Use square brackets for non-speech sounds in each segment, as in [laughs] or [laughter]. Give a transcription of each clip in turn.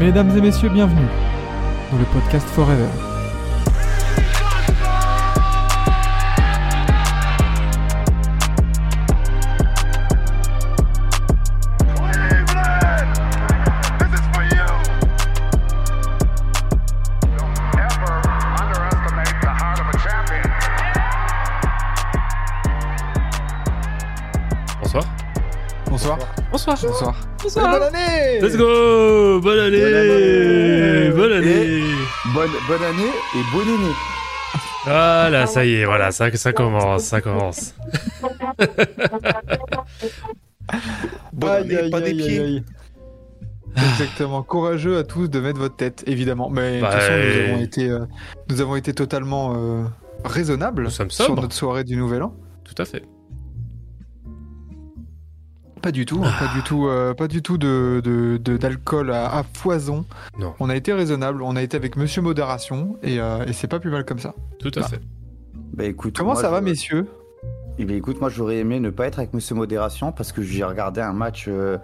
Mesdames et messieurs, bienvenue dans le podcast Forever. Champion. Bonsoir. Bonsoir. Bonsoir. Bonne année Let's go Bonne année année. Bonne année Bonne, bonne année et bonne année. Voilà, ça y est, voilà, ça, ça commence, ça commence. Bonne Aïe, année, aïe, pas aïe, des aïe, pieds. aïe. Exactement. Courageux à tous de mettre votre tête, évidemment. Mais de Bah, toute façon, nous euh, avons été, euh, nous avons été totalement euh, raisonnables sur notre soirée du Nouvel An. Tout à fait. Pas du tout, pas du tout, euh, pas du tout de de- de- d'alcool à, à foison. Non. On a été raisonnable, on a été avec Monsieur Modération et, euh, et c'est pas plus mal comme ça. Tout à Bah. fait. Bah écoute, Comment moi, ça je- va, messieurs? Eh bien, écoute, moi j'aurais aimé ne pas être avec Monsieur Modération parce que j'ai regardé un match euh,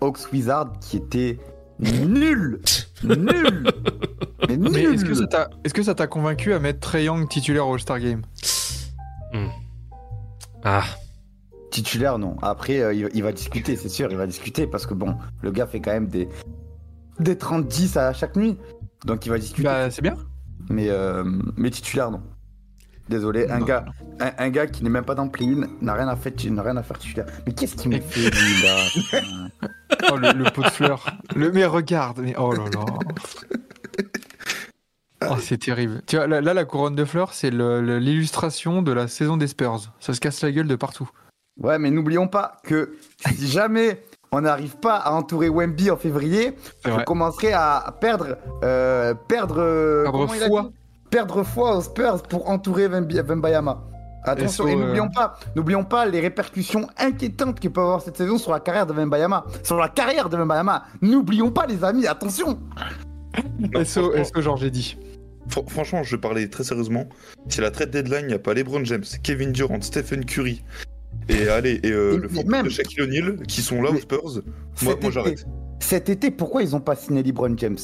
Hawks Wizard qui était nul, [laughs] nul, mais nul. Mais est-ce que ça t'a, est-ce que ça t'a convaincu à mettre Trey Young titulaire au All-Star Game? Ah, Titulaire, non. Après, euh, il, il va discuter, c'est sûr, il va discuter parce que bon, le gars fait quand même des des 30-10 à chaque nuit, donc il va discuter. Bah, c'est bien. Mais euh, mais titulaire, non. Désolé, un Non. gars, un, un gars qui n'est même pas dans play-in n'a rien à faire, n'a rien à faire titulaire. Mais qu'est-ce qu'il me fait lui là [laughs] Oh, le, le pot de fleurs. Le, mais regarde, mais oh là là. [laughs] Oh, c'est terrible. Tu vois, là, là, la couronne de fleurs, c'est le- le- l'illustration de la saison des Spurs. Ça se casse la gueule de partout. Ouais, mais n'oublions pas que si [laughs] jamais on n'arrive pas à entourer Wemby en février, vrai. commencerait à perdre, euh, perdre, euh, Perdre comment il a foi. perdre foi aux Spurs pour entourer Wembayama. Attention, Et euh, n'oublions pas, n'oublions pas les répercussions inquiétantes que peut avoir cette saison sur la carrière de Wembayama, sur la carrière de Wembayama. N'oublions pas, les amis, attention. SO, franchement, SO Georges dit? fr- franchement, je parlais très sérieusement. Si la trade deadline, il n'y a pas LeBron James, Kevin Durant, Stephen Curry et allez, et euh, Et- le fond même- de Shaquille O'Neal qui sont là aux Spurs, moi, Cet moi été- j'arrête. Cet été, pourquoi ils ont pas signé LeBron James?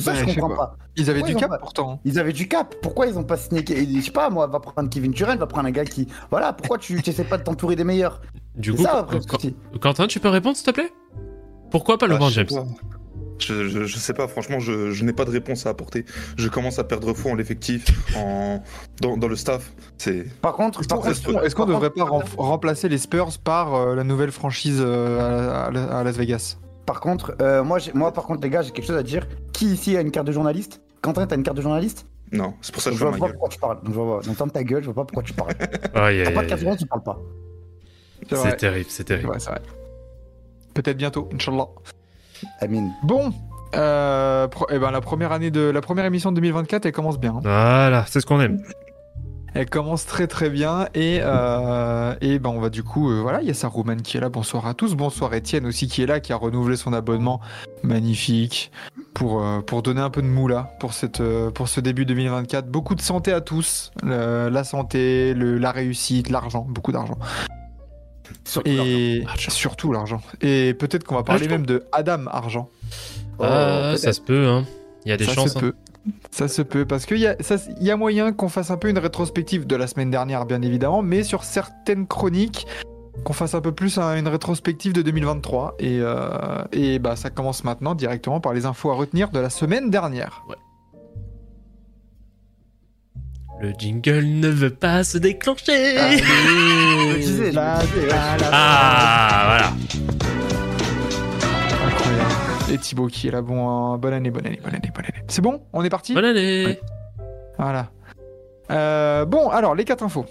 Ça, je je sais comprends pas. pas. Ils avaient du ils cap pas- pourtant. Ils avaient du cap. Pourquoi ils ont pas signé Je sais pas, moi, va prendre Kevin Durant, va prendre un gars qui. Voilà, pourquoi tu n'essaies pas de t'entourer des meilleurs? Du coup, ça, après, le Qu- souci. Quentin, tu peux répondre, s'il te plaît? Pourquoi pas Ah, LeBron James? pas. Je, je, je sais pas, franchement, je, je n'ai pas de réponse à apporter. Je commence à perdre foi en l'effectif, en... dans, dans le staff. C'est. Par contre, Est-ce par qu'on est-ce par devrait contre- pas rem- remplacer les Spurs par euh, la nouvelle franchise euh, à, Las Vegas? Par contre, euh, moi, moi, par contre, les gars, j'ai quelque chose à dire. Qui ici a une carte de journaliste? Quentin, t'as une carte de journaliste? Non, c'est pour ça que Je je vois pas pourquoi tu parles. Donc, je vois, donc ferme ta gueule, je vois pas pourquoi tu parles. [laughs] T'as pas de carte de journaliste, tu parles pas. C'est terrible, c'est terrible. vrai, c'est vrai. Peut-être bientôt, Inch'Allah. Amine. Bon, euh, eh ben, la, première année de, la première émission de 2024, elle commence bien. Voilà, c'est ce qu'on aime. Elle commence très très bien et, euh, et ben on va du coup, euh, voilà, il y a Saruman qui est là, bonsoir à tous, bonsoir Étienne aussi qui est là, qui a renouvelé son abonnement, magnifique, pour, euh, pour donner un peu de moula pour, cette, euh, pour ce début 2024. Beaucoup de santé à tous, le- la santé, le, la réussite, l'argent, beaucoup d'argent. Surtout Et L'argent. surtout l'argent. Et peut-être qu'on va parler Argent. même de Adam Argent. Oh, ah, peut-être. ça se peut, hein. Il y a des ça chances. se hein. peut. Ça se peut, parce qu'il y, a- ça- y a moyen qu'on fasse un peu une rétrospective de la semaine dernière, bien évidemment, mais sur certaines chroniques, qu'on fasse un peu plus un- une rétrospective de 2023. Et, euh, et bah, ça commence maintenant directement par les infos à retenir de la semaine dernière. Le jingle ne veut pas se déclencher. Je disais, je disais, Ah, voilà. Incroyable. Et Thibaut qui est là, bon, euh, bonne année, bonne année, bonne année, bonne année. C'est bon? On est parti? Bonne année. Voilà. Euh, bon, alors, les quatre infos.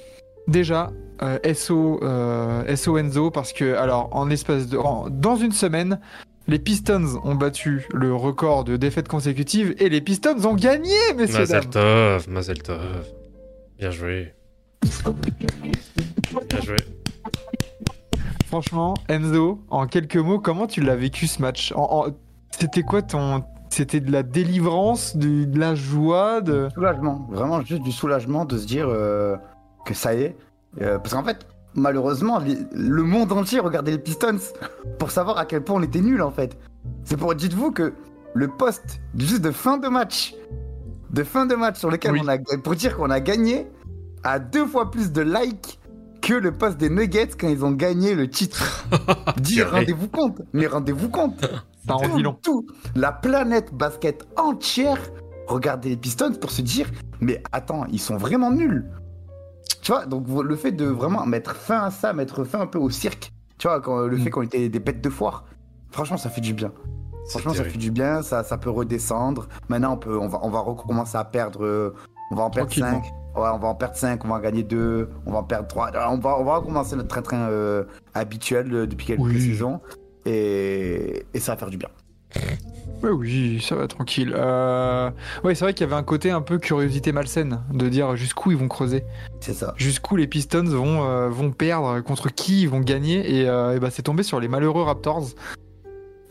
Déjà, euh, SO, euh, SO Enzo, parce que, alors, en espace de. en- dans une semaine, les Pistons ont battu le record de défaites consécutives et les Pistons ont gagné, messieurs Mazel dames. tov, Mazel tov. Bien joué. Bien joué. Franchement, Enzo, en quelques mots, comment tu l'as vécu ce match En- en- C'était quoi ton. C'était de la délivrance, de, de la joie, de. Soulagement, vraiment juste du soulagement de se dire euh, que ça y est. Euh, parce qu'en fait, malheureusement, les- le monde entier regardait les Pistons pour savoir à quel point on était nuls en fait. C'est pour, dites-vous que le post juste de fin de match, de fin de match sur lequel Oui. on a pour dire qu'on a gagné, a deux fois plus de likes que le post des Nuggets quand ils ont gagné le titre. [laughs] Dis, Purée. rendez-vous compte, mais rendez-vous compte. Ça en dit long. Tout, la planète basket entière regardait les Pistons pour se dire, mais attends, ils sont vraiment nuls. Tu vois, donc le fait de vraiment mettre fin à ça, mettre fin un peu au cirque, tu vois, quand, le Mm. fait qu'on était des bêtes de foire, franchement, ça fait du bien. Franchement, ça fait du bien, ça, ça peut redescendre. Maintenant, on, peut, on, va, on va recommencer à perdre. On va en perdre Tranquillement. 5. Ouais, on va en perdre 5, on va en gagner 2, on va en perdre 3. On va, on va recommencer notre train-train euh, habituel euh, depuis quelques Oui. saisons. Et, et ça va faire du bien. Ouais, oui, ça va tranquille. Euh... Ouais, c'est vrai qu'il y avait un côté un peu curiosité malsaine de dire jusqu'où ils vont creuser, C'est ça. jusqu'où les Pistons vont, vont perdre, contre qui ils vont gagner, et, et bah, c'est tombé sur les malheureux Raptors.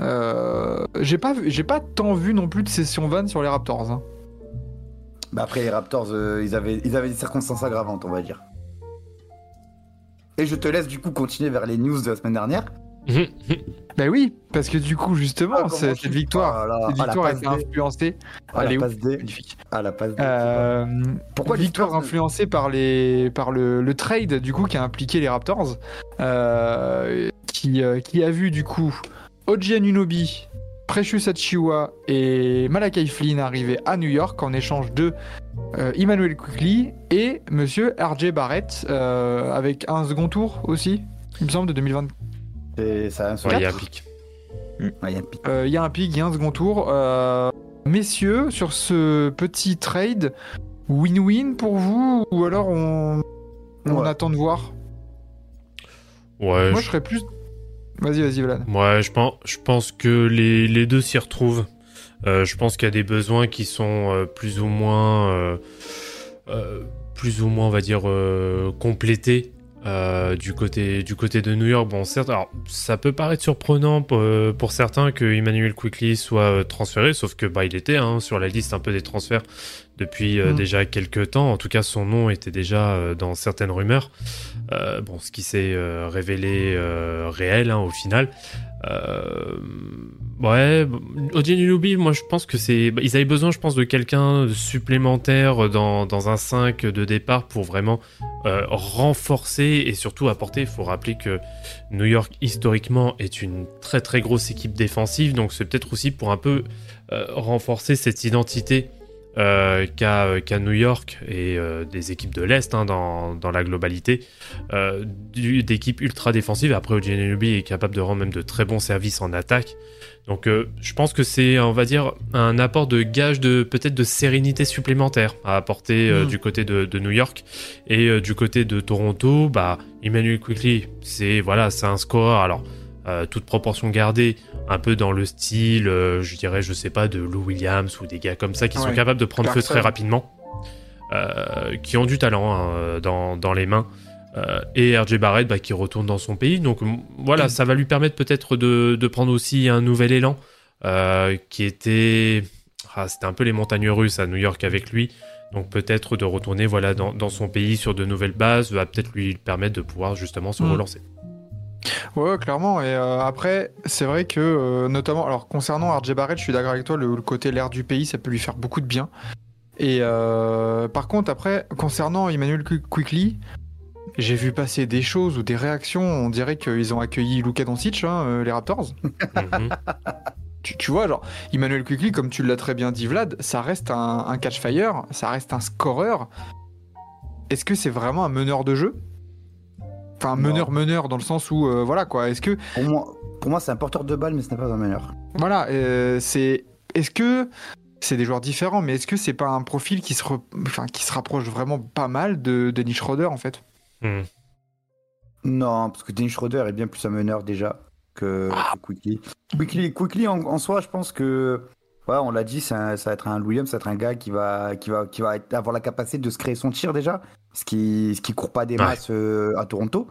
Euh, J'ai pas, j'ai pas tant vu non plus de session van sur les Raptors. hein. Bah après, les Raptors, euh, ils, avaient, ils avaient des circonstances aggravantes, on va dire. Et je te laisse du coup continuer vers les news de la semaine dernière. [laughs] Bah oui, parce que du coup, justement, Ah, cette victoire, là là, cette ah, victoire a été influencée. Ah, la passe D. Magnifique. Ah, la passe D. Euh, Pourquoi victoire influencée par les par le, le trade du coup qui a impliqué les Raptors, euh, qui euh, qui a vu du coup Oji Anunobi, Precious Achiuwa et Malakai Flynn arriver à New York en échange de euh, Emmanuel Quickly et Monsieur RJ Barrett euh, avec un second tour aussi, il me semble de 2020. C'est ça. Ouais, il y a un pic. Ouais, il y a un pic. Euh, Il y a un pic, il y a un second tour. Euh, messieurs, sur ce petit trade, win-win pour vous ou alors on, on Ouais. attend de voir? Ouais, Moi, je- je serais plus. Vas-y, vas-y, Vlad. Ouais, je pense, que les, deux s'y retrouvent. Euh, je pense qu'il y a des besoins qui sont euh, plus ou moins, euh, plus ou moins, on va dire, complétés euh, du côté du côté de New York. Bon, certes, alors ça peut paraître surprenant pour, euh, pour certains que Emmanuel Quickly soit euh, transféré, sauf que bah il était hein, sur la liste un peu des transferts depuis euh, Mm. déjà quelques temps. En tout cas, son nom était déjà euh, dans certaines rumeurs. Euh, bon, ce qui s'est révélé euh, réel hein, au final. Euh, ouais, Odin Unubi, moi je pense que c'est. bah, Ils avaient besoin, je pense, de quelqu'un supplémentaire dans, dans un 5 de départ pour vraiment euh, renforcer et surtout apporter. Il faut rappeler que New York, historiquement, est une très très grosse équipe défensive, donc c'est peut-être aussi pour un peu euh, renforcer cette identité euh, qu'a qu'a New York et euh, des équipes de l'Est hein, dans, dans la globalité euh, d'équipes ultra défensives. Après, Ojenubi est capable de rendre même de très bons services en attaque. Donc, euh, je pense que c'est, on va dire, un apport de gage de peut-être de sérénité supplémentaire à apporter euh, Mm. du côté de, de New York et euh, du côté de Toronto. Bah, Emmanuel Quickly, c'est voilà, c'est un scoreur. Alors, euh, toute proportion gardée, un peu dans le style, euh, je dirais, je sais pas, de Lou Williams ou des gars comme ça qui sont capables de prendre feu très rapidement, euh, qui ont du talent hein, dans, dans les mains. Et RJ Barrett bah, qui retourne dans son pays. Donc voilà, Mm. ça va lui permettre peut-être de, de prendre aussi un nouvel élan qui était. Ah, C'était un peu les montagnes russes à New York avec lui. Donc peut-être de retourner voilà, dans, dans son pays sur de nouvelles bases va peut-être lui permettre de pouvoir justement se Mm. relancer. Ouais, ouais, clairement. Et euh, après, c'est vrai que, euh, notamment, alors concernant RJ Barrett, je suis d'accord avec toi, le, le côté l'air du pays, ça peut lui faire beaucoup de bien. Et euh, par contre, après, concernant Emmanuel Qui- Quickly, j'ai vu passer des choses ou des réactions. On dirait qu'ils ont accueilli Luka Doncic, hein, euh, les Raptors. [laughs] Mhm. Tu, tu vois, genre, Emmanuel Quickly, comme tu l'as très bien dit, Vlad, ça reste un, un catch-fire, ça reste un scoreur. Est-ce que c'est vraiment un meneur de jeu? Enfin, meneur-meneur, dans le sens où, euh, voilà quoi, est-ce que Pour moi, pour moi c'est un porteur de balle, mais ce n'est pas un meneur. Voilà, euh, c'est. Est-ce que c'est des joueurs différents, mais est-ce que c'est pas un profil qui se, re- enfin, qui se rapproche vraiment pas mal de Dennis Schroeder en fait? Mhm. Non, parce que Dennis Schroeder est bien plus un meneur déjà que, que Quickly. Quickly, Quickly en, en soi, je pense que, ouais, on l'a dit, un- ça va être un Williams, ça va être un gars qui va, qui va, qui va être- avoir la capacité de se créer son tir déjà, ce qui, ce qui court pas des Ouais. masses euh, à Toronto.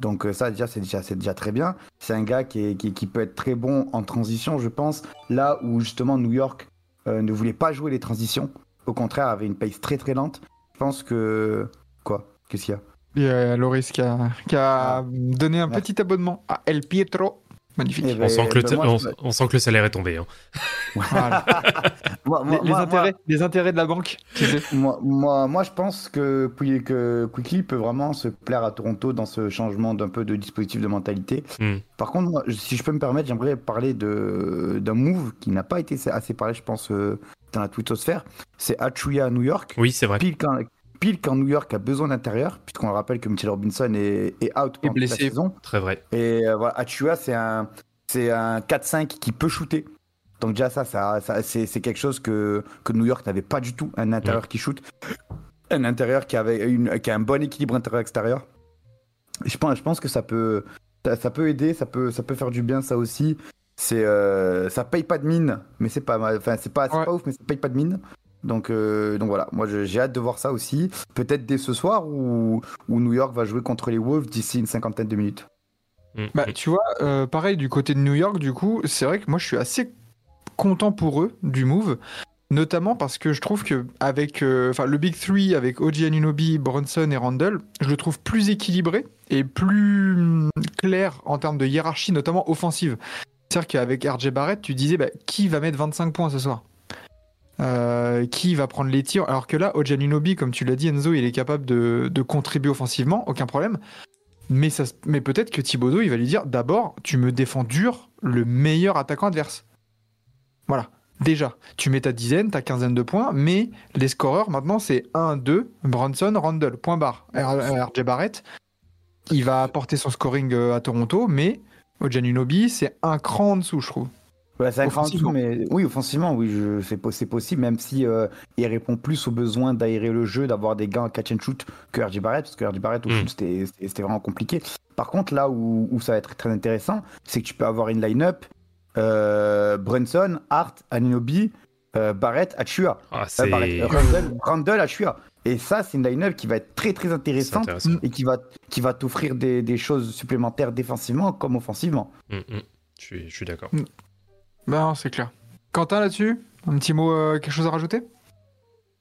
Donc euh, ça déjà c'est déjà c'est déjà très bien. C'est un gars qui, est- qui, qui peut être très bon en transition, je pense. Là où justement New York euh, ne voulait pas jouer les transitions, au contraire avait une pace très très lente. Je pense que quoi? Qu'est-ce qu'il y a? Il y a Loris qui a, qui a donné un Ouais. petit abonnement à El Pietro. Magnifique. Eh ben, On sent, que le, ben, moi, on, je- on sent que le salaire est tombé. hein. Voilà. [laughs] moi, moi- les, les moi- intérêts, les intérêts de la banque. Moi, moi, moi, je pense que, que Quickly peut vraiment se plaire à Toronto dans ce changement d'un peu de dispositif de mentalité. Hmm. Par contre, moi, si je peux me permettre, j'aimerais parler de- d'un move qui n'a pas été assez parlé, je pense, euh, dans la twittosphère. C'est Achuya à New York. Oui, c'est vrai. Pile quand, pile quand New York a besoin d'intérieur, puisqu'on le rappelle que Mitchell Robinson est, est out pendant la saison. Très vrai. Et euh, voilà, Achua, c'est un, c'est un 4-5 qui peut shooter. Donc déjà ça, ça, ça- c'est, c'est quelque chose que, que New York n'avait pas du tout, un intérieur qui shoot. Un intérieur qui, avait une, qui a un bon équilibre intérieur-extérieur. Je pense, je pense que ça peut, ça, ça peut aider, ça peut, ça peut faire du bien ça aussi. C'est, euh, ça paye pas de mine, mais c'est pas. Enfin, c'est pas, c'est Ouais. pas ouf, mais ça paye pas de mine. Donc, euh, donc voilà, moi je- j'ai hâte de voir ça aussi. Peut-être dès ce soir où, où New York va jouer contre les Wolves d'ici une cinquantaine de minutes. Mm, Bah, mm. tu vois, euh, pareil du côté de New York, du coup, c'est vrai que moi je suis assez content pour eux du move, notamment parce que je trouve que avec, euh, enfin, le Big Three avec OG Anunoby, Bronson et Randall, je le trouve plus équilibré et plus hum, clair en termes de hiérarchie, notamment offensive. C'est-à-dire qu'avec RJ Barrett, tu disais bah, qui va mettre 25 points ce soir? Euh, qui va prendre les tirs alors que là OG Anunoby comme tu l'as dit Enzo il est capable de, contribuer offensivement aucun problème mais, peut-être que Thibodeau, il va lui dire d'abord, tu me défends dur le meilleur attaquant adverse. Voilà. Déjà, tu mets ta dizaine, ta quinzaine de points, mais les scoreurs, maintenant, c'est 1, 2, Bronson, Randall, point barre. RJ Barrett, il va apporter son scoring euh, à Toronto, mais Ojanunobi, c'est un cran en dessous, je trouve. Mais oui, offensivement, oui, je... c'est po- c'est possible, même si euh, il répond plus aux besoins d'aérer le jeu, d'avoir des gars en catch and shoot que RJ Barrett, parce que RJ Barrett au Mm. shoot c'était- c'était c'était vraiment compliqué. Par contre, là où, où ça va être très intéressant, c'est que tu peux avoir une line-up euh, Brunson, Hart, Aninobi, euh, Barrett, Achua. Ah, Euh, Barrett, euh, Randall, Randall, Achua. Et ça, c'est une line-up qui va être très très intéressante intéressant. et qui va, qui va t'offrir des, des choses supplémentaires défensivement comme offensivement. Mm, mm. Je suis, je suis d'accord. Ben, c'est clair. Quentin, là-dessus Un petit mot, euh, quelque chose à rajouter?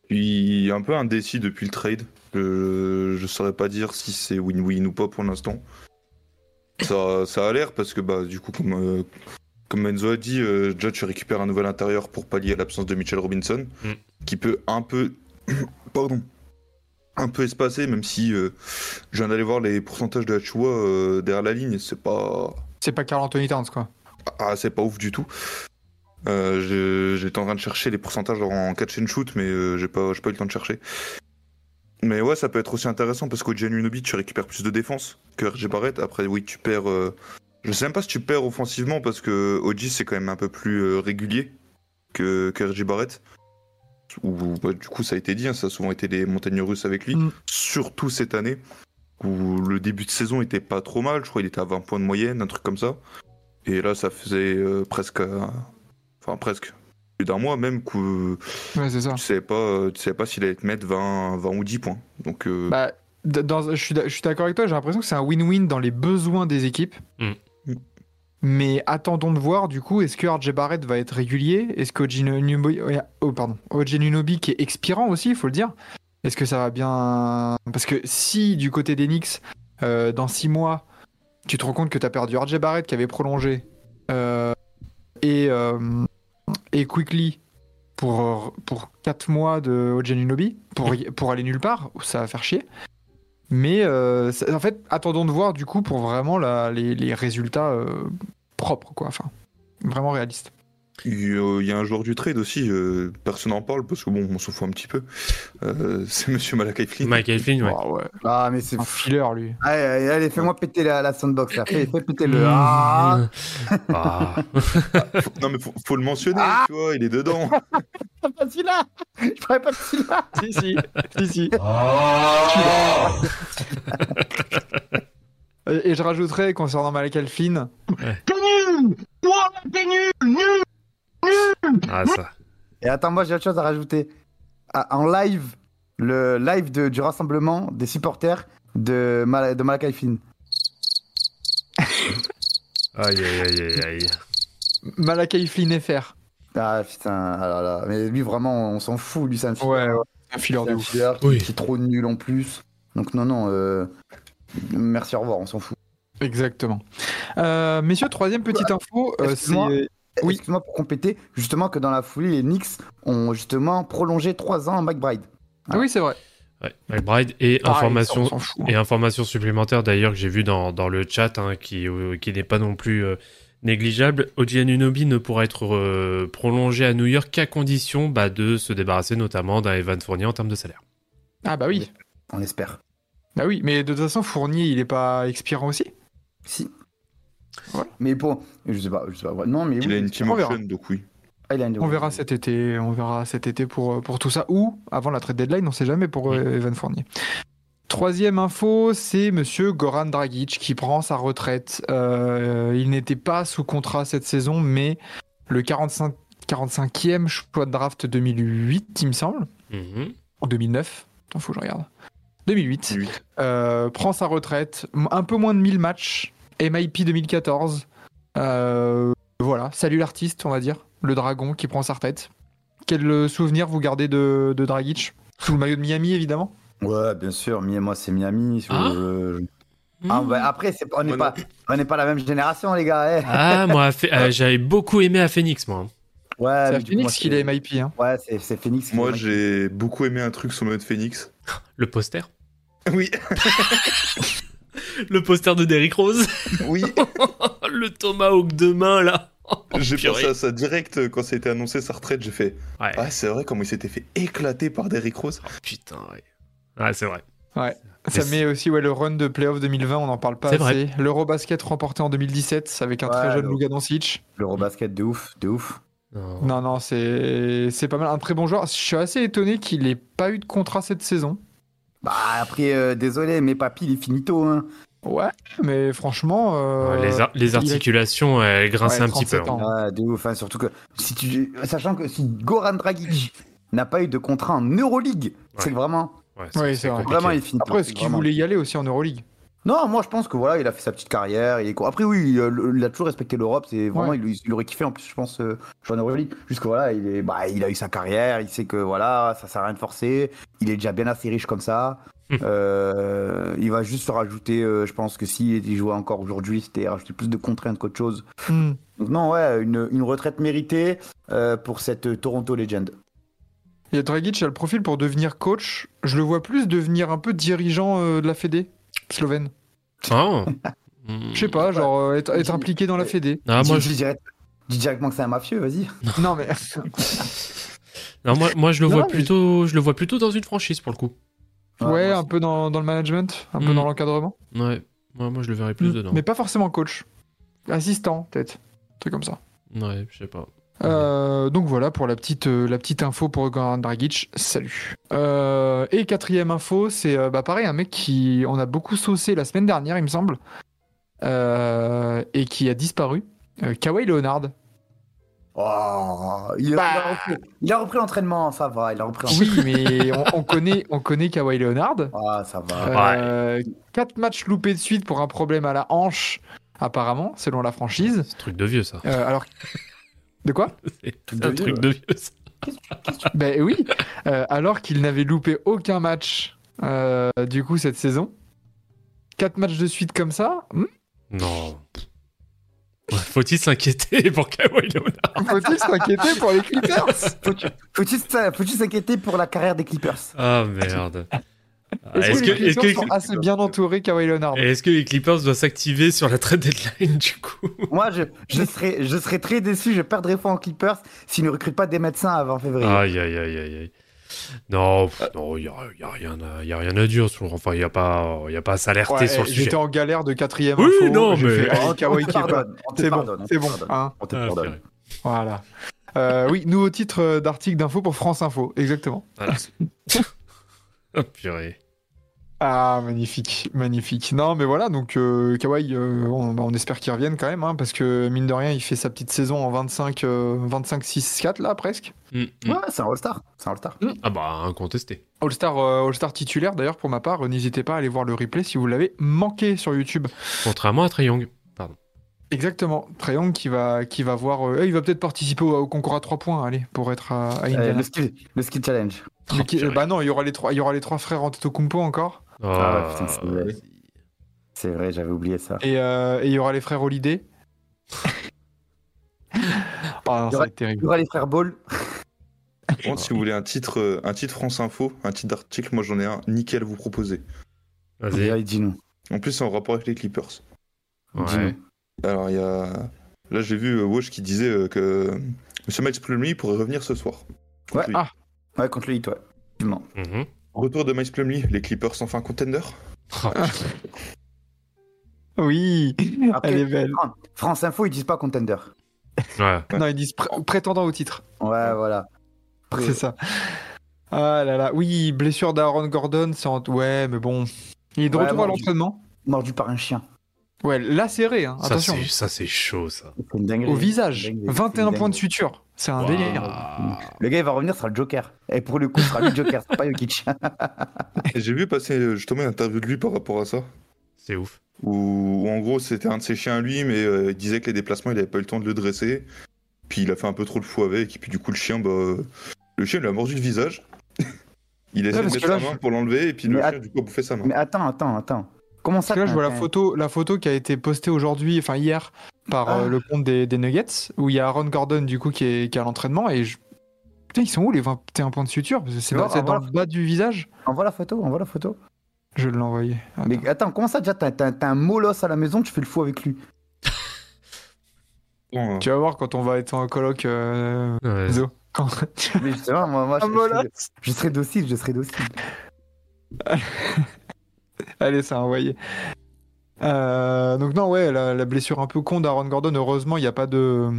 Je suis un peu indécis depuis le trade. Je, je saurais pas dire si c'est win-win ou pas pour l'instant. Ça, ça a l'air parce que bah du coup comme euh, comme Enzo a dit, euh, déjà tu récupères un nouvel intérieur pour pallier à l'absence de Mitchell Robinson, Mm. qui peut un peu [coughs] pardon un peu espacer, même si euh, je viens d'aller voir les pourcentages de Hachua euh, derrière la ligne, c'est pas C'est pas Carl Anthony Towns, quoi. Ah, c'est pas ouf du tout. Euh, J'étais en train de chercher les pourcentages en catch and shoot, mais euh, j'ai pas, eu le temps de chercher. Mais ouais, ça peut être aussi intéressant parce qu'au Unobi, tu récupères plus de défense que RJ Barrett. Après, oui, tu perds. euh, Je sais même pas si tu perds offensivement parce que OG c'est quand même un peu plus euh, régulier que, que RJ Barrett. Ou bah, du coup, ça a été dit, hein, ça a souvent été les montagnes russes avec lui. Mm. Surtout cette année où le début de saison était pas trop mal. Je crois qu'il était à 20 points de moyenne, un truc comme ça. Et là, ça faisait euh, presque, euh, enfin presque plus d'un mois même que Ouais, c'est ça. tu savais pas, euh, tu savais pas s'il allait te mettre 20, 20 ou 10 points. Donc euh, Bah, dans- je suis d'a- je suis d'accord avec toi, j'ai l'impression que c'est un win-win dans les besoins des équipes. Mm. Mais attendons de voir, du coup, est-ce que RJ Barrett va être régulier? Est-ce que Nunobi, oh, pardon, OG Nunobi qui est expirant aussi, il faut le dire, est-ce que ça va bien? Parce que si du côté des Knicks, euh, dans 6 mois, tu te rends compte que tu as perdu RJ Barrett qui avait prolongé euh, et, euh, et Quickly pour, pour 4 mois de OG Nunobi, pour, pour aller nulle part, ça va faire chier. Mais euh, en fait, attendons de voir du coup pour vraiment les, les résultats euh, propres, quoi. Enfin, vraiment réalistes. Il euh, il y a un joueur du trade aussi, euh, personne n'en parle parce que bon, on s'en fout un petit peu. Euh, [laughs] c'est Monsieur Malakai Flynn. Flynn, ouais. Ah ouais. Ah, mais c'est Un filler, lui. Allez, allez, allez, fais-moi péter la, la soundbox là. Fais, fais péter le. Ah, Ah. [laughs] Non mais faut, faut le mentionner, Ah tu vois, il est dedans. [laughs] pas celui-là Je ferais pas celui-là si, si, si, si. Et et je rajouterais concernant Malak Alfin, Ah, ça. Et attends, moi j'ai autre chose à rajouter. Ah, en live, le live de- du rassemblement des supporters de, Mal de Malakai Flynn. [laughs] Aïe, aïe, aïe, aïe, aïe. Malakai Flynn FR. Ah putain, ah là là. mais lui vraiment, on s'en fout. Lui, c'est un filler. Ouais, ouais. Un C'est de ouf. Oui. qui est trop nul en plus. Donc non, non. euh, Merci, au revoir, on s'en fout. Exactement. Euh, messieurs, troisième petite info. euh, c'est- Oui. Excuse-moi pour compléter, justement que dans la foulée, les Knicks ont justement prolongé 3 ans McBride. Ah oui, c'est vrai. Ouais, McBride et information, hein. et information supplémentaire d'ailleurs que j'ai vu dans, dans le chat hein, qui, euh, qui n'est pas non plus euh, négligeable. OG Anunoby ne pourra être euh, prolongé à New York qu'à condition bah, de se débarrasser notamment d'un Evan Fournier en termes de salaire. Ah bah oui. On espère. Bah oui, mais de toute façon, Fournier, il est pas expirant aussi? Si. Ouais. Mais bon, je sais pas, je sais pas. Non, mais Il oui, a une team on verra. option, donc oui. Ah, il a une- On verra cet été, on verra cet été pour, pour tout ça. Ou avant la trade deadline, on sait jamais pour euh, Evan Fournier. Troisième info, c'est monsieur Goran Dragic qui prend sa retraite. Euh, il n'était pas sous contrat cette saison, mais le 45, 45e choix de draft 2008, il me semble. Mhm. En 2009. Attends, faut que je regarde. 2008. Lui. Euh, prend sa retraite. Un peu moins de 1000 matchs. MIP 2014. Euh, voilà, salut l'artiste, on va dire. Le dragon qui prend sa retraite. Quel euh, souvenir vous gardez de, de Dragic? Sous le maillot de Miami, évidemment. Ouais, bien sûr. Moi, c'est Miami. je- Ah. je- Ah, bah, après, on n'est Moi, pas, on n'est pas la même génération, les gars. eh. Ah, moi, euh, [laughs] j'avais beaucoup aimé à Phoenix, moi. Ouais, c'est Phoenix qu'il c'est- est MIP. Hein. Ouais, c'est Phoenix. Moi, j'ai beaucoup aimé un truc sur le mode Phoenix. Le poster. Oui, [laughs] Le poster de Derrick Rose. oui. [laughs] le Tomahawk de main, là. J'ai Purée. pensé à ça direct quand ça a été annoncé sa retraite. J'ai fait Ouais. Ah, c'est vrai, comment il s'était fait éclater par Derrick Rose. Putain, ouais. Ouais, c'est vrai. Ça Mais met aussi ouais, le run de playoff 2020, on n'en parle pas C'est vrai. assez. L'Eurobasket remporté en 2017 avec un très Ouais, jeune le- Luka Doncic. L'Eurobasket de ouf, de ouf. Non. Non, non, c'est c'est pas mal. Un très bon joueur. Je suis assez étonné qu'il ait pas eu de contrat cette saison. Bah, après, euh, désolé, mais papy, il est finito. Hein. Ouais, mais franchement. euh, Ouais, les, ar- les il a- articulations, elles Ouais, un petit peu. 37 hein. ans. Ouais, de ouf. hein, surtout que, si tu... sachant que si Goran Dragic n'a pas eu de contrat en Euroleague, c'est que vraiment, Ouais, Ouais, c'est vraiment, il est finito. Après, est-ce qu'il Vraiment. voulait y aller aussi en Euroleague? Non, moi je pense que voilà, il a fait sa petite carrière. Il est... Après, oui, euh, il a toujours respecté l'Europe. C'est vraiment, Ouais. il, il aurait kiffé en plus, je pense, euh, en Euroleague. Jusque voilà, il, est... bah, il a eu sa carrière. Il sait que voilà, ça sert à rien de forcer. Il est déjà bien assez riche comme ça. Hmm. Euh, il va juste se rajouter, euh, je pense que s'il jouait encore aujourd'hui, c'était rajouter plus de contraintes qu'autre chose. Donc, non, ouais, une, une retraite méritée pour cette Toronto Legend. Et Dragic a le profil pour devenir coach. Je le vois plus devenir un peu dirigeant de la Fédé slovène. Ah. Je sais pas, genre euh, être, être impliqué dans la Fédé. Ah, moi, dis, je... dis direct- dis directement que c'est un mafieux, vas-y. Non, mais. [laughs] non, moi, moi, je le Non, vois mais- plutôt, je le vois plutôt dans une franchise pour le coup. Ouais, un peu dans, dans le management, un peu Hmm. dans l'encadrement. Ouais. Moi, moi, je le verrais plus Hmm. dedans. Mais pas forcément coach. Assistant, peut-être. Un truc comme ça. Ouais, je sais pas. Euh, donc voilà pour la petite, euh, la petite info pour Goran Dragic. Salut. Euh, et quatrième info, c'est euh, bah, pareil, un mec qui on a beaucoup saucé la semaine dernière, il me semble, euh, et qui a disparu. Euh, Kawhi Leonard. Oh, il, a, Bah. il a repris, l'entraînement, ça va, il a repris Oui, mais on, on connaît, on connaît Kawhi Leonard. Ah, ça va. Euh, Quatre matchs loupés de suite pour un problème à la hanche, apparemment, selon la franchise. C'est un truc de vieux, ça. Euh, alors, de quoi [laughs] C'est de un vieux, truc ouais. de vieux, ça. Ben oui, euh, alors qu'il n'avait loupé aucun match euh, du coup cette saison. Quatre matchs de suite comme ça, hmm, Non. Faut-il s'inquiéter pour Kawhi Leonard? Faut-il s'inquiéter pour les Clippers? Faut-tu s'inquiéter pour la carrière des Clippers? Ah merde. Ah, Est-ce que, que, les Clippers que, sont assez bien entourés Kawhi Leonard? Est-ce que les Clippers doivent s'activer sur la trade deadline [laughs] du coup? Moi, je, je, serais, je serais très déçu, je perdrais foi en Clippers s'ils ne recrutent pas des médecins avant février. Aïe aïe aïe aïe aïe. Non, pff, non, il y a, y a rien à, y a rien à dire. Sur, enfin, il y a pas, y a pas à s'alerter Ouais, sur le sujet. J'étais en galère de quatrième Oui, info. non, mais- fait, on Kawhi pardonne, C'est bon, c'est bon. hein. On te Ah, pardonne. voilà. Euh, oui, nouveau titre euh, d'article d'info pour France Info, exactement. Voilà. [laughs] Ah, purée. Ah, magnifique, magnifique. Non, mais voilà, donc euh, Kawhi, euh, on, bah, on espère qu'il revienne quand même, hein, parce que mine de rien, il fait sa petite saison en 25, euh, 25 6 4 là, presque. Mm, mm. Ouais, c'est un All-Star. C'est un All-Star. Ah bah, incontesté. All-Star euh, All-Star titulaire, d'ailleurs, pour ma part, euh, n'hésitez pas à aller voir le replay si vous l'avez manqué sur YouTube. Contrairement à Trae Young. Exactement, Trae qui va, qui va voir, euh, il va peut-être participer au, au concours à 3 points, allez, pour être à, à Euh, Indiana. le, skill, le skill challenge. Oh, bah non, il y aura les trois, il y aura les trois frères Antetokounmpo encore. Oh, Ah, putain, c'est vrai. vas-y. C'est vrai, j'avais oublié ça. Et euh, et il y aura les frères Holiday. oh [laughs] non, ça va être Il terrible. y aura les frères Ball. Par contre, si vous voulez un titre, euh, un titre France Info, un titre d'article, moi j'en ai un nickel à vous proposer. Vas-y. Dis-nous. En plus, c'est en rapport avec les Clippers. Ouais. Dis-nous. Alors, il y a. Là, j'ai vu euh, Wash qui disait euh, que Monsieur Miles Plumlee pourrait revenir ce soir. Ouais. Contre lui. Ah. Ouais, contre le Heat, ouais. Effectivement. Mhm. Retour de Miles Plumlee, les Clippers sont enfin contender. Oh, Oui, Après, elle est belle. Fran- France Info, ils disent pas contender. ouais. Non, ils disent pr- prétendant au titre. Ouais, voilà. C'est ça. Ah là là. Oui, blessure d'Aaron Gordon, c'est en... Ouais, mais bon. Il est de Ouais, retour à l'entraînement. Mordu par un chien. Ouais, serré, hein. Ça, attention. c'est- ça, c'est chaud, ça. C'est une dinguerie. Au visage. C'est une dinguerie. 21 C'est une points de suture. C'est un délire. Le gars, il va revenir, ce sera le Joker. Et pour le coup, ce sera le Joker, ce sera pas Jokic. [laughs] J'ai vu passer euh, justement une interview de lui par rapport à ça. C'est ouf. Où, où en gros, c'était un de ses chiens lui, mais euh, il disait que les déplacements, il avait pas eu le temps de le dresser. Puis il a fait un peu trop le fou avec. Et puis du coup, le chien, bah. euh, Le chien lui a mordu le visage. [laughs] il a essayé de mettre là, sa main je- pour l'enlever. Et puis le chien, du coup, a bouffé sa main. Mais attends, attends, attends. Comment ça Parce que là, je t'as- vois la photo, la photo qui a été postée aujourd'hui, enfin hier, par Ah. euh, le compte des, des Nuggets, où il y a Aaron Gordon, du coup, qui est, qui est à l'entraînement. Et je... Putain, ils sont où les 21 points de suture? C'est dans, c'est ah, dans le bas du visage Envoie la photo, envoie la photo. Je vais l'envoyer. Attends. Mais attends, comment ça déjà T'as un molosse à la maison, tu fais le fou avec lui? [laughs] Bon, euh, Tu vas voir quand on va être en coloc, euh, Ouais. Zo. Quand- Mais justement, moi, moi [laughs] je, Un je- serais docile, je serais docile. [laughs] [laughs] Allez, ça a envoyé. Euh, donc non, ouais, la, la blessure un peu con d'Aaron Gordon, heureusement, il n'y a pas de...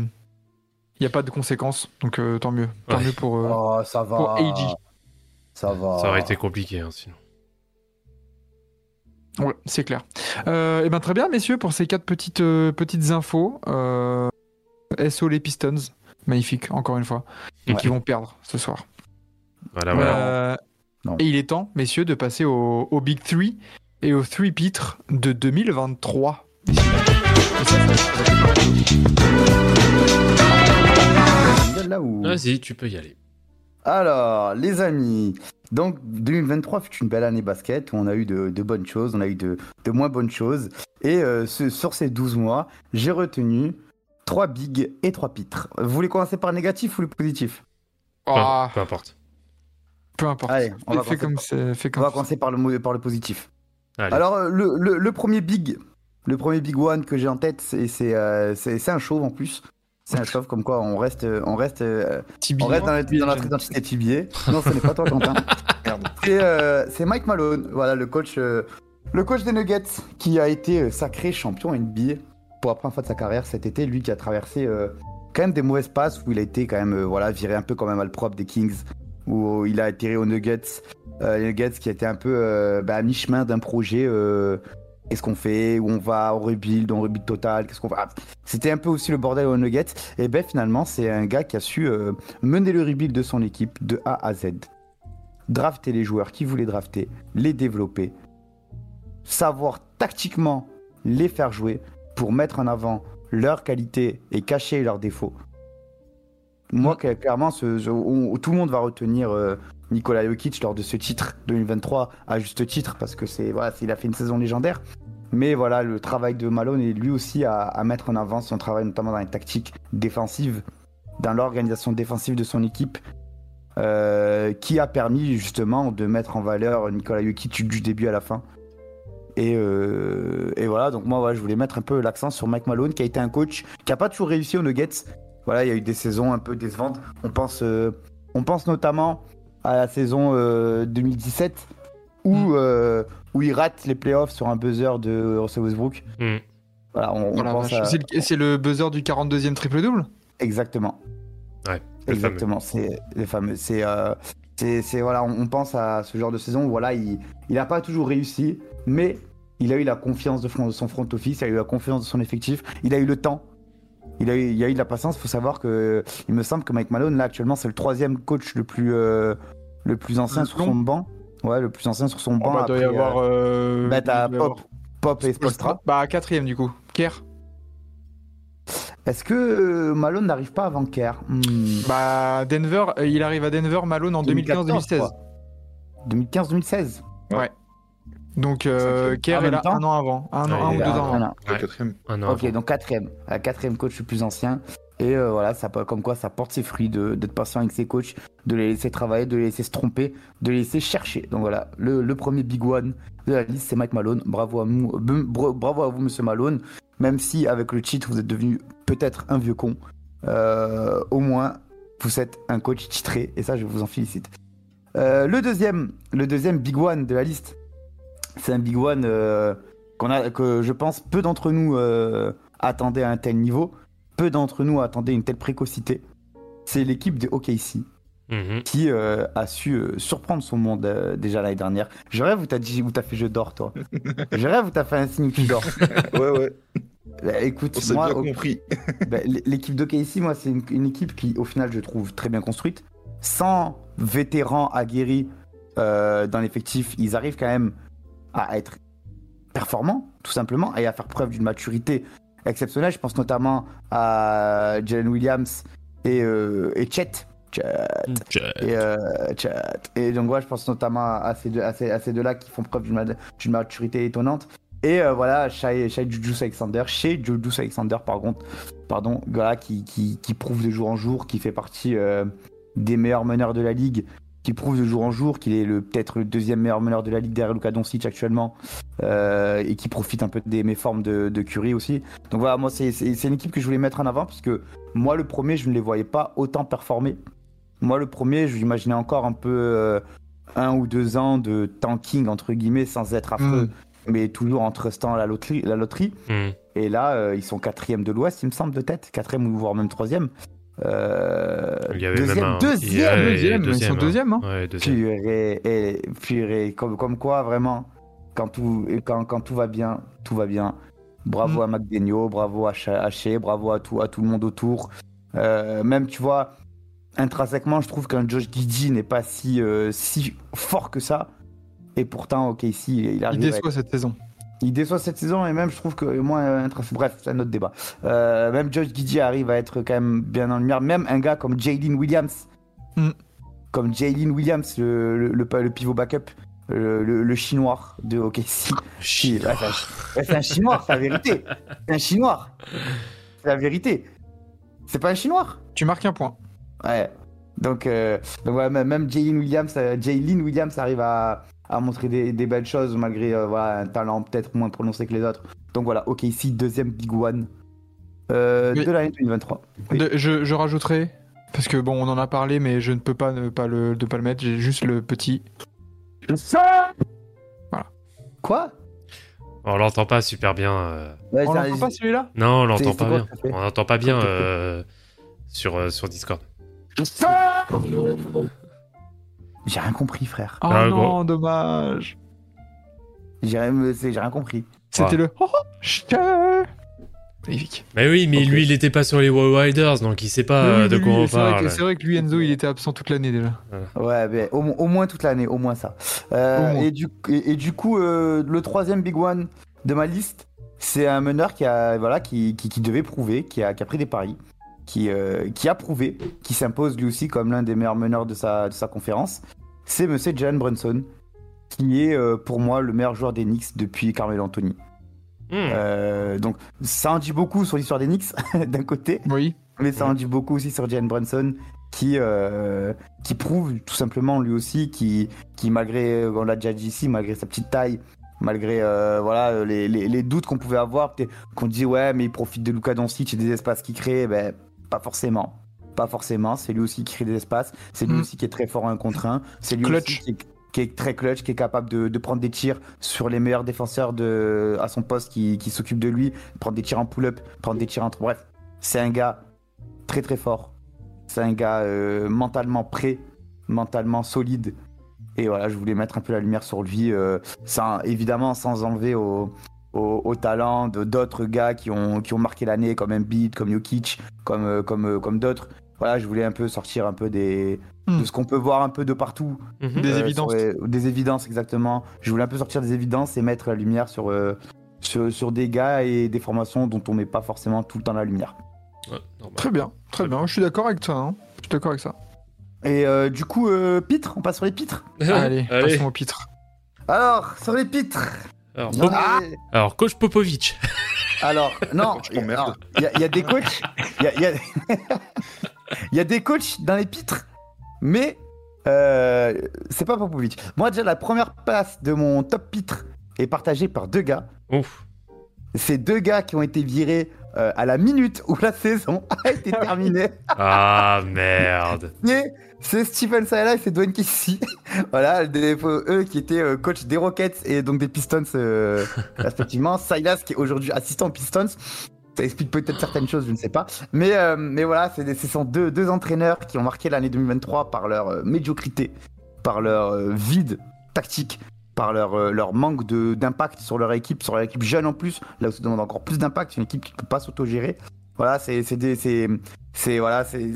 Il n'y a pas de conséquences, donc euh, tant mieux. Tant Ouais. mieux pour... euh, Oh, ça va. pour AG. Ça va. Ça aurait été compliqué, hein, sinon. Ouais, c'est clair. Euh, et ben très bien, messieurs, pour ces quatre petites, euh, petites infos. Euh, SO les Pistons, magnifique, encore une fois. Et Ouais. qui vont perdre ce soir. Voilà, voilà. Non. et il est temps, messieurs, de passer au, au Big 3 et au 3 pitres de 2023. messieurs. Et ça, ça va être- Là où... Vas-y, tu peux y aller. Alors, les amis, donc 2023 fut une belle année basket où on a eu de, de bonnes choses, on a eu de, de moins bonnes choses. Et euh, ce- sur ces 12 mois, j'ai retenu 3 bigs et 3 pitres. Vous voulez commencer par le négatif ou le positif? Ah, Peu importe. Peu importe. Allez, on va commencer comme par- On va commencer le, mo- par le positif. Allez. Alors, euh, le, le- le premier big, le premier big one que j'ai en tête, c'est c'est, euh, un chauve en plus. C'est un chauve, comme quoi on reste, on reste, euh, on reste dans, la- dans notre identité tibier. Non, ce n'est pas toi, Quentin. [laughs] C'est euh, c'est Mike Malone, voilà le coach, euh, le coach des Nuggets, qui a été euh, sacré champion NBA pour la première fois de sa carrière cet été. Lui qui a traversé euh, quand même des mauvaises passes où il a été quand même euh, voilà viré un peu quand même à le propre des Kings, où il a atterri aux Nuggets. Euh, les Nuggets qui étaient un peu euh, bah, à mi-chemin d'un projet. euh, Qu'est-ce qu'on fait Où on va On rebuild, on rebuild total Qu'est-ce qu'on va Ah, C'était un peu aussi le bordel aux Nuggets. Et ben finalement, c'est un gars qui a su mener le rebuild de son équipe de A à Z. Drafter les joueurs qui voulait drafter, les développer, savoir tactiquement les faire jouer pour mettre en avant leurs qualités et cacher leurs défauts. Moi, cla- clairement, ce- ce- on- tout le monde va retenir euh, Nikola Jokic lors de ce titre 2023 à juste titre parce que c'est voilà, il a fait une saison légendaire. Mais voilà, le travail de Malone est lui aussi à, à mettre en avant son travail notamment dans les tactiques défensives, dans l'organisation défensive de son équipe, euh, qui a permis justement de mettre en valeur Nikola Jokic du début à la fin. Et, euh, et voilà, donc moi je voulais mettre un peu l'accent sur Mike Malone qui a été un coach qui a pas toujours réussi aux Nuggets. Voilà, il y a eu des saisons un peu décevantes. On pense, euh, on pense notamment à la saison euh, 2017 où, Mm. euh, où il rate les playoffs sur un buzzer de Russell Westbrook. Hmm. Voilà, on, pense à... C'est le, c'est le buzzer du 42e triple-double Ouais, Exactement. le fameux. Exactement, c'est les fameux. C'est, euh, c'est, c'est- voilà, on, on pense à ce genre de saison. où, Voilà, il, il n'a pas toujours réussi, mais il a eu la confiance de, front- de son front office, il a eu la confiance de son effectif, il a eu le temps. Il a eu, il a eu de la patience. Il faut savoir que, il me semble que Mike Malone là actuellement c'est le troisième coach le plus, euh, le plus ancien Le sur son banc. Ouais, le plus ancien sur son Oh, banc. bah, doit y après, avoir. euh, euh, bah, t'as Pop, Pop et Spolstra. Bah, quatrième du coup. Kerr. Est-ce que euh, Malone n'arrive pas avant Kerr? Hmm. Bah, Denver, il arrive à Denver, Malone en 2015-2016. 2015-2016. Donc, euh. Kerr est là un an avant. Un, an, Ouais, un ou deux ans avant. Le Ouais. quatrième. Un an Ok, avant. donc quatrième. Quatrième coach le plus ancien. Et euh, voilà, ça, comme quoi ça porte ses fruits de- d'être patient avec ses coachs, de les laisser travailler, de les laisser se tromper, de les laisser chercher. Donc voilà, le, le premier big one de la liste, c'est Mike Malone. Bravo à, bra- bravo à vous, monsieur Malone. Même si avec le titre, vous êtes devenu peut-être un vieux con, euh, au moins, vous êtes un coach titré. Et ça, je vous en félicite. Euh, le, deuxième, le deuxième big one de la liste, c'est un big one euh, qu'on a, que je pense peu d'entre nous euh, attendaient à un tel niveau. Peu d'entre nous attendaient une telle précocité. C'est l'équipe de OKC Mhm. qui euh, a su euh, surprendre son monde euh, déjà l'année dernière. Je rêve où t'as dit où t'as fait je dors toi. je rêve où t'as fait un signe tu dors. [laughs] Ouais, ouais, Bah, écoute, on moi, bien au- compris. [laughs] bah, l'équipe d'OKC, moi, c'est une, une équipe qui, au final, je trouve très bien construite. Sans vétérans aguerris euh, dans l'effectif, ils arrivent quand même à être performants, tout simplement, et à faire preuve d'une maturité exceptionnelle. Je pense notamment à Jalen Williams et, euh, et Chet. Chet. Et, euh, Chet. Et donc, ouais, je pense notamment à ces deux- à ces, à ces deux-là qui font preuve d'une ma- d'une maturité étonnante. Et euh, voilà, Shai Julius Alexander, chez Julius Alexander, par contre, pardon, voilà, qui, qui, qui prouve de jour en jour, qui fait partie des meilleurs meneurs de la ligue, qui prouve de jour en jour qu'il est le peut-être le deuxième meilleur meneur de la ligue derrière Luka Doncic actuellement, euh, et qui profite un peu des méformes de, de Curry aussi. Donc voilà, moi, c'est une équipe que je voulais mettre en avant, parce que moi, le premier, je ne les voyais pas autant performer. Moi, le premier, je l'imaginais encore un peu euh, un ou deux ans de tanking, entre guillemets, sans être affreux, mais toujours en trustant la loterie. La loterie. Mhm. Et là, euh, ils sont quatrième de l'Ouest, il me semble, de tête. Quatrième ou voire même troisième. Euh, Il y avait deuxième, même un. deuxième, il y a- deuxième, il a ils sont deuxième, hein. Ouais, deuxième. Purée, et, purée, comme, comme quoi, vraiment, quand tout, quand, quand tout va bien, tout va bien. Bravo Mm. à McDaniel, bravo à Haché, bravo à tout, à tout le monde autour. Euh, même, tu vois, intrinsèquement, je trouve qu'un Josh Giddy n'est pas si, euh, si fort que ça. Et pourtant, ok, ici, il Il arrive à déçoit cette saison. Il déçoit cette saison et même je trouve que moins euh, Bref, c'est un autre débat. Euh, même Josh Giddy arrive à être quand même bien en lumière. Même un gars comme Jalen Williams, Mm. comme Jalen Williams, le, le, le- le pivot backup, le, chinois de OKC. Ouais, c'est un- chinois, c'est la vérité. C'est un chinois. C'est la vérité. C'est pas un chinois Tu marques un point. Ouais. Donc, euh, donc ouais, même- Jalen Williams, Jalen Williams arrive à, à montrer des, des belles choses malgré euh, voilà, un talent peut-être moins prononcé que les autres. Donc voilà, ok, ici, deuxième big one euh, de l'année 2023. Oui. De- je, je rajouterai, parce que bon, on en a parlé, mais je ne peux pas ne pas le, de pas le mettre. J'ai juste le petit. Voilà. Quoi? On l'entend pas super bien. euh. Ouais, On l'entend pas celui-là? Non, on l'entend pas bien. ça On n'entend pas bien euh, sur, euh, sur Discord. J'ai rien compris, frère. Oh Ah, non, dommage. J'ai rien, c'est- j'ai rien compris. C'était Ouais. le. Oh, oh, Magnifique. Mais oui, mais lui, il était pas sur les Wild Riders, donc il sait pas Oui, euh, de quoi on parle. C'est vrai que lui, Enzo, il était absent toute l'année déjà. Ouais, mais au, au moins toute l'année, au moins ça. Euh, Au moins. Et, du, et, et du coup, euh, le troisième big one de ma liste, c'est un meneur qui, a, voilà, qui, qui, qui devait prouver, qui a, qui a pris des paris, qui, euh, qui a prouvé, qui s'impose lui aussi comme l'un des meilleurs meneurs de sa, de sa conférence. C'est Monsieur Jalen Brunson, qui est euh, pour moi le meilleur joueur des Knicks depuis Carmelo Anthony. Hmm. Euh, donc ça en dit beaucoup sur l'histoire des Knicks [laughs] d'un côté, Oui. mais ça en dit beaucoup aussi sur Jalen Brunson, qui, euh, qui prouve tout simplement lui aussi, qui, qui malgré, on l'a déjà dit ici, malgré sa petite taille, malgré euh, voilà, les, les- les doutes qu'on pouvait avoir, qu'on dit ouais, mais il profite de Luka Doncic et des espaces qu'il crée, ben pas forcément. Pas forcément, c'est lui aussi qui crée des espaces, c'est lui Mm. aussi qui est très fort en un contre un, c'est lui Clutch. aussi qui est, qui est très clutch, qui est capable de, de prendre des tirs sur les meilleurs défenseurs de, à son poste qui, qui s'occupent de lui, prendre des tirs en pull-up, prendre des tirs en... Bref, c'est un gars très très fort. C'est un gars euh, mentalement prêt, mentalement solide. Et voilà, je voulais mettre un peu la lumière sur lui, euh, sans, évidemment sans enlever au, au, au talent de d'autres gars qui ont, qui ont marqué l'année, comme Embiid, comme Jokic, comme, euh, comme, euh, comme d'autres. Voilà, je voulais un peu sortir un peu des, Hmm. de ce qu'on peut voir un peu de partout. Mhm. Des Euh, évidences. sur les- des évidences, exactement. Je voulais un peu sortir des évidences et mettre la lumière sur, euh, sur, sur des gars et des formations dont on met pas forcément tout le temps la lumière. Ouais. Très bien, très bien. Je suis d'accord avec toi. hein. Je suis d'accord avec ça. Et euh, du coup, euh, Pitre, on passe sur les pitres. Allez, Allez. passons au pitre. Alors, sur les pitres. Alors, Non, Pop- mais- alors, coach Popovic. [laughs] Alors, non, alors, il y, a- il y a des coachs. Il y a, y [laughs] y des coachs dans les pitres, mais euh, c'est pas Popovic. Moi, déjà, la première place de mon top pitre est partagée par deux gars. Ouf. C'est deux gars qui ont été virés euh, à la minute où la saison [laughs] a été terminée. Ah merde. [laughs] C'est Stephen Silas et Dwayne Casey. [laughs] voilà, des- eux qui étaient euh, coach des Rockets et donc des Pistons euh, respectivement. Silas qui est aujourd'hui assistant aux Pistons. Ça explique peut-être certaines choses, je ne sais pas. Mais, euh, mais voilà, c'est ce sont deux, deux entraîneurs qui ont marqué l'année 2023 par leur euh, médiocrité, par leur euh, vide tactique, par leur, euh, leur manque d'impact sur leur équipe, sur leur équipe jeune en plus. Là où ça demande encore plus d'impact, une équipe qui ne peut pas s'autogérer. Voilà, c'est voilà, c'est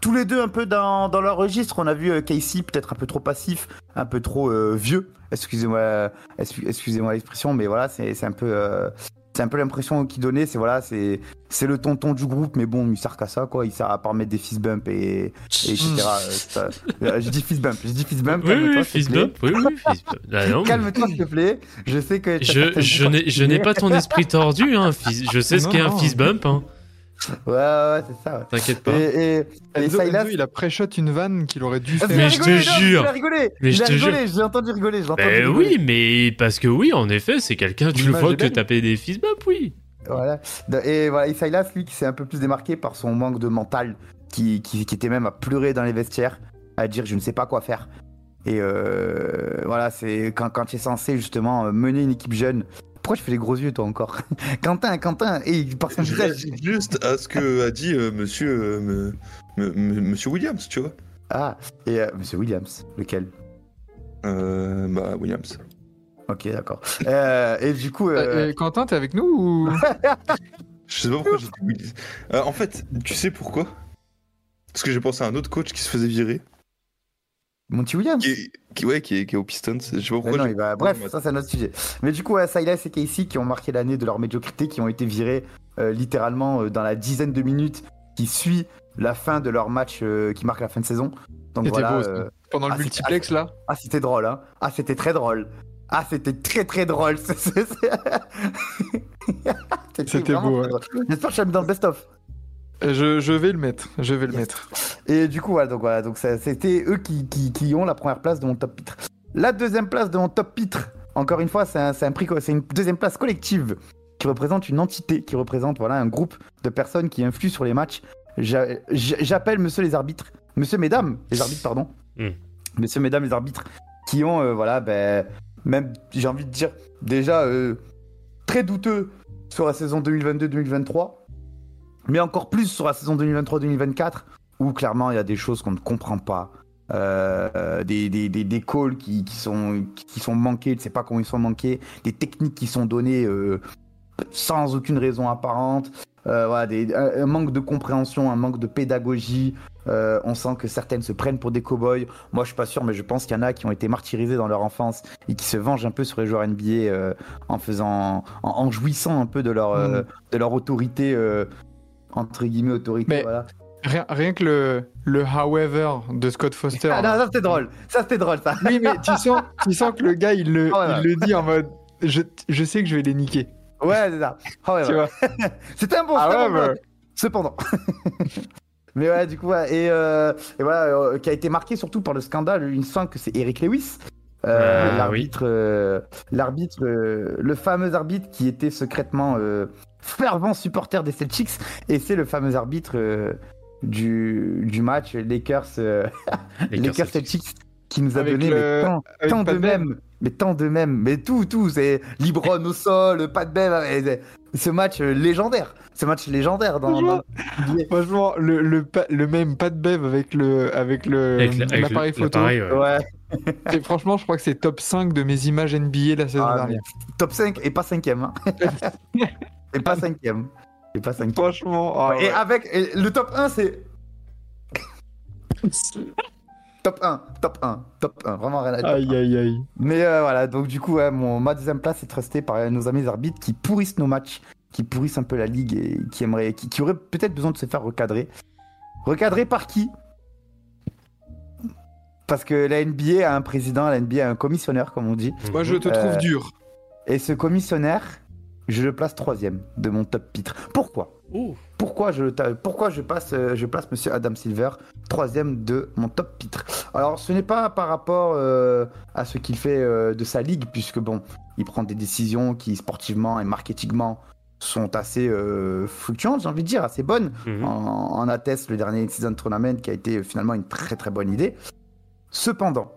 tous les deux un peu dans, dans leur registre. On a vu euh, Casey peut-être un peu trop passif, un peu trop euh, vieux. Excusez-moi, excu- excusez-moi l'expression, mais voilà, c'est un peu, c'est un peu l'impression qu'il donnait. C'est voilà, c'est c'est le tonton du groupe, mais bon, il sert qu'à ça, quoi. Il sert à part mettre des fist bumps et, et etc. Je dis fist bump, je dis fist bump. Oui, calme-toi, oui, fist bump. Oui, oui, fist bump. [laughs] Ah, mais- Calme-toi, s'il te plaît. Je sais que Je, je n'ai je n'ai pas ton esprit tordu, hein. fist- Je sais ce qu'est un fist bump, hein. Ouais, ouais, c'est ça. ouais. T'inquiète pas. Et, et, et Enzo, Silas, Enzo, il a pré-shot une vanne qu'il aurait dû faire. Mais je te jure. Il a rigolé. Mais je te J'ai entendu rigoler. J'ai entendu Ben rigoler. oui, mais parce que oui, en effet, c'est quelqu'un, tu le vois que taper des fist bump, oui. Voilà. Et voilà, et Silas, lui, qui s'est un peu plus démarqué par son manque de mental, qui, qui, qui était même à pleurer dans les vestiaires, à dire je ne sais pas quoi faire. Et euh, voilà, c'est quand, quand tu es censé justement euh, mener une équipe jeune. Pourquoi je fais les gros yeux, toi, encore [laughs] Quentin, Quentin, et il par son Je juste à ce que a dit euh, monsieur, euh, me- me- me- monsieur Williams, tu vois. Ah, et euh, Monsieur Williams, lequel? Euh, bah, Williams. Ok, d'accord. Euh, et du coup, euh, Euh, et Quentin, t'es avec nous ou? [laughs] Je sais pas pourquoi j'ai dit Williams. Euh, en fait, tu sais pourquoi? Parce que j'ai pensé à un autre coach qui se faisait virer. Monty Williams Qui ouais, qui est, qui est au Pistons. Je sais pas pourquoi. non, Bref, ça c'est un autre sujet. Mais du coup, ouais, Silas et Casey qui ont marqué l'année de leur médiocrité, qui ont été virés euh, littéralement euh, dans la dizaine de minutes qui suit la fin de leur match euh, qui marque la fin de saison. Donc C'était voilà. beau, ça. euh, pendant le Ah, multiplex là Ah, c'était drôle, hein. Ah, c'était très drôle. Ah, c'était très très drôle. [laughs] C'était beau, ouais. J'espère que je suis dans le best-of. Je, je vais le mettre, je vais le Yes. mettre. Et du coup, voilà, donc, voilà, donc c'était eux qui, qui, qui ont la première place de mon top pitre. La deuxième place de mon top pitre, encore une fois, c'est un, prix, c'est une deuxième place collective qui représente une entité, qui représente voilà, un groupe de personnes qui influent sur les matchs. J'a- j'a- J'appelle monsieur les arbitres, monsieur, mesdames, les arbitres, pardon. Hmm. Monsieur, mesdames, les arbitres, qui ont, euh, voilà, ben, même, j'ai envie de dire, déjà euh, très douteux sur la saison 2022-2023 mais encore plus sur la saison 2023-2024, où clairement il y a des choses qu'on ne comprend pas. Euh, des, des, des, des calls qui, qui, sont, qui sont manqués, tu ne sais pas comment ils sont manqués, des techniques qui sont données euh, sans aucune raison apparente, euh, voilà, des, un, un manque de compréhension, un manque de pédagogie. On sent que certaines se prennent pour des cow-boys. Moi, je suis pas sûr, mais je pense qu'il y en a qui ont été martyrisés dans leur enfance et qui se vengent un peu sur les joueurs NBA en faisant, en, en jouissant un peu de leur, euh, de leur autorité, entre guillemets autorité. Mais- voilà. Rien, rien que le, le however de Scott Foster. Ah, non, ça c'était drôle. Ça c'était drôle, ça. Oui, mais tu sens, tu sens que le gars, il le, Ah ouais, il le dit en mode je, je sais que je vais les niquer. Ouais, c'est ça. Ah ouais, Tu ouais. vois [laughs] C'était un bon. Ah c'était un bon mais- bloc. Cependant. [laughs] mais ouais, du coup, ouais, et, euh, et voilà, euh, qui a été marqué surtout par le scandale. Il me semble que c'est Eric Lewis. euh, Ah, l'arbitre, euh, l'arbitre, euh, le fameux arbitre qui était secrètement euh, fervent supporter des Celtics, et c'est le fameux arbitre euh, du, du match Lakers, euh, Les [laughs] Lakers Celtics. Qui nous a Avec donné le- mais tant, de même, mais tant de même, mais tout, tout, c'est Libron au sol, pas de Bev, ce match euh, légendaire, ce match légendaire dans, dans- Franchement, le, le, même pas de bev avec le avec le Avec la- avec l'appareil photo. ouais, [laughs] Et franchement, je crois que c'est top 5 de mes images NBA la saison Ah, dernière. top 5 et pas cinquième, hein. [laughs] et pas cinquième, et pas cinquième. Franchement, ah Et ouais. avec et le top 1 c'est [laughs] top 1, top 1, top 1, vraiment rien à dire. aïe aïe aïe. Mais euh, voilà, donc du coup, ouais, mon, ma deuxième place est trustée par nos amis arbitres qui pourrissent nos matchs, qui pourrissent un peu la ligue et qui aimeraient, qui, qui auraient peut-être besoin de se faire recadrer. Recadrer par qui? Parce que la NBA a un président, la NBA a un commissionnaire, comme on dit. Moi, je te trouve Euh, dur. Et ce commissionnaire, je le place troisième de mon top pitre. Pourquoi? Ouh. pourquoi je, pourquoi je, passe, euh, je place Monsieur Adam Silver troisième de mon top pitre Alors, ce n'est pas par rapport euh, à ce qu'il fait euh, de sa ligue, puisque bon, il prend des décisions qui sportivement et marketingement sont assez euh, fluctuantes, j'ai envie de dire, assez bonnes. Mhm. En, en atteste le dernier season tournament qui a été finalement une très très bonne idée. Cependant,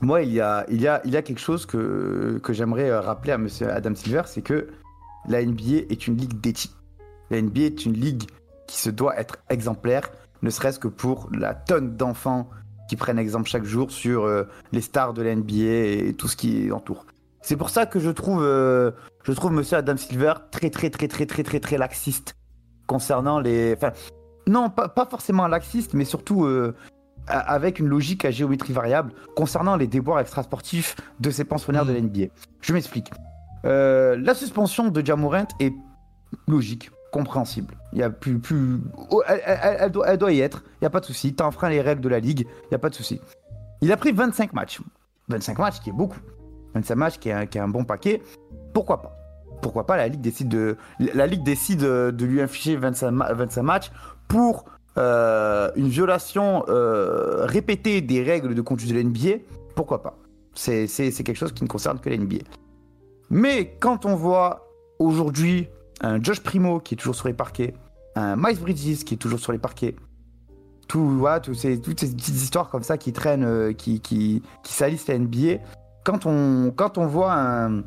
moi, il y a, il y a, il y a quelque chose que, que j'aimerais euh, rappeler à Monsieur Adam Silver, c'est que la NBA est une ligue d'éthique. La NBA est une ligue qui se doit être exemplaire, ne serait-ce que pour la tonne d'enfants qui prennent exemple chaque jour sur euh, les stars de la NBA et tout ce qui entoure. C'est pour ça que je trouve, euh, je trouve Monsieur Adam Silver très très très très très très très laxiste concernant les, enfin, non pas, pas forcément laxiste, mais surtout euh, avec une logique à géométrie variable concernant les déboires extrasportifs de ces pensionnaires de la NBA. Je m'explique. Euh, la suspension de Jamorant est logique, compréhensible. Il y a plus, plus... oh, elle, elle- elle doit, elle doit y être. Il n'y a pas de souci. T'as enfreint les règles de la ligue. Il n'y a pas de souci. Il a pris 25 matchs. 25 matchs qui est beaucoup. 25 matchs qui est un, qui est un bon paquet. Pourquoi pas? Pourquoi pas? La ligue décide de la ligue décide de lui afficher 25, ma- 25 matchs pour euh, une violation euh, répétée des règles de conduite de l'NBA Pourquoi pas? C'est c'est- c'est quelque chose qui ne concerne que l'NBA. Mais quand on voit aujourd'hui un Josh Primo qui est toujours sur les parquets, un Miles Bridges qui est toujours sur les parquets, tout, voilà, tout ces- toutes ces petites histoires comme ça qui traînent, euh, qui, qui, qui salissent la NBA, quand on, quand on voit un,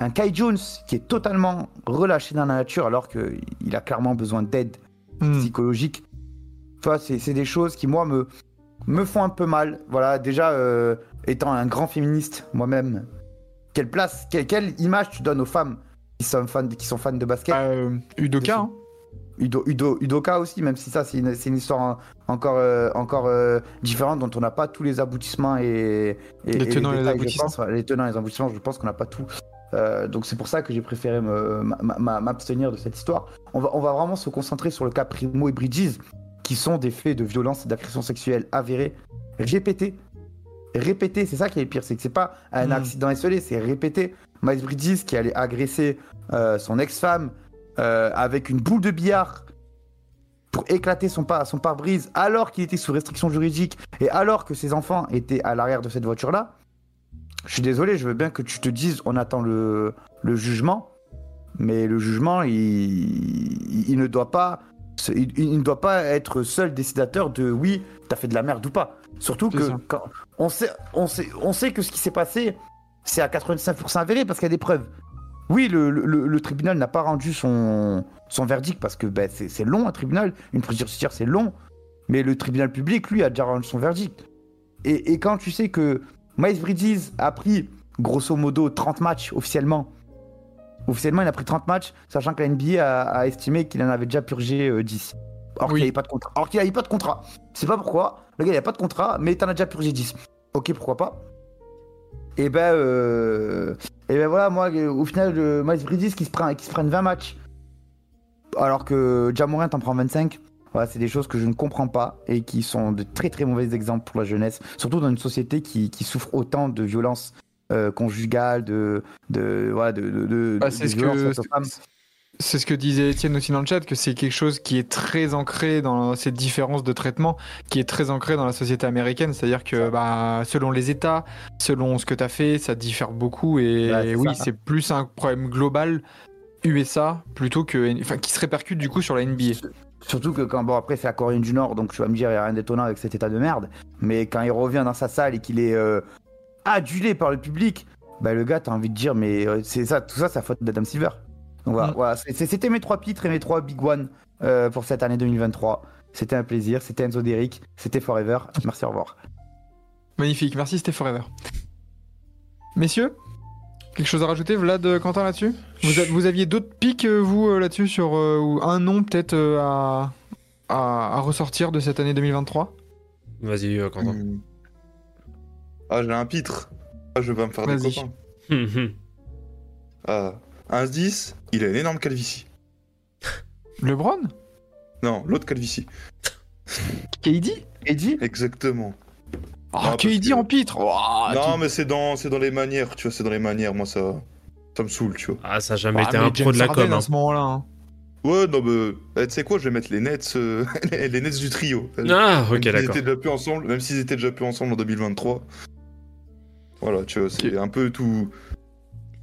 un Kai Jones qui est totalement relâché dans la nature alors qu'il a clairement besoin d'aide Hmm. psychologique, tu vois, c'est des choses qui, moi, me, me font un peu mal. Voilà, déjà, euh, étant un grand féministe moi-même, quelle place, quelle, quelle image tu donnes aux femmes qui sont fans, de- qui sont fans de basket Euh, Udoka, hein. Udo, Udo- Udoka aussi, même si ça, c'est une, une histoire en- encore, euh, encore euh, différente dont on n'a pas tous les aboutissements et, et Les tenants et les détails, pense. Ouais, les tenants et les aboutissements, je pense qu'on n'a pas tout. Donc c'est pour ça que j'ai préféré m'abstenir de cette histoire. On va, on va vraiment se concentrer sur le cas Primo et Bridges, qui sont des faits de violence et d'agression sexuelle avérés, répétés. Répétés, c'est ça qui est le pire, c'est que c'est pas un Mm. accident isolé, c'est répété. Miles Bridges qui allait agresser euh, son ex-femme euh, avec une boule de billard pour éclater son, par- son pare-brise alors qu'il était sous restriction juridique et alors que ses enfants étaient à l'arrière de cette voiture-là. Je suis désolé, je veux bien que tu te dises on attend le, le jugement, mais le jugement, il, il- il ne doit pas il, il ne doit pas être seul décidateur de oui, t'as fait de la merde ou pas. Surtout que quand on sait, on sait, on sait que ce qui s'est passé, c'est à 85% avéré parce qu'il y a des preuves. Oui, le, le- le tribunal n'a pas rendu son, son verdict parce que ben, c'est c'est long un tribunal, une procédure judiciaire c'est long, mais le tribunal public lui a déjà rendu son verdict. Et, et quand tu sais que Miles Bridges a pris grosso modo 30 matchs officiellement, officiellement il a pris 30 matchs, sachant que la NBA a, a estimé qu'il en avait déjà purgé euh, 10. Or Oui. qu'il n'avait pas de contrat. Or qu'il n'avait pas de contrat. Je sais pas pourquoi, le gars il a pas de contrat, mais t'en as déjà purgé 10. Ok, pourquoi pas Et ben, euh... et ben voilà, moi, euh, au final, le Miles Bridges qui se, prend, qui se prennent 20 matchs, alors que Jamorant en prend 25. Voilà, c'est des choses que je ne comprends pas et qui sont de très très mauvais exemples pour la jeunesse, surtout dans une société qui, qui souffre autant de violences euh, conjugales, de, de, voilà, de, de, de- Bah, de c'est ce que c'est ce que disait Étienne aussi dans le chat que c'est quelque chose qui est très ancré dans cette différence de traitement qui est très ancré dans la société américaine. C'est-à-dire que bah, selon les États selon ce que tu as fait ça diffère beaucoup. Et Ouais, oui c'est plus un problème global USA plutôt que enfin qui se répercute du coup sur la NBA Surtout que quand, bon, après, c'est la Corée du Nord, donc tu vas me dire, il n'y a rien d'étonnant avec cet état de merde. Mais quand il revient dans sa salle et qu'il est euh, adulé par le public, bah, le gars, t'as envie de dire, mais euh, c'est ça, tout ça, c'est la faute d'Adam Silver. Donc voilà, Mm. voilà, c'était mes trois pitres et mes trois big one euh, pour cette année 2023. C'était un plaisir, c'était Enzo Derrick, c'était Forever. Merci, au revoir. magnifique merci c'était Forever messieurs quelque chose à rajouter Vlad euh, Quentin là-dessus? Vous, aviez d'autres pics vous là-dessus sur euh, ou un nom peut-être euh, à, à à ressortir de cette année 2023 Vas-y, euh, Quentin. Hmm. Ah, j'ai un pitre. Ah, je vais me faire des copains. Hum. Ah, un 10, il a une énorme calvitie. [laughs] LeBron? Non, l'autre calvitie. KD Eddie Exactement. Oh, parce KD que- en pitre Oh, non, tu- mais c'est dans, c'est dans les manières, tu vois, c'est dans les manières. Moi, ça, ça me saoule, tu vois. Ah, ça a jamais Ah, été un pro de la com. Hein. à ce moment-là. hein. Ouais, non, mais eh, tu sais quoi, je vais mettre les Nets, euh, [laughs] les Nets du trio. Ah, ok, d'accord. étaient déjà plus ensemble, même s'ils étaient déjà plus ensemble en 2023. Voilà, tu vois, c'est un peu tout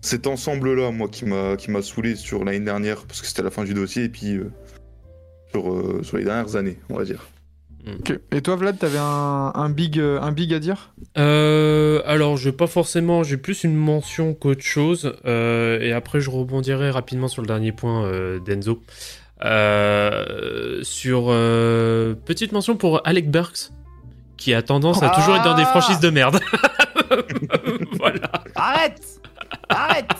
cet ensemble-là, moi, qui m'a qui m'a saoulé sur l'année dernière, parce que c'était la fin du dossier, et puis euh, sur, euh, sur les dernières années, on va dire. Ok. Et toi, Vlad, t'avais un, un, big, euh, un big à dire? Euh, alors, je pas forcément, j'ai plus une mention qu'autre chose. euh, et après, je rebondirai rapidement sur le dernier point euh, d'Enzo. Euh, sur euh, petite mention pour Alec Burks, qui a tendance à toujours être dans des Ah franchises de merde. [laughs] voilà, Arrête Arrête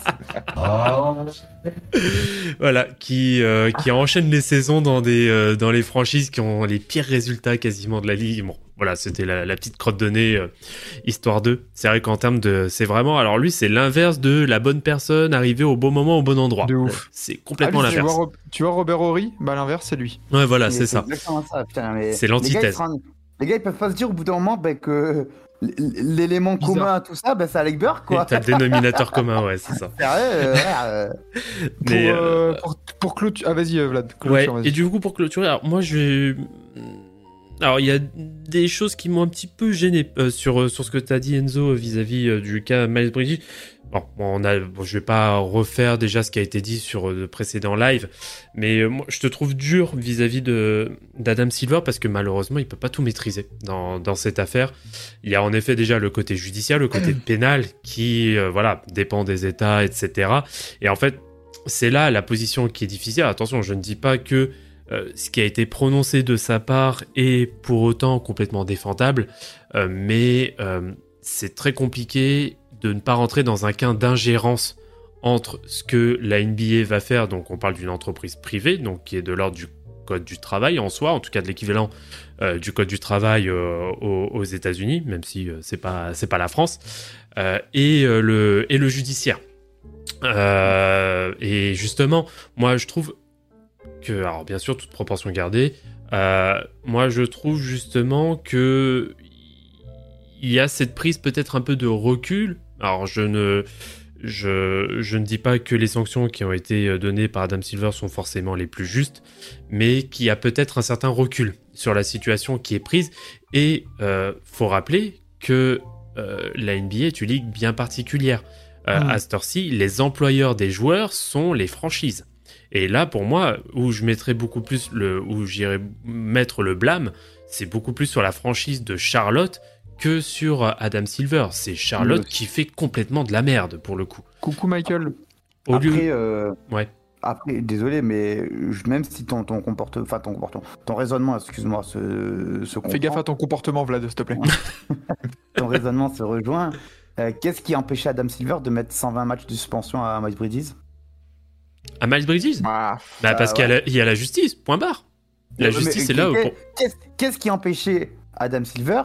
voilà, qui euh, qui enchaîne les saisons dans des euh, dans les franchises qui ont les pires résultats quasiment de la ligue. Bon, voilà, c'était la, la petite crotte de nez, euh, histoire d'eux. C'est vrai qu'en termes de, c'est vraiment, alors lui, c'est l'inverse de la bonne personne arrivée au bon moment au bon endroit. De ouf. C'est complètement Ah, tu, l'inverse. Tu vois Robert Horry? Bah, l'inverse, c'est lui. Ouais, voilà, c'est ça. ça, C'est l'antithèse. Les gars, ils peuvent pas se dire au bout d'un moment bah, que l'élément commun à tout ça, bah, c'est Alec Burke, Et quoi. T'as le dénominateur commun, ouais, c'est ça. [laughs] Sérieux, euh, ouais, [laughs] Pour, Mais, euh, pour, pour clôturer. Ah, vas-y, euh, Vlad. Ouais, clôture, vas-y. et du coup, pour clôturer, alors moi, je vais. Alors, il y a des choses qui m'ont un petit peu gêné euh, sur, euh, sur ce que tu as dit, Enzo, vis-à-vis euh, du cas Miles Bridges. Bon, on a, bon, je vais pas refaire déjà ce qui a été dit sur euh, le précédent live, mais euh, moi, je te trouve dur vis-à-vis de d'Adam Silver parce que malheureusement, il peut pas tout maîtriser dans, dans cette affaire. Il y a en effet déjà le côté judiciaire, le côté [clears throat] pénal qui, euh, voilà, dépend des États, etc. Et en fait, c'est là la position qui est difficile. Attention, je ne dis pas que euh, ce qui a été prononcé de sa part est pour autant complètement défendable, mais c'est très compliqué de ne pas rentrer dans un cas d'ingérence entre ce que la NBA va faire, donc on parle d'une entreprise privée, donc qui est de l'ordre du code du travail en soi, en tout cas de l'équivalent euh, du code du travail euh, aux, États-Unis, même si euh, c'est pas c'est pas la France, euh, et le et le judiciaire. Et justement, moi je trouve que, alors bien sûr, toute proportion gardée, moi je trouve justement que il y a cette prise peut-être un peu de recul. Alors je ne, je, je ne dis pas que les sanctions qui ont été données par Adam Silver sont forcément les plus justes, mais qu'il y a peut-être un certain recul sur la situation qui est prise. Et euh, faut rappeler que euh, la NBA est une ligue bien particulière. Euh, Mm. À cette heure-ci, les employeurs des joueurs sont les franchises. Et là, pour moi, où je mettrais beaucoup plus le, où j'irais mettre le blâme, c'est beaucoup plus sur la franchise de Charlotte que sur euh, Adam Silver. C'est Charlotte Oui. qui fait complètement de la merde pour le coup. Coucou, Michael. Au après, lieu, euh, Ouais. après, désolé, mais même si ton, ton comportement, enfin ton comportement, ton raisonnement, excuse-moi, se, se comprend, Fais gaffe à ton comportement, Vlad, s'il te plaît. [laughs] ton raisonnement se rejoint. euh, Qu'est-ce qui a empêché Adam Silver de mettre 120 matchs de suspension à Miles Bridges? À Miles Bridges? Ah, bah, Parce ouais. qu'il y, a la- il y a la justice, point barre. La Ouais, justice mais est là. pour- Qu'est-ce qu'est-ce qui a empêché Adam Silver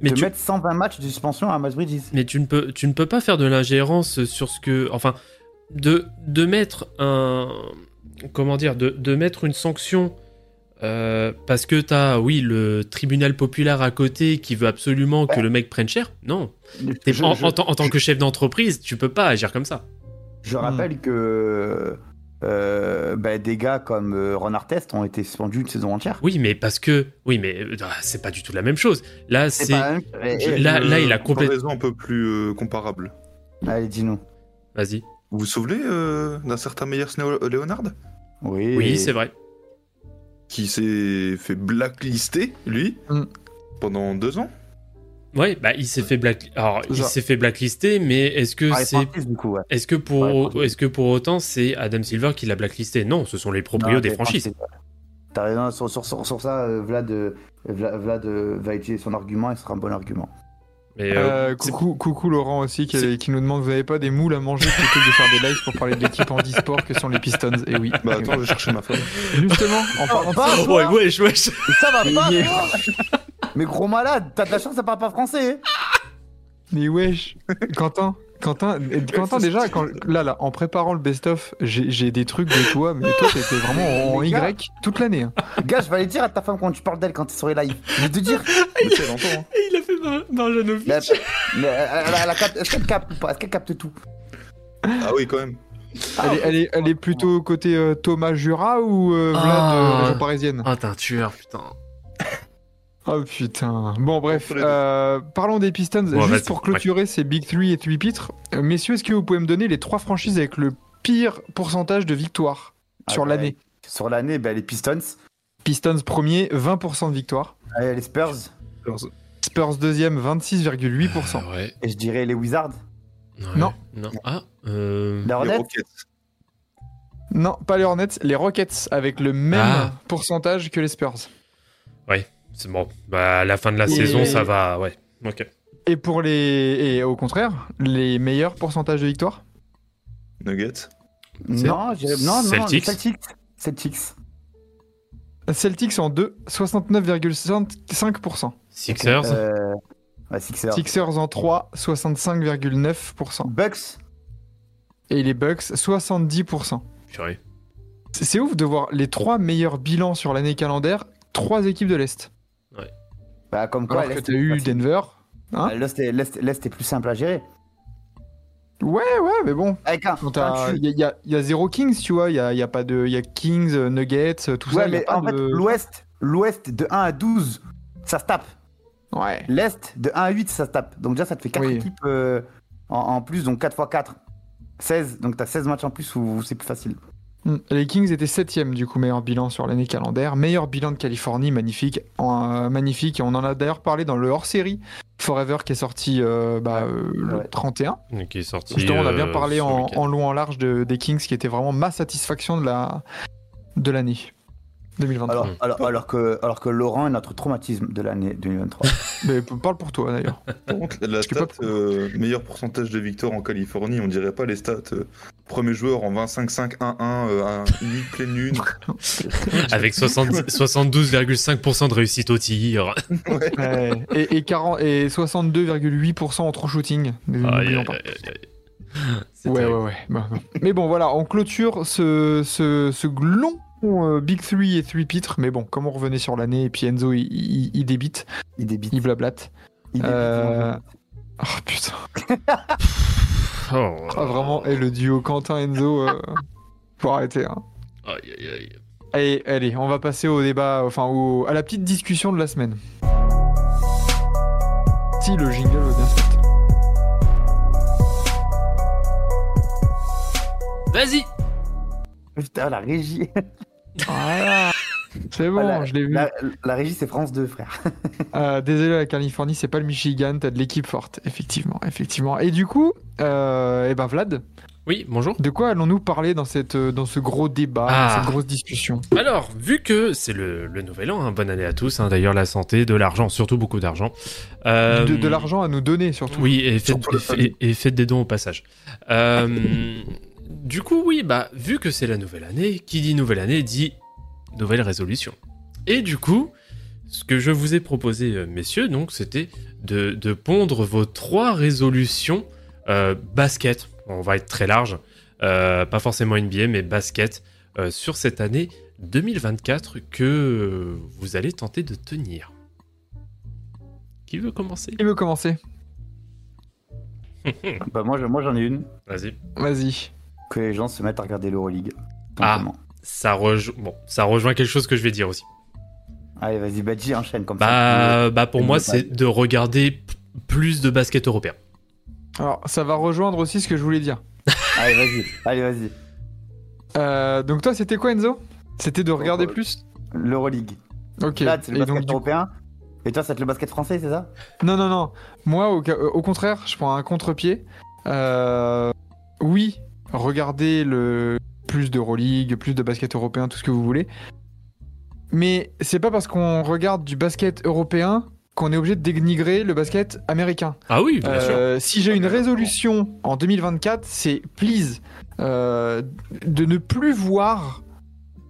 Mais de tu, mettre 120 matchs de suspension à Miles Bridges Mais tu ne peux, tu ne peux pas faire de l'ingérence sur ce que, enfin, de, de mettre un, comment dire, de, de mettre une sanction euh, parce que t'as, oui, le tribunal populaire à côté qui veut absolument que le mec prenne cher. Non, Je- en, je- en tant- en tant que chef d'entreprise, tu peux pas agir comme ça. Je rappelle que euh, bah, des gars comme euh, Ron Artest ont été suspendus une saison entière. Oui, mais parce que, oui, mais euh, c'est pas du tout la même chose. Là, c'est, même- là- là, il a euh, un peu plus euh, comparable. Allez, dis-nous. vas-y. Vous vous souvenez euh, d'un certain Meyer Snow Leonard? Oui, Oui, c'est vrai. qui s'est fait blacklister, lui, Mm. pendant deux ans? Ouais, bah il s'est fait black, alors il s'est fait blacklister, mais est-ce que les c'est ouais. Est-ce que Ouais, pour est-ce que pour autant c'est Adam Silver qui l'a blacklisté? Non, ce sont les proprios Non, des franchises. T'as raison, sur, sur, sur, sur ça, euh, Vlad, euh, Vla- Vlad euh, va utiliser son argument et ce sera un bon argument. Mais euh, Euh, coucou, coucou Laurent aussi qui, nous demande vous avez pas des moules à manger plutôt que de faire des lives pour parler de l'équipe en e-sport que sont les Pistons? Et oui. Bah attends, je vais chercher ma femme. Justement, en parlant de ça, ouais, wesh, wesh. Mais ça va pas, Mais gros malade, t'as de la chance, ça parle pas français. hein. mais wesh, Quentin, Quentin, Quentin déjà, quand, là, là, en préparant le best-of, j'ai des trucs de toi, mais toi, t'étais vraiment en. Y toute l'année. hein. Gars, je vais aller dire à ta femme quand tu parles d'elle quand t'es sur les lives. Je vais te dire. Longtemps, hein. Il a fait Mar- Marjanovic. Capte- Est-ce qu'elle capte ou pas? Est-ce qu'elle capte tout? Ah oui, quand même. Elle est, elle est, elle est plutôt côté euh, Thomas Jura ou euh, Vlad Ah. euh, parisienne? Ah, t'es un tueur, putain. Oh putain. Bon, bref, euh, parlons des Pistons. Bon, Juste pour clôturer ces Big 3 et 3 pitres, euh, messieurs, est-ce que vous pouvez me donner les trois franchises avec le pire pourcentage de victoires sur Ah, l'année Sur l'année, ben, les Pistons, Pistons premier, 20% de victoire. euh, les Spurs, Spurs deuxième, 26,8%. Ah, ouais. et je dirais les Wizards. Ouais. Non. Non. Ah, euh... Les Hornets Rockets. Non, pas les Hornets, les Rockets avec le même Ah. pourcentage que les Spurs. C'est bon. Bah, à la fin de la Et- saison, ça va. Ouais. Ok. Et pour les et au contraire, les meilleurs pourcentages de victoire Nuggets? Non, non, non, les Celtics. Celtics. Celtics. Celtics en 2, 69,5%. Sixers. Euh, ouais, Sixers. Sixers en 3, 65,9%. Bucks. Et les Bucks, 70%. Purée. C'est c'est ouf de voir les trois meilleurs bilans sur l'année calendaire, trois équipes de l'Est. Bah, comme quoi, Alors que l'Est t'as est eu facile. Denver. Hein Ah, L'Est est, l'Est- l'Est est plus simple à gérer. Ouais, ouais, mais bon. Avec un. quand tu- Il y, a- il y a- il y a zéro Kings, tu vois. Il y a, il y a pas de. Il y a Kings, euh, Nuggets, euh, tout Ouais, ça. il y a mais pas en fait, de- l'Ouest, l'Ouest de 1 à 12, ça se tape. Ouais. L'Est de 1 à 8, ça se tape. Donc déjà, ça te fait 4 Oui. équipes euh, en, en plus, donc 4 x 4. 16, donc t'as 16 matchs en plus où c'est plus facile. Hmm. Les Kings étaient septième du coup meilleur bilan sur l'année calendaire, meilleur bilan de Californie, magnifique, en- euh, magnifique. Et on en a d'ailleurs parlé dans le hors-série Forever qui est sorti euh, bah, euh, le Ouais. 31. Qui est sorti. Justement, on a bien parlé en, en long en large de- des Kings, qui était vraiment ma satisfaction de la de l'année 2023. Alors, alors, alors, que, alors que Laurent est notre traumatisme de l'année 2023. [laughs] Mais parle pour toi d'ailleurs. Par contre, la stat, pas euh, meilleur pourcentage de victoire en Californie, on dirait pas les stats. euh, premier joueur en 25-5-1-1, euh, un- [laughs] une nuit pleine lune. [laughs] Avec 70 72,5% de réussite au tir. Ouais. Ouais. et, et, 40 et 62,8% en true shooting. Pas. Ouais, ouais, ouais. Mais bon, voilà, on clôture ce, ce, ce long euh, Big 3 et 3 pitres. Mais bon, comme on revenait sur l'année, et puis Enzo, il, il, il débite, Il débite. il blablate. Il débite. Euh, Oh putain. [laughs] Oh. Ah, vraiment, et le duo Quentin-Enzo, euh, faut arrêter. Hein. Aïe, aïe, aïe. Allez, allez, on va passer au débat, enfin au, à la petite discussion de la semaine. Si le jingle veut bien se mettre. Vas-y Putain, la régie. [laughs] Voilà. C'est bon, Voilà, je l'ai vu. La, la régie, c'est France 2, frère. [laughs] Euh, désolé, la Californie, c'est pas le Michigan, t'as de l'équipe forte, effectivement, effectivement. Et du coup, euh, eh ben Vlad, Oui, bonjour. de quoi allons-nous parler dans, cette, dans ce gros débat, Ah. dans cette grosse discussion? Alors, vu que c'est le, le nouvel an, hein, bonne année à tous, hein, d'ailleurs la santé, de l'argent, surtout beaucoup d'argent. Euh, de, de l'argent à nous donner, surtout. Oui, et faites, et- et- et faites des dons au passage. Euh, [laughs] du coup, oui, bah, vu que c'est la nouvelle année, qui dit nouvelle année dit nouvelle résolution. Et du coup, ce que je vous ai proposé, euh, messieurs, donc, c'était de, de pondre vos trois résolutions euh, basket. On va être très large, euh, pas forcément NBA, mais basket euh, sur cette année 2024 que vous allez tenter de tenir. Qui veut commencer? Qui veut commencer? Bah, moi, je- moi, j'en ai une. Vas-y. Vas-y. Que les gens se mettent à regarder l'Euroleague. Ah. ça, rejo- bon, ça rejoint quelque chose que je vais dire aussi. Allez, vas-y, Badji, enchaîne comme ça. Bah, bah pour moi, c'est de regarder plus de basket européen. Alors, ça va rejoindre aussi ce que je voulais dire. [laughs] Allez, vas-y, allez, vas-y. Euh, donc toi, c'était quoi, Enzo? C'était de regarder euh, plus? L'Euroleague. Ok. Là, c'est le Et basket donc, du coup- européen. Et toi, c'est le basket français, c'est ça? Non, non, non. Moi, au, au contraire, je prends un contre-pied. Euh, oui, regardez le plus d'Euroleague, plus de basket européen, tout ce que vous voulez. Mais c'est pas parce qu'on regarde du basket européen qu'on est obligé de dénigrer le basket américain. Ah oui, bien sûr. Euh, si j'ai une résolution en 2024, c'est please euh, de ne plus voir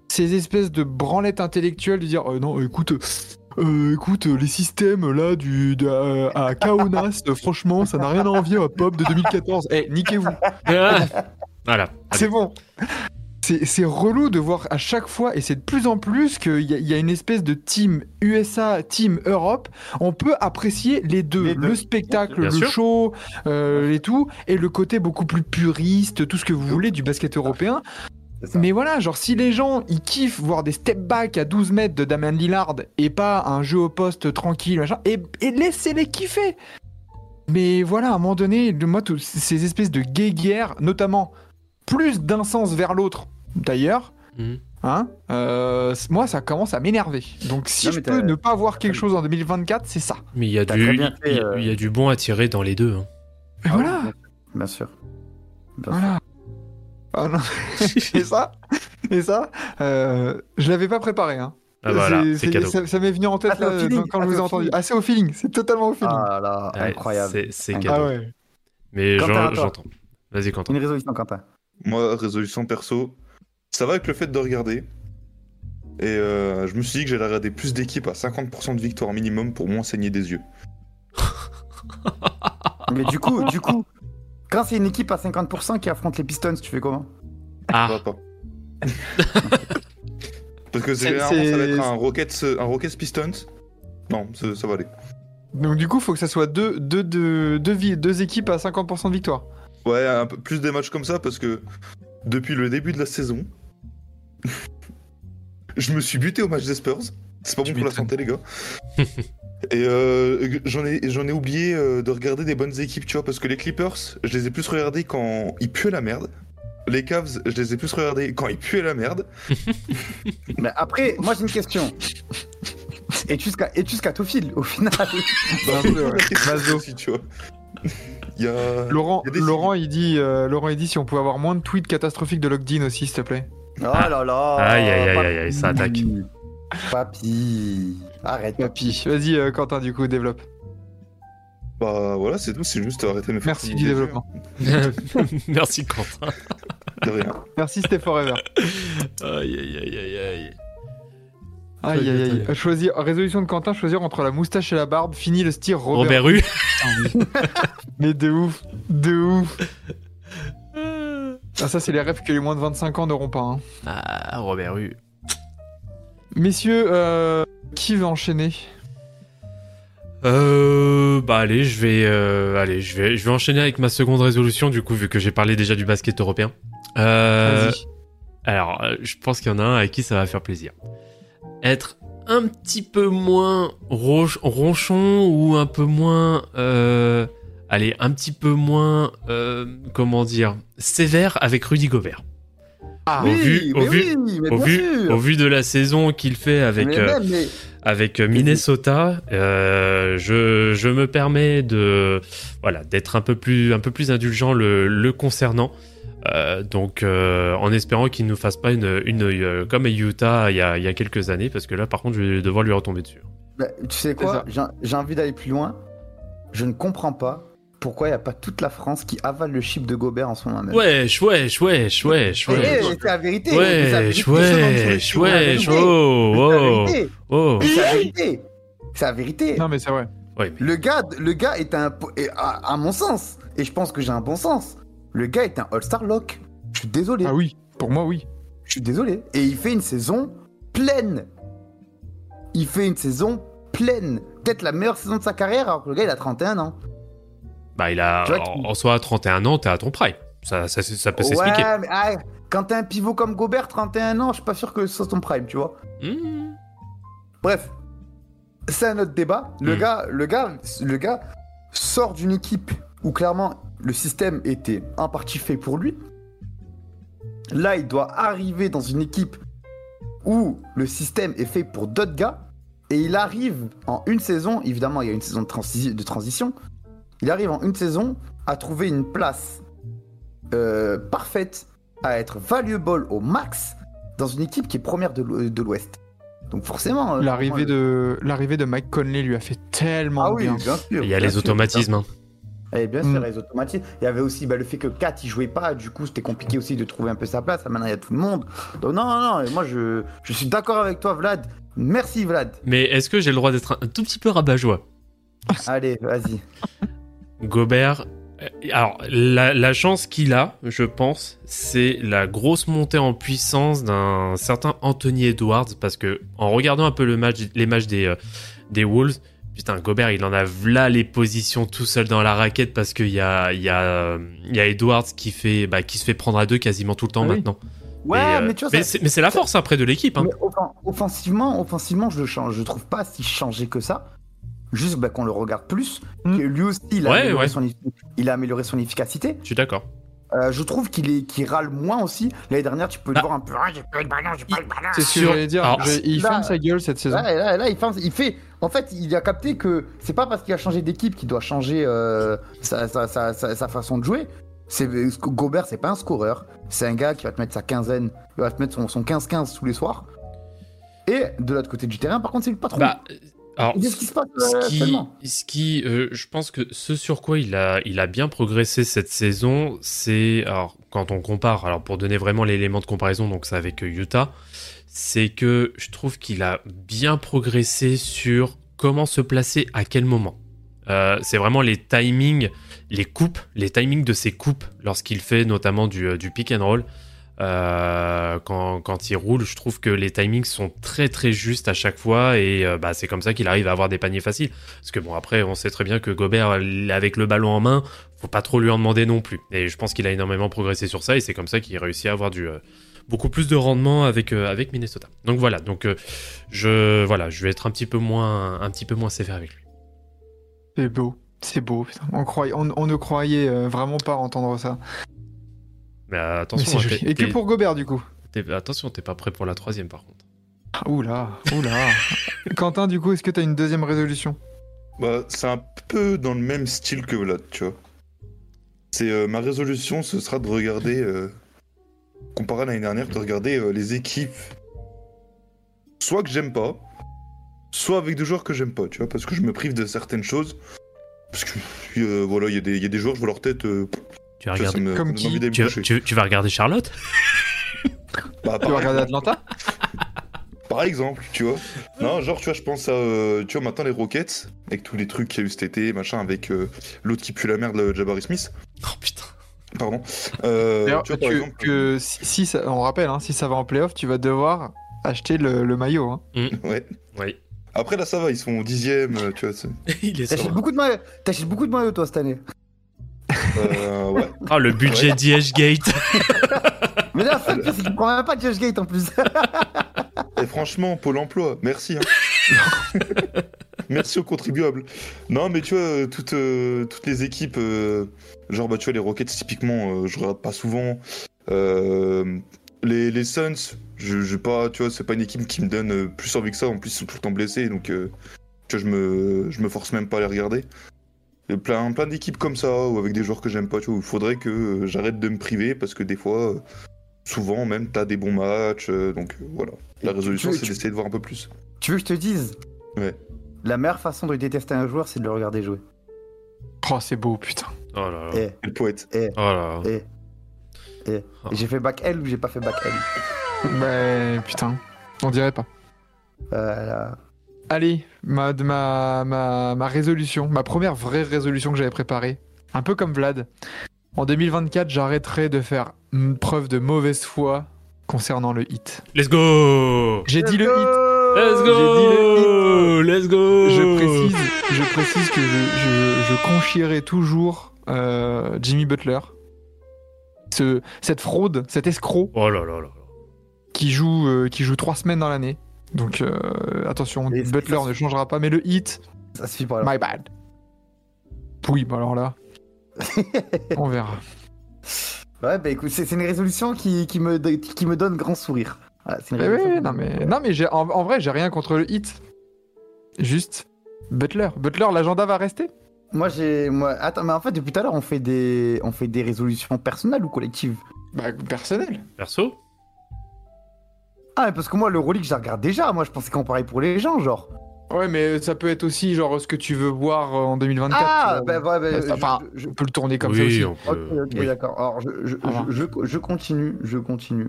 ces espèces de branlettes intellectuelles de dire euh, non, écoute, Euh, écoute, les systèmes là du de- euh, à Kaunas, [laughs] franchement, ça n'a rien à envier à Pop de 2014. Eh, niquez-vous. [laughs] Voilà. C'est bon. C'est relou de voir à chaque fois, et c'est de plus en plus qu'il y, y a une espèce de team USA, team Europe. On peut apprécier les deux, Les deux. le spectacle, Bien le sûr. show, euh, et tout, et le côté beaucoup plus puriste, tout ce que vous voulez du basket européen. Mais voilà, genre si les gens ils kiffent voir des step back à 12 mètres de Damian Lillard et pas un jeu au poste tranquille, machin, et, et laissez-les kiffer. Mais voilà, à un moment donné, moi, tout- ces espèces de guéguerres, notamment plus d'un sens vers l'autre, d'ailleurs, Mhm. hein, euh, c- moi ça commence à m'énerver. Donc si Non, je mais peux ne pas voir quelque chose en 2024, c'est ça. Mais il y a T'as du, très bien il y fait, a- euh, il y a du bon à tirer dans les deux. hein. Et Ah voilà, oui, Bien sûr. Bien sûr. voilà. Ah non. [laughs] et ça, et ça, euh, je l'avais pas préparé, hein. Ah voilà, c'est cadeau. Ça, ça m'est venu en tête Ah, là, feeling, quand ah, je vous ai entendu. feeling. Ah, c'est au feeling, c'est totalement au feeling. Ah là Ouais, incroyable. c'est- C'est Ah cadeau. Ah ouais. Mais j'entends. Vas-y, Quentin. Une résolution, Quentin. Moi, résolution perso, ça va avec le fait de regarder. Et euh, je me suis dit que j'allais regarder plus d'équipes à 50% de victoire minimum pour moins saigner des yeux. [laughs] Mais du coup, du coup, quand c'est une équipe à 50% qui affronte les Pistons, tu fais comment? Ah, Ça va pas. [laughs] Parce que C'est- ça va c'est- être un Rockets, un Rockets Pistons. Non, ça, va aller. Donc du coup, faut que ça soit deux, deux, deux, deux, vi- deux équipes à 50% de victoire. Ouais, un peu plus des matchs comme ça parce que depuis le début de la saison, [laughs] je me suis buté au match des Spurs. C'est pas Tu bon pour la santé, les gars. [laughs] Et euh, j'en ai, j'en ai oublié euh, de regarder des bonnes équipes, tu vois, parce que les Clippers, je les ai plus regardés quand ils puaient la merde. Les Cavs, je les ai plus regardés quand ils puaient la merde. [laughs] Mais après, moi j'ai une question. Es-tu sca- es-tu scatophile au final Un peu, ouais. Maso. aussi, tu vois. Il y a... Laurent, Il y a des- Laurent, il dit, euh, Laurent, il dit si on pouvait avoir moins de tweets catastrophiques de Locked In aussi, s'il te plaît. Oh là là Aïe, aïe, aïe, aïe, aïe, ça attaque. Papi Arrête. Papy, vas-y, euh, Quentin, du coup, développe. Bah voilà, c'est tout, c'est juste arrêter de me faire Merci du des développement. [laughs] Merci, Quentin. De rien. Merci, Stay Forever. Aïe, aïe, aïe, aïe, aïe. Aïe, aïe, aïe. Choisir, résolution de Quentin, choisir entre la moustache et la barbe. Fini le style Robert. Robert Rue. [laughs] Mais de ouf, de ouf. Ah, ça, c'est les rêves que les moins de 25 ans n'auront pas. hein. Ah, Robert Rue. Messieurs, euh, qui veut enchaîner? Euh, bah allez, je vais, euh, allez, je vais, je vais enchaîner avec ma seconde résolution du coup vu que j'ai parlé déjà du basket européen. Euh, Vas-y. alors, euh, je pense qu'il y en a un à qui ça va faire plaisir. Être un petit peu moins ronchon ou un peu moins, euh, allez, un petit peu moins, euh, comment dire, sévère avec Rudy Gobert. Ah, au vu- au mais vu- oui, mais Au bien vu, sûr. au vu de la saison qu'il fait avec. mais euh, même, mais- avec Minnesota, euh, je, je me permets de voilà d'être un peu plus un peu plus indulgent le, le concernant. Euh, donc euh, en espérant qu'il ne nous fasse pas une, une euh, comme à Utah il y, a, il y a quelques années parce que là par contre je vais devoir lui retomber dessus. bah, tu sais quoi? J'ai envie d'aller plus loin. Je ne comprends pas pourquoi il n'y a pas toute la France qui avale le chip de Gobert en ce moment même. Wesh wesh wesh wesh Eh, wesh eh, c'est la vérité. c'est la wesh vérité. wesh wesh oh C'est la oh vérité. oh C'est la vérité. C'est la vérité. Non, mais c'est vrai. ouais mais- Le gars, le gars est un, à mon sens, et je pense que j'ai un bon sens. Le gars est un All-Star Lock. Je suis désolé. Ah oui, pour moi, oui. Je suis désolé. Et il fait une saison pleine. Il fait une saison pleine. Peut-être la meilleure saison de sa carrière, alors que le gars il a 31 ans. bah il a en, en soi à 31 ans t'es à ton prime ça ça, ça peut s'expliquer. Ouais, mais ah, quand t'as un pivot comme Gobert, 31 ans, je suis pas sûr que ce soit ton prime, tu vois. Hmm. Bref, c'est un autre débat. Le Mm. gars, le gars, le gars sort d'une équipe où clairement le système était en partie fait pour lui. Là, il doit arriver dans une équipe où le système est fait pour d'autres gars. Et il arrive en une saison, évidemment, il y a une saison de, transi- de transition. Il arrive en une saison à trouver une place euh, parfaite, à être valuable au max dans une équipe qui est première de l'O- de l'Ouest. Donc forcément. euh, L'arrivée de, l'arrivée de Mike Conley lui a fait tellement Ah oui, bien. bien sûr. Il y a bien les automatismes. hein. Eh bien sûr, Mm. les automatismes. Il y avait aussi bah, le fait que Kat il jouait pas, du coup c'était compliqué aussi de trouver un peu sa place. Maintenant il y a tout le monde. Donc non, non, non, moi je, je suis d'accord avec toi, Vlad. Merci Vlad. Mais est-ce que j'ai le droit d'être un, un tout petit peu rabat-joie? [laughs] Allez, vas-y. Gobert. euh, Alors, la, la chance qu'il a, je pense, c'est la grosse montée en puissance d'un certain Anthony Edwards. Parce que, en regardant un peu le match, les matchs des, euh, des Wolves, putain, Gobert, il en a là les positions tout seul dans la raquette parce qu'il y a, il y, a, il y a Edwards qui, fait, bah, qui se fait prendre à deux quasiment tout le temps Ah oui. maintenant. Ouais, Et, euh, mais tu vois, mais ça- c'est mais c'est la force après de l'équipe. Hein. offensivement, offensivement, je le change. Je trouve pas si changé que ça. Juste bah, qu'on le regarde plus. Mm. Que lui aussi, il a, Ouais, amélioré ouais. Son, effi- il a amélioré son efficacité. Je suis d'accord. Euh, je trouve qu'il est, qu'il râle moins aussi. L'année dernière, tu peux le Ah. voir un peu. Ah, j'ai pas eu le ballon, j'ai pas eu le ballon. C'est ce que Sur- j'allais dire. Alors, Je- il là- ferme sa gueule cette saison. Là, là, là, il, fait, il fait. En fait, il a capté que c'est pas parce qu'il a changé d'équipe qu'il doit changer euh, sa, sa, sa, sa- sa façon de jouer. C'est Gobert, c'est pas un scoreur. C'est un gars qui va te mettre sa quinzaine, il va te mettre son, son 15-15 tous les soirs. Et de l'autre côté du terrain, par contre, c'est le patron. Bah, alors, Qu'est-ce qui se passe euh, ce qui, ce euh, je pense que ce sur quoi il a, il a bien progressé cette saison, c'est alors quand on compare, alors pour donner vraiment l'élément de comparaison, donc c'est avec euh, Utah, c'est que je trouve qu'il a bien progressé sur comment se placer à quel moment. Euh, c'est vraiment les timings, les coupes, les timings de ses coupes lorsqu'il fait notamment du, du pick and roll. Euh, quand, quand il roule, je trouve que les timings sont très très justes à chaque fois et euh, bah, c'est comme ça qu'il arrive à avoir des paniers faciles. Parce que bon, après, on sait très bien que Gobert, avec le ballon en main, faut pas trop lui en demander non plus. Et je pense qu'il a énormément progressé sur ça et c'est comme ça qu'il réussit à avoir du euh, beaucoup plus de rendement avec avec Minnesota. Donc voilà, donc je voilà, je vais être un petit peu moins un petit peu moins sévère avec lui. C'est beau. C'est beau. On, on, ne croyait vraiment pas entendre ça. Mais euh, Mais attention, hein, Et que pour Gobert, du coup. t'es- attention, t'es pas prêt pour la troisième par contre. Ah, Oula, oula. [laughs] Quentin, du coup, est-ce que tu as une deuxième résolution Bah, c'est un peu dans le même style que Vlad, tu vois. C'est euh, ma résolution, ce sera de regarder, euh, comparé à l'année dernière, de regarder euh, les équipes, soit que j'aime pas, soit avec des joueurs que j'aime pas, tu vois, parce que je me prive de certaines choses. Parce que euh, voilà, il y, a des- il y a des joueurs, je vois leur tête, euh, Tu vas regarder, me Comme ça me donne qui envie d'aller me tu, coucher. tu- tu vas regarder Charlotte? Bah, Tu vas regarder. Atlanta? [laughs] Par exemple, tu vois. Non, genre, tu vois, je pense à. euh, tu vois, maintenant les Rockets, avec tous les trucs qu'il y a eu cet été, machin, avec euh, l'autre qui pue la merde, le Jabari Smith. Oh putain. Pardon. Euh, tu vois, par que- exemple. que si, si ça- on rappelle, hein, si ça va en playoff, tu vas devoir acheter le, le maillot. hein. Ouais. Oui. Après, là, ça va, ils sont dixième, euh, tu vois. c'est- [laughs] Il est T'achètes sur. beaucoup de maillots. T'achètes beaucoup de maillots toi cette année. Euh, ouais. [laughs] Ah, le budget d'IH Gate. [laughs] Mais là, c'est c'est qu'il prend même pas de Josh Gate en plus. Et franchement, Pôle emploi, merci. hein. [laughs] merci aux contribuables. Non, mais tu vois, euh, toutes, euh, toutes les équipes, euh, genre, bah, tu vois, les Rockets, typiquement, euh, je regarde pas souvent. Euh, les, les Suns, je, je pas, tu vois, c'est pas une équipe qui me donne plus envie que ça. En plus, ils sont tout le temps blessés, donc, euh, tu vois, je me, je me force même pas à les regarder. Il y a plein, plein d'équipes comme ça, ou avec des joueurs que j'aime pas, tu vois, il faudrait que euh, j'arrête de me priver, parce que des fois, euh, souvent même, t'as des bons matchs, euh, donc voilà. La résolution, c'est d'essayer de voir un peu plus. Tu veux que je te dise? Ouais. La meilleure façon de détester un joueur, c'est de le regarder jouer. Oh, c'est beau, putain. Oh là là. Et, Le poète. Oh là là. et, et, Ah. j'ai fait back L ou j'ai pas fait back L? Mais [laughs] putain, on dirait pas. Voilà. Allez, ma, ma, ma, ma résolution, ma première vraie résolution que j'avais préparée, un peu comme Vlad. En 2024, j'arrêterai de faire une preuve de mauvaise foi concernant le hit. Let's go J'ai dit le hit. Let's go Let's go Je précise, je précise que je, je, je conchierai toujours euh, Jimmy Butler. Ce, cette fraude, cet escroc Oh là là là. qui joue, euh, qui joue trois semaines dans l'année. Donc euh, attention, Et- Butler ne changera pas, mais le hit, Ça suffit pour la my bad. Oui, bah alors là, [laughs] on verra. Ouais, bah écoute, c'est une résolution qui, qui, me, qui me donne grand sourire. Voilà, une Eh non mais, non, mais j'ai- en, en vrai, j'ai rien contre le hit. Juste Butler. Butler, l'agenda va rester? Moi, j'ai. Moi... Attends, mais en fait, depuis tout à l'heure, on, fait des... on fait des résolutions personnelles ou collectives? Bah, personnel. Perso? Ah, mais parce que moi, le Rolex, je la regarde déjà. Moi, je pensais qu'on parlait pour les gens, genre. Ouais, mais ça peut être aussi genre ce que tu veux voir euh, en 2024. Ah, bah, ouais, bah, Enfin, je- peut le tourner comme oui, ça aussi. Ok, oui. d'accord. Alors, je, je, Ah. je, je- je continue, je continue.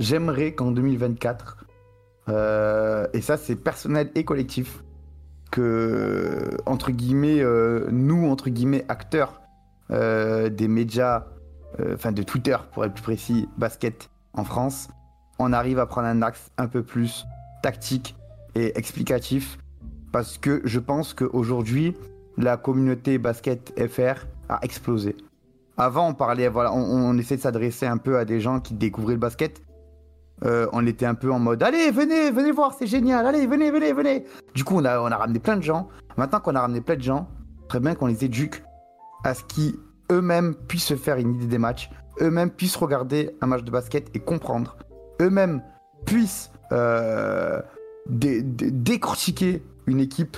J'aimerais qu'en 2024, Euh, et ça, c'est personnel et collectif. Que, entre guillemets, euh, nous, entre guillemets, acteurs euh, des médias, euh, enfin de Twitter, pour être plus précis, basket en France, on arrive à prendre un axe un peu plus tactique et explicatif. Parce que je pense qu'aujourd'hui, la communauté basket FR a explosé. Avant, on parlait, voilà, on, on essaie de s'adresser un peu à des gens qui découvraient le basket. Euh, on était un peu en mode allez venez venez voir c'est génial allez venez venez venez du coup on a, on a ramené plein de gens maintenant qu'on a ramené plein de gens très bien qu'on les éduque à ce qu'ils eux-mêmes puissent se faire une idée des matchs eux-mêmes puissent regarder un match de basket et comprendre eux-mêmes puissent euh, dé- dé- décortiquer une équipe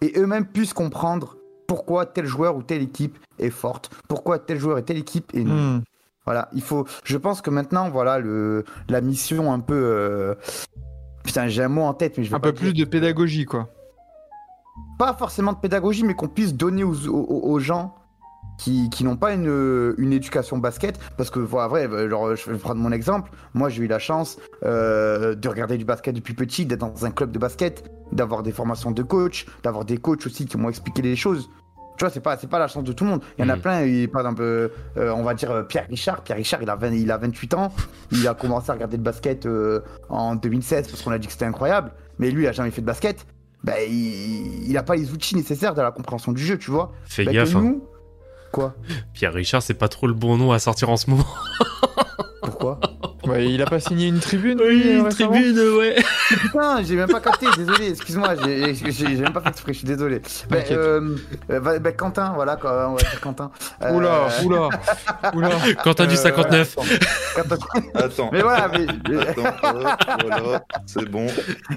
et eux-mêmes puissent comprendre pourquoi tel joueur ou telle équipe est forte pourquoi tel joueur et telle équipe est nulle Hmm. voilà, il faut. Je pense que maintenant, voilà, le la mission un peu. euh, Putain, j'ai un mot en tête, mais je vais Un pas peu plus de pédagogie, quoi. Pas forcément de pédagogie, mais qu'on puisse donner aux, aux- aux gens qui, qui n'ont pas une, une éducation basket. Parce que, voilà, vrai, genre, je vais prendre mon exemple. Moi, j'ai eu la chance euh, de regarder du basket depuis petit, d'être dans un club de basket, d'avoir des formations de coach, d'avoir des coachs aussi qui m'ont expliqué les choses. Tu vois, c'est pas, c'est pas la chance de tout le monde. Il y en a Mhm. plein, et, par exemple, euh, on va dire euh, Pierre Richard. Pierre Richard, il a, 20 il a 28 ans. Il a commencé à regarder le basket euh, en 2016 parce qu'on a dit que c'était incroyable. Mais lui, il a jamais fait de basket. Ben, il, il a pas les outils nécessaires de la compréhension du jeu, tu vois. Fais Ben, que gaffe. hein. Quoi Pierre Richard, c'est pas trop le bon nom à sortir en ce moment. [laughs] Pourquoi il a pas signé une tribune lui, euh, récemment ouais. Putain, j'ai même pas capté, désolé, excuse-moi, j'ai même pas fait exprès, je suis désolé. Ben, euh, euh, ben, Quentin, voilà, quoi, on va dire Quentin. Euh, Oula, oula, oula. Quentin du euh, 59. Quentin- Attends. Mais voilà, mais, mais- Attends, voilà, c'est bon.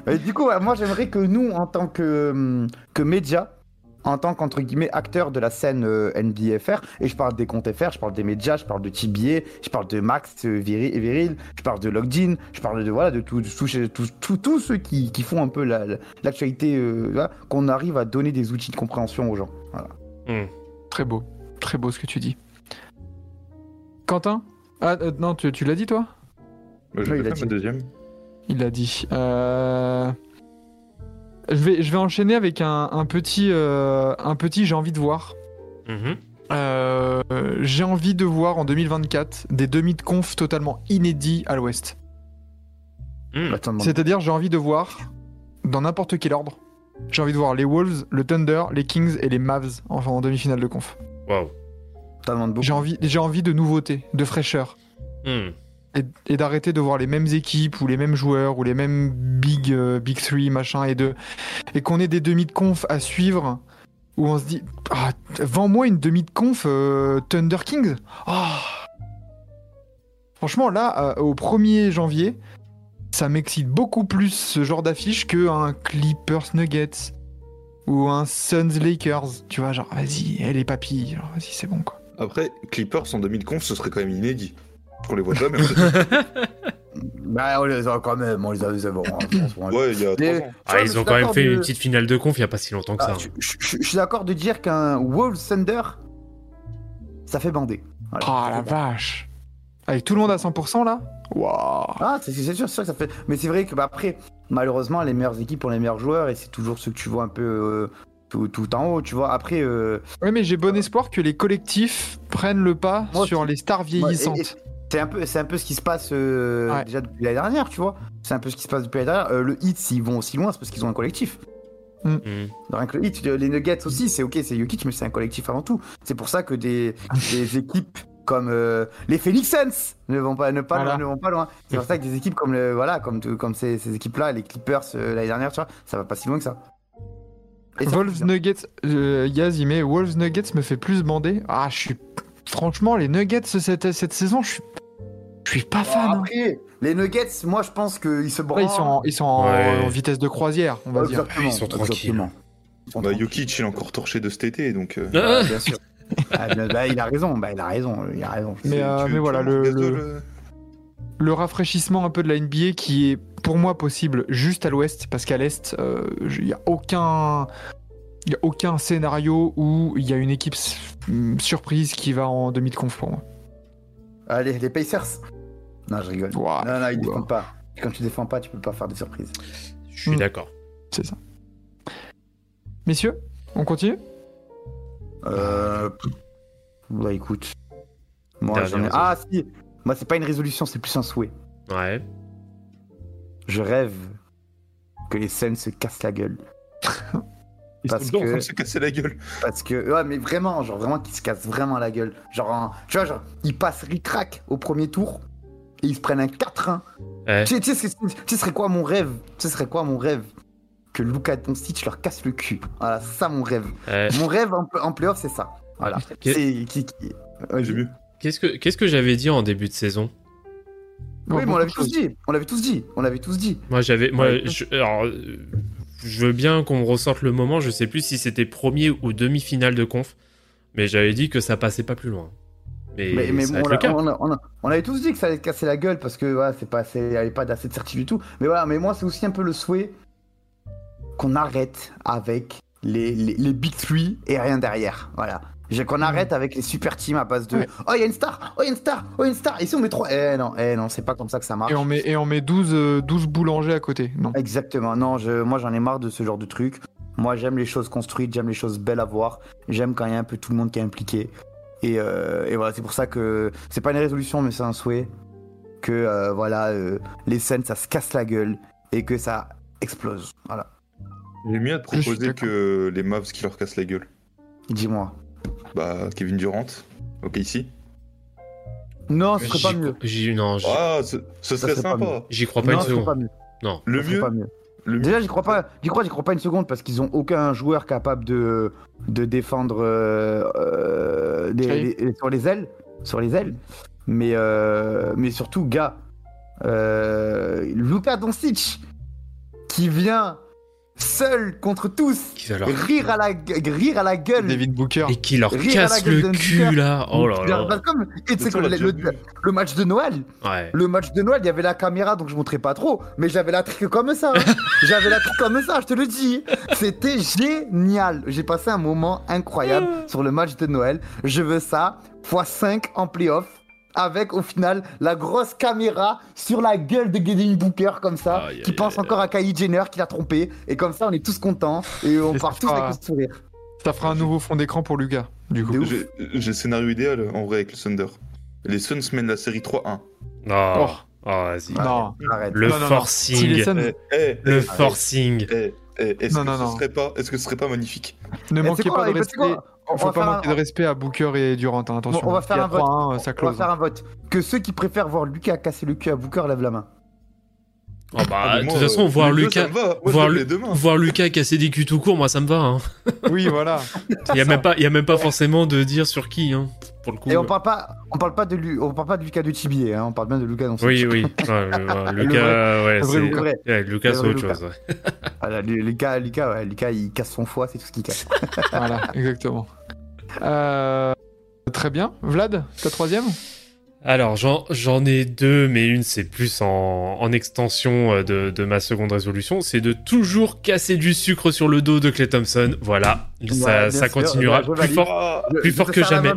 mais du coup, moi j'aimerais que nous, en tant que, hum, que médias, en tant qu'entre guillemets acteurs de la scène euh, NBFR, et je parle des comptes FR, je parle des médias, je parle de TBA, je parle de Max euh, et Viril, je parle de Logged In, je parle de voilà de tous tous tous- tous- tous ceux qui, qui font un peu la- la- l'actualité, euh, qu'on arrive à donner des outils de compréhension aux gens. Voilà. Hmm. Très beau, très beau ce que tu dis. Quentin? Ah euh, non, tu, tu l'as dit toi? Bah, je Oui, vais il a faire ma dit. deuxième. Il l'a dit. Euh, Je, vais, je vais enchaîner avec un, un petit, euh, un petit j'ai envie de voir. Mhm. Euh, j'ai envie de voir en 2024 des demi de conf totalement inédits à l'Ouest. Hmm. C'est-à-dire, j'ai envie de voir, dans n'importe quel ordre, j'ai envie de voir les Wolves, le Thunder, les Kings et les Mavs enfin, en demi-finale de conf. Waouh. J'ai envie, j'ai envie de nouveautés, de fraîcheur. Hmm. Et, d'arrêter de voir les mêmes équipes ou les mêmes joueurs ou les mêmes big, euh, big three, machin, et, de, et qu'on ait des demi de conf à suivre où on se dit ah, Vends-moi une demi de conf euh, Thunder Kings Ah. Franchement, là, euh, au 1er janvier, ça m'excite beaucoup plus ce genre d'affiche que un Clippers Nuggets ou un Suns Lakers. Tu vois, genre, vas-y, elle est papilles, genre, vas-y, c'est bon quoi. Après, Clippers en 2000 ce serait quand même inédit. Qu'on les voit jamais. [laughs] Bah, on les a quand même, on les a, hein, franchement. ouais, il y a trois Mais- ans. Ah, ils ont quand même fait de- une petite finale de conf il y a pas si longtemps que Ah, ça. je, je- je- je suis d'accord de dire qu'un Wolves Thunder, ça fait bander. Voilà. Ah la vache Avec tout le monde à 100% là? Waouh Ah, c'est sûr, c'est sûr que ça fait. Mais c'est vrai que bah, après, malheureusement, les meilleures équipes ont les meilleurs joueurs et c'est toujours ceux que tu vois un peu euh, tout, tout en haut, tu vois. Après, euh, Ouais, mais j'ai bon espoir que les collectifs prennent le pas Moi, sur les stars vieillissantes. C'est un peu, c'est un peu ce qui se passe euh, Ouais. déjà depuis l'année dernière, tu vois. C'est un peu ce qui se passe depuis l'année dernière. Euh, le hit, s'ils vont aussi loin, c'est parce qu'ils ont un collectif. Hmm. Rien que le hit, les Nuggets aussi, c'est ok, c'est Jokic, mais c'est un collectif avant tout. C'est pour ça que des, [laughs] des équipes comme euh, les Phoenix Suns ne vont pas, ne pas, Voilà. loin, ne vont pas loin. C'est pour ça que des équipes comme le, voilà, comme, comme ces, ces équipes-là, les Clippers euh, l'année dernière, tu vois, ça va pas si loin que ça. Wolves. Nuggets, euh, Yaz, il met Wolves Nuggets me fait plus bander. Ah, je suis. Franchement, les Nuggets cette, cette saison, je suis. Je suis pas fan. hein. Après, les Nuggets, moi je pense qu'ils se branlent. ils sont, en, ils sont en, Ouais. en vitesse de croisière, on va dire. Exactement, Ils sont tranquilles. Bah. Jokic, il est encore torché de cet été, donc. euh, Ah, Bien sûr. Ah, bien- bah, il a raison, bah, il a raison, il a raison. Mais, euh, tu- mais tu voilà, le- le- euh, Le rafraîchissement un peu de la NBA qui est pour moi possible juste à l'ouest, parce qu'à l'est, euh, il n'y a aucun. Il y a aucun scénario où il y a une équipe surprise qui va en demi de conf pour moi. Allez, les Pacers. Non, je rigole. Non, non, ils défendent pas. Quand tu défends pas, tu peux pas faire de surprise. Je suis Hmm. d'accord. C'est ça. Messieurs, on continue? Euh... Bah écoute. Moi, Dernière j'en ai... Ah si Moi, c'est pas une résolution, c'est plus un souhait. Ouais. Je rêve que les scènes se cassent la gueule. [laughs] Ils Parce sont dedans en que- train de se casser la gueule. Parce que, ouais, mais vraiment, genre vraiment qu'ils se cassent vraiment la gueule. Genre, un- tu vois, genre, ils passent ric-rac au premier tour et ils se prennent un 4-1. Ouais. Tu sais, tu sais, ce que- tu sais, serait quoi mon rêve? Tu sais, ce serait quoi mon rêve? Que Luka Doncic leur casse le cul. Voilà, c'est ça mon rêve. Ouais. Mon rêve en, en playoff, c'est ça. Voilà. Qu'est- C'est qui, mieux. Qu'est-ce que qu'est-ce que j'avais dit en début de saison? Oui, mais on l'avait tous dit. On l'avait tous dit. On l'avait tous dit. Moi, j'avais. Moi, Ouais. je, alors, euh, je veux bien qu'on me ressorte le moment. Je sais plus si c'était premier ou demi-finale de conf, mais j'avais dit que ça passait pas plus loin. Mais, Mais, mais bon, on, le l'a- cas. on a- on a- on avait tous dit que ça allait te casser la gueule parce que voilà, c'est pas, il n'y avait pas d'assez de certitude du tout. Mais voilà, mais moi, c'est aussi un peu le souhait qu'on arrête avec les, les, les Big Three et rien derrière. Voilà. J'ai- Qu'on arrête avec les super teams à base de Ouais. Oh, il y a une star Oh, il y a une star Oh, il y a une star Ici, on met trois. Eh non, eh non, c'est pas comme ça que ça marche. Et on met, et on met 12, euh, 12 boulangers à côté. Non. Exactement. Non, je, moi j'en ai marre de ce genre de truc. Moi j'aime les choses construites, j'aime les choses belles à voir. J'aime quand il y a un peu tout le monde qui est impliqué. Et, euh, et voilà, c'est pour ça que c'est pas une résolution, mais c'est un souhait que euh, voilà, euh, les scènes ça se casse la gueule et que ça explose. Voilà. J'ai mieux à te proposer que les Mavs qui leur cassent la gueule. Dis-moi. Bah, Kevin Durant. Ok, ici. Non, ce serait pas mieux. j'y- non, j'y- Ah, ce, serait sympa. j'y crois pas non, une ce serait seconde. pas mieux. Non. Le mieux, pas mieux. le mieux. Déjà, j'y crois pas. J'y crois, j'y crois pas une seconde parce qu'ils ont aucun joueur capable de de défendre euh, euh, des- sur les ailes, sur les ailes. Mais euh, mais surtout, gars, euh, Luka Doncic qui vient seul contre tous, Qui va leur- rire à la rire à la gueule. David Booker. Et qui leur Rire à la casse gueule le cul là? Oh là Bah, là. comme, et tu sais le, le- match de Noël, Ouais. le match de Noël, il y avait la caméra, donc je montrais pas trop, mais j'avais la trique comme ça. hein. [laughs] j'avais la trique comme ça, je te le dis. C'était génial. J'ai passé un moment incroyable sur le match de Noël. Je veux ça x5 en playoff. Avec au final la grosse caméra sur la gueule de Gideon Booker comme ça, qui pense encore à Kylie Jenner qui l'a trompé, et comme ça on est tous contents et on Et part ça tous fera- avec le sourire. Ça fera un nouveau fond d'écran pour Lucas, du coup. J'ai scénario idéal en vrai avec le Thunder. Les Suns mènent la série 3-1. Oh, Oh. oh, vas-y. Non. Arrête. Le Non, non, non. forcing. Suns Eh, eh, Le eh, forcing. eh, eh, Est-ce Non, que, non, ce non. serait pas, est-ce que ce serait pas magnifique? Ne Eh, manquez pas de eh, quoi? respect. On Faut va pas faire un- manquer de respect à Booker et Durant, hein, attention. on va faire Il y a un vote. 3-1, ça On va faire un vote. Que ceux qui préfèrent voir Lucas casser le cul à Booker lèvent la main. Oh bah, Ah, de moi, toute façon, euh, voir Lucas. Moi, voir, Lu- Lucas casser des culs tout court, moi ça me va. Hein. Oui, voilà. [laughs] Il y a même pas, il y a même pas forcément de dire sur qui. Hein. Pour le coup. Et on parle pas, on parle pas de lui, on parle pas de Lucas de Tibier, hein, on parle bien de Lucas dans son Oui, oui. Ouais, ouais, ouais, [laughs] Lucas, ouais, c'est. Lucas. ouais, Lucas, Le c'est autre Lucas. chose. [laughs] Voilà, Lucas, Lucas, ouais, Lucas, il casse son foie, c'est tout ce qu'il casse. [laughs] voilà, exactement. Euh, très bien. Vlad, ta troisième? Alors, j'en ai deux, mais une, c'est plus en, en extension euh, de, de ma seconde résolution. C'est de toujours casser du sucre sur le dos de Clay Thompson. Voilà. Ouais, ça ça continuera bah, plus fort, Plus fort que jamais.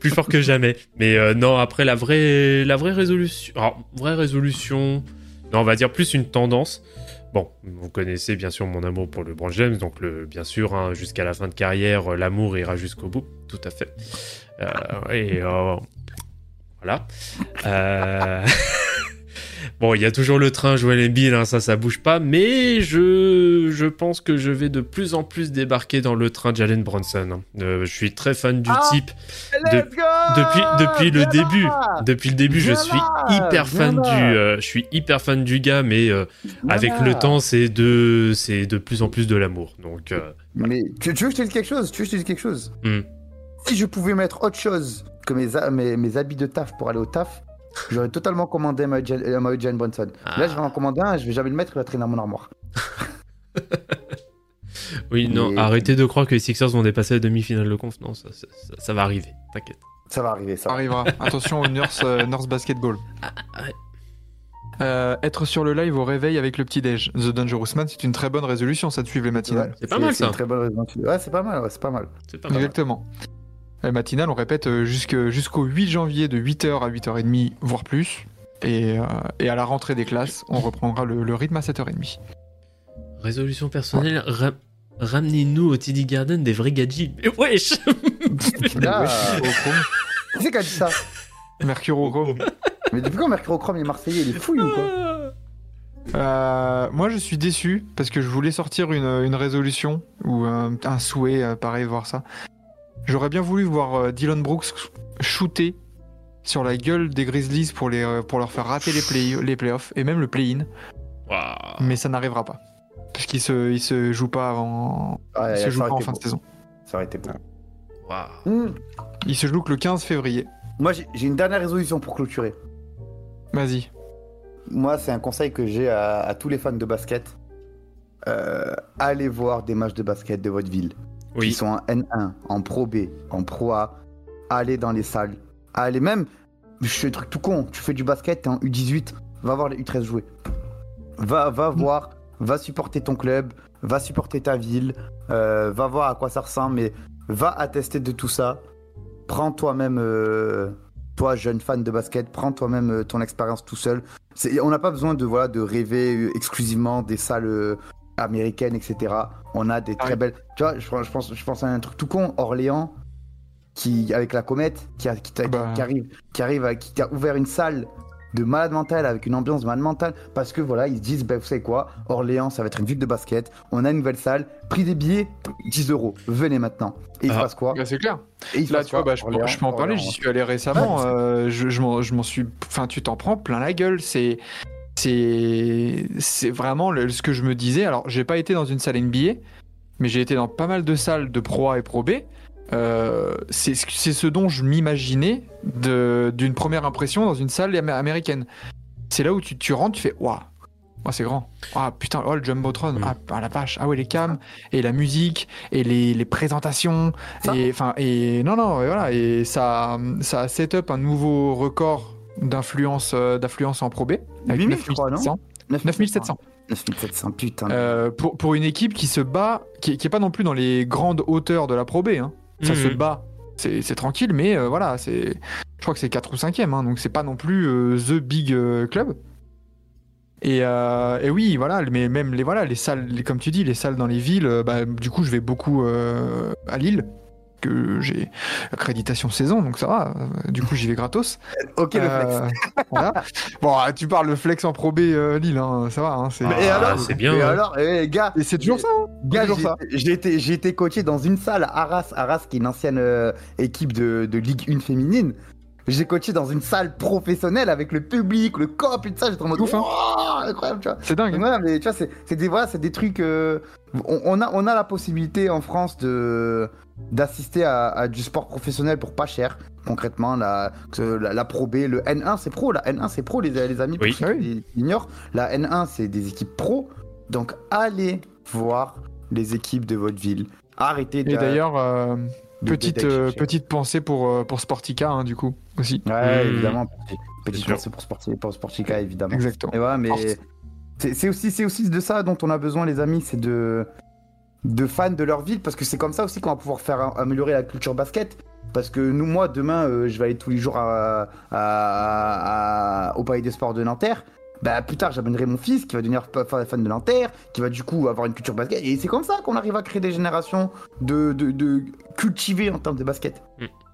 plus fort que jamais. Mais euh, non, après, la vraie, la vraie résolution. Alors, vraie résolution. Non, on va dire plus une tendance. Bon, vous connaissez bien sûr mon amour pour le James, donc le, bien sûr, hein, jusqu'à la fin de carrière, euh, l'amour ira jusqu'au bout, tout à fait. Euh, et euh, voilà. Euh, [laughs] bon, il y a toujours le train Joel Embiid, hein, ça, ça bouge pas, mais je, je pense que je vais de plus en plus débarquer dans le train Jalen Bronson. hein. Euh, je suis très fan du Ah type. Depuis, depuis le début, depuis le début, je suis là, hyper fan du, euh, je suis hyper fan du gars, mais euh, avec là. le temps, c'est de, c'est de plus en plus de l'amour. Donc, euh, Mais tu, tu veux que je te dise quelque chose? Tu veux que je te dise quelque chose? Hmm. Si je pouvais mettre autre chose que mes, mes, mes habits de taf pour aller au taf, j'aurais totalement commandé un maillot de Brunson. Ah. Là, je vais en commander un, je vais jamais le mettre, il va traîner dans mon armoire. [laughs] oui, non, arrêtez de croire que les Sixers vont dépasser la demi-finale de conf. Non, ça, ça, ça- ça va arriver. T'inquiète. Ça va arriver, ça. Arrivera. Attention au Nurse, euh, Nurse Basketball. ouais. Euh, être sur le live au réveil avec le petit-déj. The Dangerous Man, c'est une très bonne résolution, ça de suivre les matinales. Ouais, C'est pas mal, ça. une très bonne raison. Ouais, c'est pas mal, ouais, c'est pas mal. C'est mal. Matinales, on répète euh, jusque- jusqu'au 8 janvier de 8h à 8h30, voire plus. Et, euh, et à la rentrée des classes, on reprendra le, le rythme à 7h30. Résolution personnelle, ra- ramenez-nous au TD Garden des vrais gadgets. Mais wesh [laughs] Là, Au chrome. qui c'est qui a dit ça? Mercurochrome. Mais depuis quand Mercurochrome est marseillais? Il est fouille ou quoi? Euh, moi, je suis déçu parce que je voulais sortir une, une résolution ou un, un souhait, euh, pareil, voir ça. J'aurais bien voulu voir euh, Dylan Brooks shooter sur la gueule des Grizzlies pour, les, euh, pour leur faire rater les, play, les playoffs et même le play-in, mais ça n'arrivera pas. Parce qu'il se, il se joue pas avant. Ouais, il se joue pas en fin beau. de saison. Ça aurait été beau. Waouh. Hmm. Il se joue que le 15 février. Moi, j'ai j'ai une dernière résolution pour clôturer. Vas-y. Moi, c'est un conseil que j'ai à, à tous les fans de basket. Euh, allez voir des matchs de basket de votre ville. Qui Oui. sont en N1, en Pro B, en Pro A. Allez dans les salles. Allez même, je fais un truc tout con. Tu fais du basket, t'es en U18, va voir les U13 jouer. Va, va voir, va supporter ton club, va supporter ta ville, euh, va voir à quoi ça ressemble, mais va attester de tout ça. Prends toi-même, euh, toi jeune fan de basket, prends toi-même euh, ton expérience tout seul. On n'a pas besoin de, voilà, de rêver exclusivement des salles américaines, etc. On a des Ah très oui. belles. Tu vois, je, pense- je pense, je pense à un truc tout con, Orléans, qui, avec la comète, qui, a- qui, Bah. qui arrive, qui arrive, à- qui a ouvert une salle de malade mental avec une ambiance de malade mental parce que voilà ils se disent bah, vous savez quoi Orléans ça va être une ville de basket on a une nouvelle salle prix des billets 10 euros venez maintenant et il se Ah. passe quoi Bah, c'est clair. et il se Là, passe tu vois, quoi bah, je, peux- Orléans, je peux en parler, Orléans. j'y suis allé récemment. Ouais, euh, je je m'en je m'en suis. Enfin, tu t'en prends plein la gueule. C'est. C'est c'est vraiment le- ce que je me disais. Alors, j'ai pas été dans une salle NBA, mais j'ai été dans pas mal de salles de Pro A et Pro B. Euh, c'est ce- dont je m'imaginais de- d'une première impression dans une salle amé- américaine. C'est là où tu, tu rentres, tu fais Waouh, oh, c'est grand. Ah putain, oh le Jumbotron, Mm. ah, ah, la vache, ah ouais, les cams, et la musique, et les, les présentations, Ça. et enfin, et non, non, et voilà, et ça, ça a set up un nouveau record d'influence euh, d'influence en Pro B. avec 8000, je crois, non 9700. 9700. 9700 putain Euh, pour, pour une équipe qui se bat, qui, qui est pas non plus dans les grandes hauteurs de la Pro B. Hein. Ça se Mhm. bat, c'est c'est tranquille, mais euh, voilà, c'est, je crois que c'est 4 ou 5e, hein, donc c'est pas non plus euh, the big euh, club. Et, euh, et oui, voilà, mais même les voilà les salles, les- comme tu dis, les salles dans les villes. bah, du coup, je vais beaucoup euh, à Lille, que j'ai accréditation saison, donc ça va. Du coup, j'y vais gratos. ok le flex Euh, voilà. Bon, ah, tu parles le flex en Pro B euh, Lille, hein, ça va. Hein, c'est... Ah, et alors c'est bien, et alors eh, gars Et c'est toujours ça. hein. Gars, toujours j'ai- ça. j'ai été, j'ai été coaché dans une salle à Arras, Arras qui est une ancienne euh, équipe de, de Ligue 1 féminine. J'ai coaché dans une salle professionnelle avec le public, le cop et tout ça. J'étais en mode Ouf, hein. Incroyable, tu vois. C'est dingue. hein. Ouais, mais tu vois, c'est, des, voilà, des trucs. euh, on, on a, on a la possibilité en France de d'assister à, à du sport professionnel pour pas cher. Concrètement, la, la, la Pro B, le N1 c'est pro, la N1 c'est pro les, les amis, pour Oui. ceux qui l'ignorent. La N1 c'est des équipes pro, donc allez voir les équipes de votre ville. Arrêtez de. Et d'ailleurs, euh, petite, euh, petite pensée pour, euh, pour Sportica, hein, du coup, aussi. Ouais, évidemment. Petite, pensée pour, Sporti- pour Sportica, évidemment. Exactement. Et voilà, mais c'est aussi, c'est aussi de ça dont on a besoin, les amis, c'est de, de fans de leur ville, parce que c'est comme ça aussi qu'on va pouvoir faire améliorer la culture basket. Parce que nous, moi, demain, euh, je vais aller tous les jours à, à- à- au Palais des Sports de Nanterre. Bah, plus tard, j'amènerai mon fils qui va devenir fa- fa- fan de Nanterre, qui va du coup avoir une culture basket. Et c'est comme ça qu'on arrive à créer des générations de, de, de cultivées en termes de basket.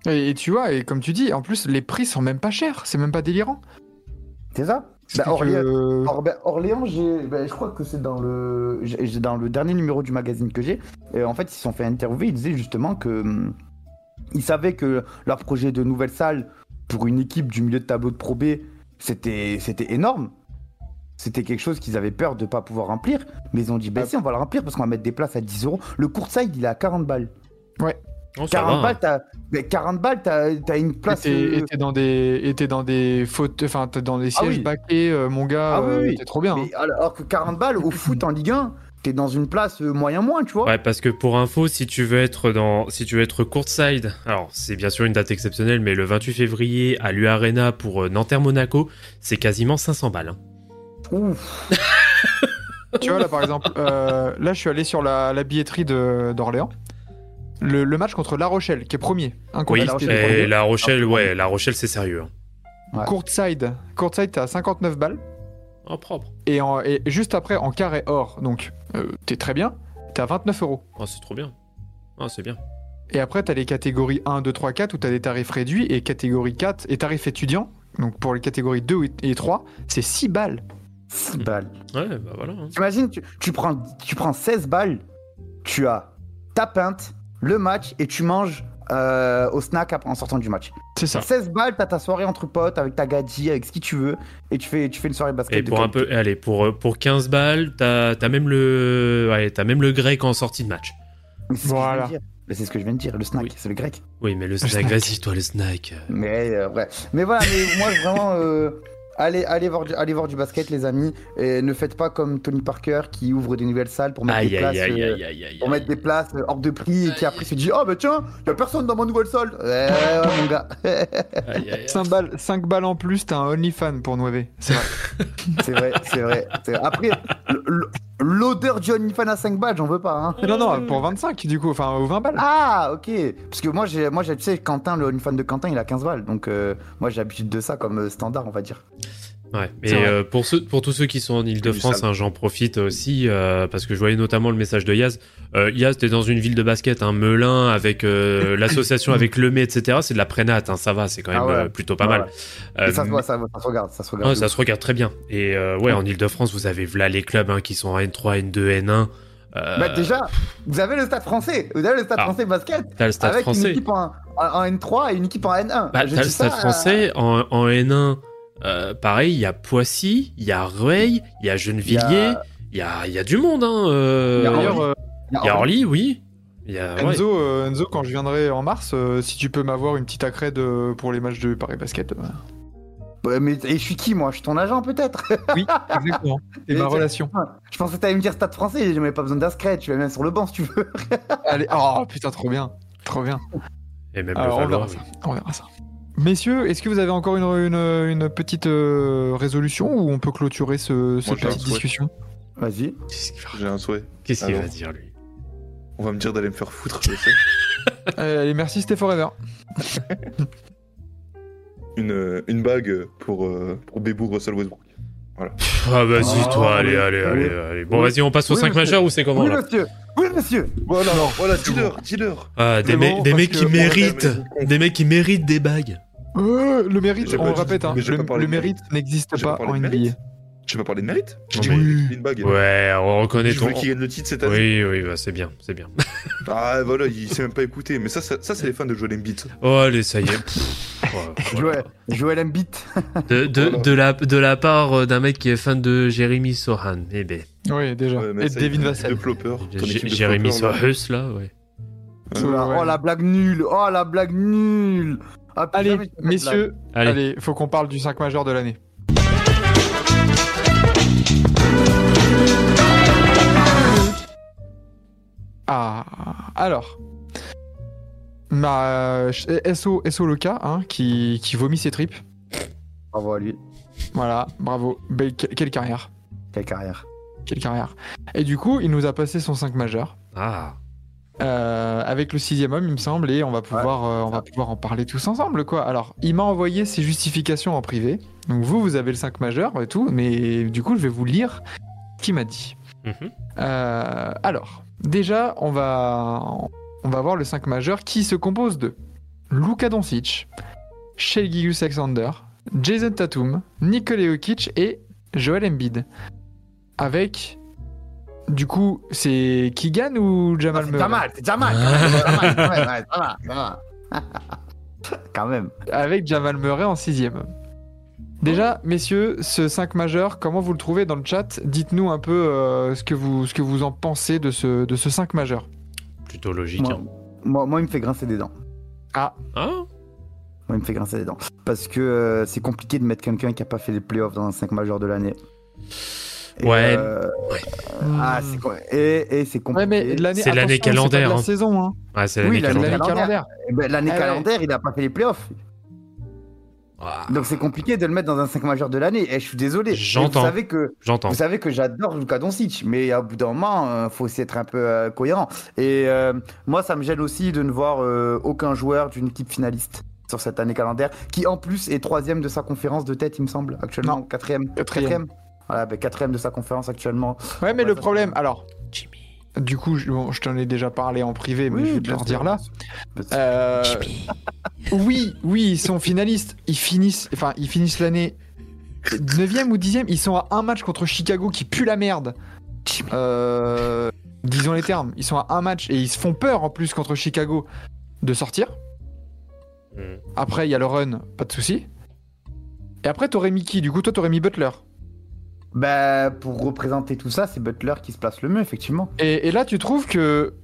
Et, et tu vois, et comme tu dis, en plus, les prix sont même pas chers. C'est même pas délirant. C'est ça? Bah, que- Orléans- Or- ben, Orléans, j'ai, ben, je crois que c'est dans le, dans le dernier numéro du magazine que j'ai. En fait, ils se sont fait interviewer. Ils disaient justement que hum, ils savaient que leur projet de nouvelle salle pour une équipe du milieu de tableau de Pro B, c'était, c'était énorme. C'était quelque chose qu'ils avaient peur de pas pouvoir remplir. Mais ils ont dit, ben si, on va le remplir parce qu'on va mettre des places à 10 euros. Le courtside, il est à 40 balles. Oh, ça 40 va. balles, t'as, 40 balles, t'as, t'as une place. Et euh, t'es- t'es dans des, et dans des fautes, enfin, t'es dans des Ah sièges oui. baqués, euh, mon gars. Ah oui, euh, oui. T'es trop bien. hein. alors que 40 balles au [laughs] foot en Ligue 1, t'es dans une place euh, moyen moins, tu vois. Ouais, parce que pour info, si tu veux être dans, si tu veux être courtside, alors c'est bien sûr une date exceptionnelle, mais le 28 février à l'U Arena pour euh, Nanterre Monaco, c'est quasiment 500 balles. hein. Ouf. [laughs] Tu vois, là, par exemple, euh, là, je suis allé sur la, la billetterie de- d'Orléans. Le, le match contre La Rochelle, qui est premier. Oui, incontesté La Rochelle le et premier. La Rochelle, ouais, La Rochelle, c'est sérieux. hein. Ouais. Courtside, Courtside, t'es à 59 balles. Oh, propre. Et, en- et juste après, en carré or, donc euh, t'es très bien, t'es à 29 euros. Oh, c'est trop bien. Oh, c'est bien. Et après, t'as les catégories 1, 2, 3, 4 où t'as des tarifs réduits et catégorie 4 et tarifs étudiants. Donc pour les catégories 2 et 3, c'est 6 balles. 6 balles. Ouais, bah voilà. hein. T'imagines, tu, tu, prends, tu prends 16 balles, tu as ta pinte, le match et tu manges euh, au snack après- en sortant du match. C'est ça. 16 balles, t'as ta soirée entre potes avec ta gadji, avec ce qui tu veux et tu fais, tu fais une soirée basket. Et de pour un peu, allez, pour, euh, pour 15 balles, t'as as même le, même le grec en sortie de match. Mais c'est ce que je viens Voilà. de dire. Mais c'est ce que je viens de dire, le snack, Oui. c'est le grec. Oui, mais le snack, snack. vas-y, toi, le snack. Mais euh, ouais. Mais voilà, mais moi vraiment, euh, allez, allez, voir du, allez voir du basket, les amis. Et ne faites pas comme Tony Parker qui ouvre des nouvelles salles pour mettre Aïe, des aïe, places. aïe, euh, aïe, aïe, aïe. pour mettre des places euh, hors de prix et qui après se dit Oh bah tiens, y a personne dans ma nouvelle salle. Ouais, ouais, mon gars. Aïe, aïe, aïe. [laughs] 5 balles, 5 balles en plus, t'as un OnlyFan pour Nueve. [laughs] C'est vrai. c'est vrai, c'est vrai. Après, l- l- l'odeur du OnlyFans à 5 balles, j'en veux pas. Hein. non, non, pour 25 du coup, enfin, ou 20 balles. Ah, ok. Parce que moi, j'ai, moi, j'ai, tu sais, Quentin, le OnlyFans de Quentin, il a 15 balles. Donc, euh, moi, j'ai l'habitude de ça comme euh, standard, on va dire. Ouais, et euh, pour, ceux, pour tous ceux qui sont en Ile-de-France, hein, j'en profite aussi euh, parce que je voyais notamment le message de Yaz. Euh, Yaz, t'es dans une ville de basket, un Melun, avec euh, [laughs] l'association avec le etc. C'est de la prénate, hein, ça va, c'est quand même Ah ouais. euh, plutôt pas Ouais, mal. Euh, ça se voit, ça, ça se regarde, ça se regarde. ouais, ça se regarde très bien. Et euh, ouais, en Ile-de-France, vous avez là les clubs hein, qui sont en N3, N2, N1. Euh, Bah, déjà, vous avez le stade français. Vous avez le stade Ah. français basket. t'as le stade avec une français. équipe en, en- en N3 et une équipe en N1. Bah, t'as le stade français en, en N1. Euh, pareil, il y a Poissy, il y a Rueil, il y a Gennevilliers, il y a, il y a du monde. Hein, euh, Il y a y Orly, oui. Il y a, ouais. Enzo, euh, Enzo, quand je viendrai en mars, euh, si tu peux m'avoir une petite accrède euh, pour les matchs de Paris Basket. euh. Ouais, mais et je suis qui, moi? Je suis ton agent, peut-être? [laughs] Oui, exactement. Et ma relation. Je pensais que t'allais me dire stade français. Même pas besoin d'inscrire. Tu vas même sur le banc si tu veux. Allez, oh putain, trop bien. Trop bien. Et même Alors, le on Valois. verra ça. On verra ça. Messieurs, est-ce que vous avez encore une, une, une petite euh, résolution ou on peut clôturer ce, cette petite discussion? Vas-y. Qu'est-ce qu'il va, J'ai un souhait. qu'est-ce qu'il Alors. va dire, lui? On va me dire d'aller me faire foutre, je sais. [laughs] Euh, Allez, merci, Stay Forever. [laughs] Une, euh, une bague pour, euh, pour Bébou Russell Westbrook. Ah, vas-y, Oh, toi, allez, oui. allez, Oui. allez, allez. Bon, Oui. vas-y, on passe au Oui, 5 monsieur. majeurs ou c'est comment, Oui, là monsieur. Oui, monsieur. Voilà, voilà, dis-leur, dis-leur. Ah, des, me- des mecs qui méritent, des mecs qui méritent des bagues. Euh, le mérite, pas on dit- répète, hein, le, pas parlé le de mérite n'existe pas pas en de NBA. mérite. Tu vas parler de mérite J'ai dit oui. une bague. Ouais, on reconnaît Je ton. qu'il gagne le titre cette année. Oui, oui, bah, c'est bien, c'est bien. [laughs] Ah voilà, il s'est même pas écouté. Mais ça, ça, ça, c'est les fans de Joel Embiid. Oh, allez, ça y est. Pff, [laughs] ouais, voilà. Joël, Joël Embiid. De, de, Voilà. de, la, de la part euh, d'un mec qui est fan de Jérémy Sohan. Eh ben, Oui, déjà. Ouais, Et équipe de Jérémy floppers, là. Sohus, là, ouais. Ouais, Oh, la blague nulle. Oh, la blague nulle. Ah, Allez, messieurs, Allez, allez, faut qu'on parle du 5 majeur de l'année. Ah, alors. Ma SO, SO Loka, hein, qui, qui vomit ses tripes. Bravo à lui. Voilà, bravo. Belle- quelle carrière. Quelle carrière. Quelle carrière. Et du coup, il nous a passé son 5 majeur. ah, Euh, avec le sixième homme, il me semble, et on va pouvoir, euh, on va pouvoir en parler tous ensemble, quoi. Alors, il m'a envoyé ses justifications en privé. Donc vous, vous avez le 5 majeur et tout, mais du coup, je vais vous lire ce qu'il m'a dit. Mhm. Euh, alors, déjà, on va, on va voir le 5 majeur qui se compose de Luka Doncic, Shea Gilgeous Alexander, Jason Tatum, Nikola Jokic et Joel Embiid. Avec, du coup, c'est Keegan ou Ah, Jamal Murray Jamal, c'est Jamal. quand même, c'est Jamal, [laughs] ouais, ouais, Jamal, Jamal. [laughs] Quand même. avec Jamal Murray en sixième. Déjà, messieurs, ce 5 majeur, comment vous le trouvez dans le chat? Dites-nous un peu euh, ce, que vous, ce que vous en pensez de ce, de ce 5 majeur. plutôt logique. Moi, hein. moi, moi, il me fait grincer des dents. Ah, Moi, il me fait grincer des dents. Parce que euh, c'est compliqué de mettre quelqu'un qui a pas fait les playoffs dans un 5 majeur de l'année. Et, Ouais. euh, Ah, c'est et, et c'est compliqué. Ouais, mais l'année, C'est l'année attention, c'est calendaire, la hein. saison. Hein. ouais, c'est Oui, l'année l'année calendaire. L'année calendaire. calendaire. Eh ben, L'année Ah ouais. calendaire, il a pas fait les playoffs. Ah, Donc c'est compliqué de le mettre dans un 5 majeur de l'année. Et je suis désolé. J'entends. Vous savez que J'entends. Vous savez que j'adore Luka Doncic, mais à bout d'un moment, il faut aussi être un peu euh, cohérent. Et euh, moi, ça me gêne aussi de ne voir euh, aucun joueur d'une équipe finaliste. sur cette année calendaire, qui en plus est troisième de sa conférence de tête, il me semble, actuellement. Quatrième. Quatrième. Voilà, ben, quatrième de sa conférence actuellement. Ouais, mais Ouais, le problème, alors, Jimmy. du coup, je, bon, je t'en ai déjà parlé en privé, mais je vais te le redire là. Euh, oui, oui, ils sont finalistes. Ils finissent, enfin, ils finissent l'année 9e ou 10e. Ils sont à un match contre Chicago qui pue la merde. Euh, disons les termes. Ils sont à un match et ils se font peur en plus contre Chicago de sortir. Hmm. Après, il y a le run, pas de souci. Et après, t'aurais mis qui Du coup, toi, t'aurais mis Butler. Bah, pour représenter tout ça, c'est Butler qui se place le mieux, effectivement. Et, et là, tu trouves que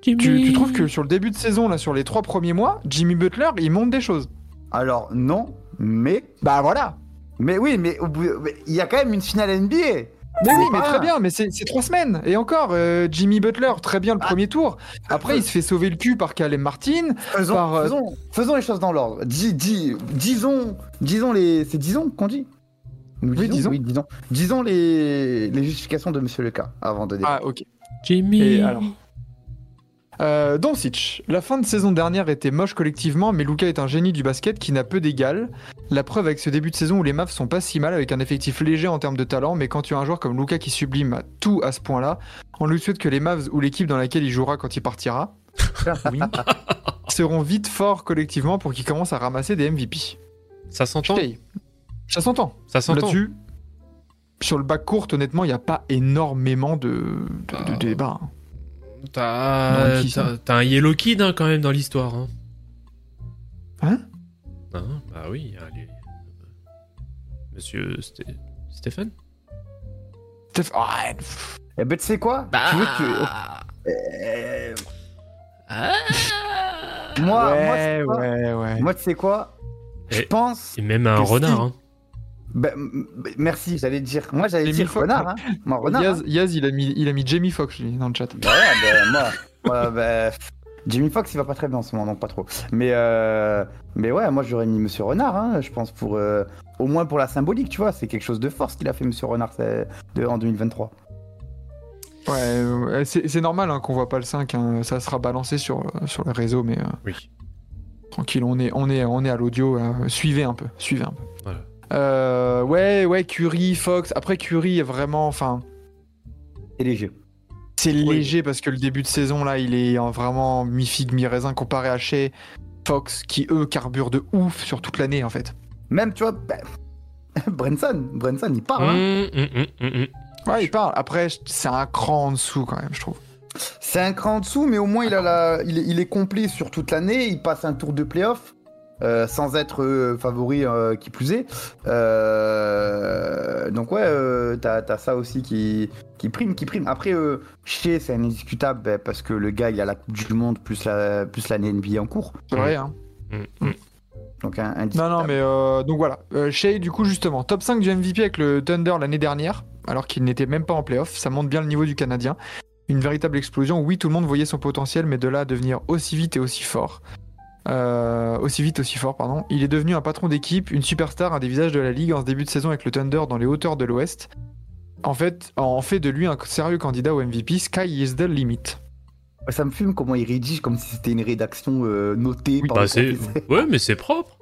tu, tu trouves que sur le début de saison, là, sur les trois premiers mois, Jimmy Butler, il monte des choses. Alors, non, mais. Bah voilà. Mais oui, mais au bout- mais il y a quand même une finale NBA. Mais oui, mais très bien, mais c'est trois semaines. Et encore, euh, Jimmy Butler, très bien le Ah. premier tour. Après, il se fait sauver le cul par Caleb Martin. Faisons, par, euh, faisons, faisons les choses dans l'ordre. Dis, dis, disons, disons les. C'est disons qu'on dit Nous Oui, disons. Oui, disons. Disons les, les justifications de Monsieur Leca avant de débattre. Ah, ok. Jimmy. Et alors euh, Doncic, la fin de saison dernière était moche collectivement, mais Luca est un génie du basket qui n'a peu d'égal. La preuve avec ce début de saison où les Mavs sont pas si mal avec un effectif léger en termes de talent, mais quand tu as un joueur comme Luca qui sublime tout à ce point-là, on lui souhaite que les Mavs ou l'équipe dans laquelle il jouera quand il partira, [laughs] oui, seront vite forts collectivement pour qu'ils commencent à ramasser des MVP. Ça s'entend. Ça s'entend. Ça s'entend. Là-dessus, sur le bac court, honnêtement, il n'y a pas énormément de, de, Ah. de débats. hein. T'as un Yellow Kid hein, quand même dans l'histoire. Hein. Hein? Ah, Bah oui, allez. Monsieur Sté- Stéphane? Steph- Ah. Eh ben, tu sais quoi? Bah. Tu veux que. Euh, Ah. moi, moi, tu ouais, sais quoi? ouais, ouais. Moi, tu sais quoi? Je Et- pense. Et même un renard. Hein. Ben, m- merci, j'allais dire. Moi, j'allais Jamie dire Foxx. renard. Hein. Moi, renard. Yaz, hein. Yaz, il, a mis, il a mis Jamie Foxx dans le chat. Bah ouais, ben, moi, [laughs] moi, ben, Jimmy Fox, il va pas très bien en ce moment, donc pas trop. Mais, euh, mais ouais, moi j'aurais mis Monsieur Renard, hein, je pense, pour euh, au moins pour la symbolique, tu vois. C'est quelque chose de fort ce qu'il a fait, Monsieur Renard, de, en 2023. Ouais, ouais, c'est normal hein, qu'on voit pas le 5, hein, ça sera balancé sur, euh, sur les réseaux, mais euh, Oui. tranquille, on est, on est, on est à l'audio, euh, suivez un peu, suivez un peu. Voilà. Euh, ouais, ouais, Curry, Fox. Après, Curry est vraiment, enfin, C'est léger. c'est léger parce que le début de saison là, il est en vraiment mi-figue, mi-raisin comparé à Shea, Fox, qui eux carburent de ouf sur toute l'année en fait. Même, tu vois, ben, [laughs] Brenson, Brenson, il part. hein. Hum, hum, hum. Ouais, il parle. Après, c'est un cran en dessous quand même, je trouve. C'est un cran en dessous, mais au moins il, a la... il, est, il est complet sur toute l'année. Il passe un tour de playoff euh, sans être euh, favori euh, qui plus est. Euh, Donc ouais, euh, t'as as ça aussi qui, qui prime, qui prime. Après, euh, Shea, c'est indiscutable ben, parce que le gars, il a la Coupe du Monde plus la plus l'année NBA en cours. C'est Mm. vrai, hein. Hum, hum. Donc un, Non, non, mais euh, donc voilà. Euh, Shea, du coup, justement, top 5 du MVP avec le Thunder l'année dernière, alors qu'il n'était même pas en playoff. Ça montre bien le niveau du Canadien. Une véritable explosion. Oui, tout le monde voyait son potentiel, mais de là à devenir aussi vite et aussi fort. Euh, aussi vite, aussi fort, pardon. Il est devenu un patron d'équipe, une superstar, un des visages de la ligue en ce début de saison avec le Thunder dans les hauteurs de l'Ouest. En fait, en fait de lui un sérieux candidat au MVP. Sky is the limit. Ça me fume comment il rédige comme si c'était une rédaction euh, notée Oui, par Bah. Ouais, mais c'est propre.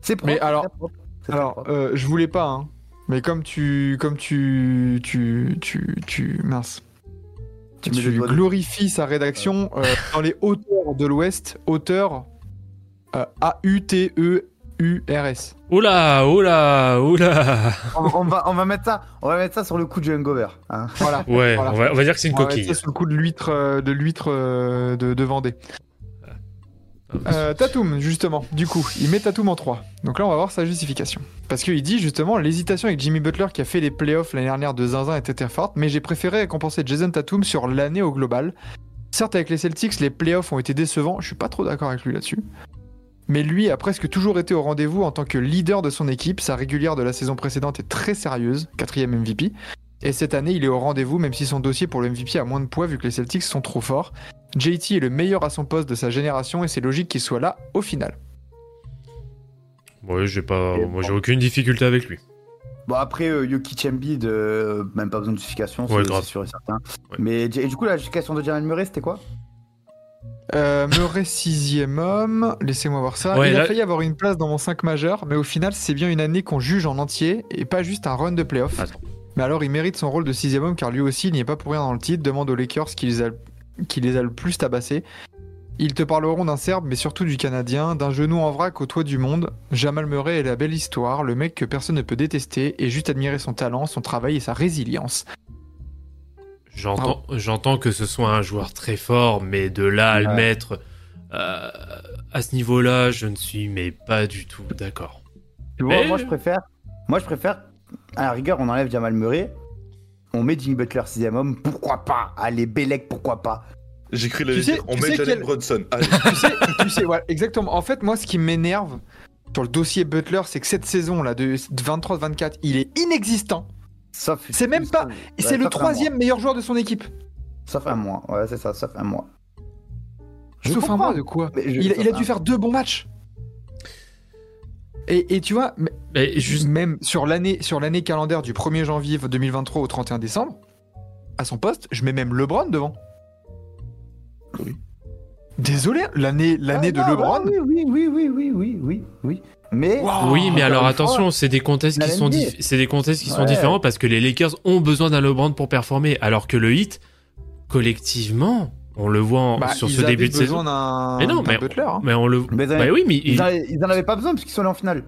C'est propre. Mais alors- propre, Alors, propre. euh, je voulais pas, hein. Mais comme tu, comme tu, tu, tu, tu, mince. Tu Tu, glorifies sa rédaction euh, dans les hauteurs de l'Ouest, hauteur euh, A-U-T-E-U-R-S. Oula, oula, oula. on, on va, on va mettre ça, on va mettre ça sur le coup de Hangover. Hein. Voilà. Ouais, Voilà. on, va, on va dire que c'est une On va mettre coquille. ça sous le coup de l'huître, euh, de l'huître euh, de, de Vendée. Euh, Tatum, justement, du coup, il met Tatum en 3. Donc là, on va voir sa justification. Parce qu'il dit justement l'hésitation avec Jimmy Butler qui a fait les playoffs l'année dernière de Zinzin était très forte, mais j'ai préféré récompenser Jason Tatum sur l'année au global. Certes, avec les Celtics, les playoffs ont été décevants, je suis pas trop d'accord avec lui là-dessus. Mais lui a presque toujours été au rendez-vous en tant que leader de son équipe. Sa régulière de la saison précédente est très sérieuse, quatrième MVP. Et cette année, il est au rendez-vous, même si son dossier pour le MVP a moins de poids vu que les Celtics sont trop forts. JT est le meilleur à son poste de sa génération et c'est logique qu'il soit là au final. Ouais, j'ai pas... Et Moi, j'ai aucune difficulté avec lui. Bon après euh, Jokic Embiid, euh, même pas besoin de justification, c'est sûr et certain. Ouais. Mais et du coup la justification de Jamal Murray c'était quoi? Euh, Murray sixième homme, laissez-moi voir ça. Ouais, il là- a failli avoir une place dans mon 5 majeur, mais au final, c'est bien une année qu'on juge en entier et pas juste un run de playoff. Attends. Mais alors, il mérite son rôle de sixième homme car lui aussi, il n'y est pas pour rien dans le titre. Demande aux Lakers qui les a, qui les a le plus tabassés. Ils te parleront d'un Serbe, mais surtout du Canadien, d'un genou en vrac au toit du monde. Jamal Murray est la belle histoire, le mec que personne ne peut détester et juste admirer son talent, son travail et sa résilience. J'entends, j'entends que ce soit un joueur très fort, mais de là à le mettre euh, à ce niveau-là, je ne suis mais pas du tout d'accord. Tu vois, Mais- moi je préfère. Moi je préfère. À la rigueur, on enlève Jamal Murray. On met Jimmy Butler sixième homme. Pourquoi pas? Allez, Belek, pourquoi pas? J'ai cru le dire. On met Jalen Brunson. [laughs] Allez. tu sais, tu sais, ouais, exactement. En fait, moi, ce qui m'énerve sur le dossier Butler, c'est que cette saison-là, de 23-24, il est inexistant. Sauf. C'est même pas- c'est le troisième meilleur joueur de son équipe. Sauf un mois. Ouais, c'est ça, sauf un mois. Je Sauf un mois de quoi Mais je- il, a un- dû faire deux bons matchs. Et, et tu vois, Mais juste, même sur l'année sur l'année calendaire du 1er janvier 2023 au 31 décembre, à son poste, je mets même LeBron devant. Oui. Désolé, l'année l'année Ah, de non, LeBron. ouais, Oui, oui, oui, oui, oui, oui, oui. Mais. Oui, mais alors attention, c'est des contextes la qui sont, NBA. dif- c'est des contextes qui sont Ouais. différents parce que les Lakers ont besoin d'un LeBron pour performer, alors que le Heat, collectivement, on le voit en- Bah, sur ils ce début de saison. Mais non, d'un mais- Butler. hein. Mais on le. Mais Bah oui, mais il- Ils, ils en avaient pas besoin parce qu'ils sont allés en finale.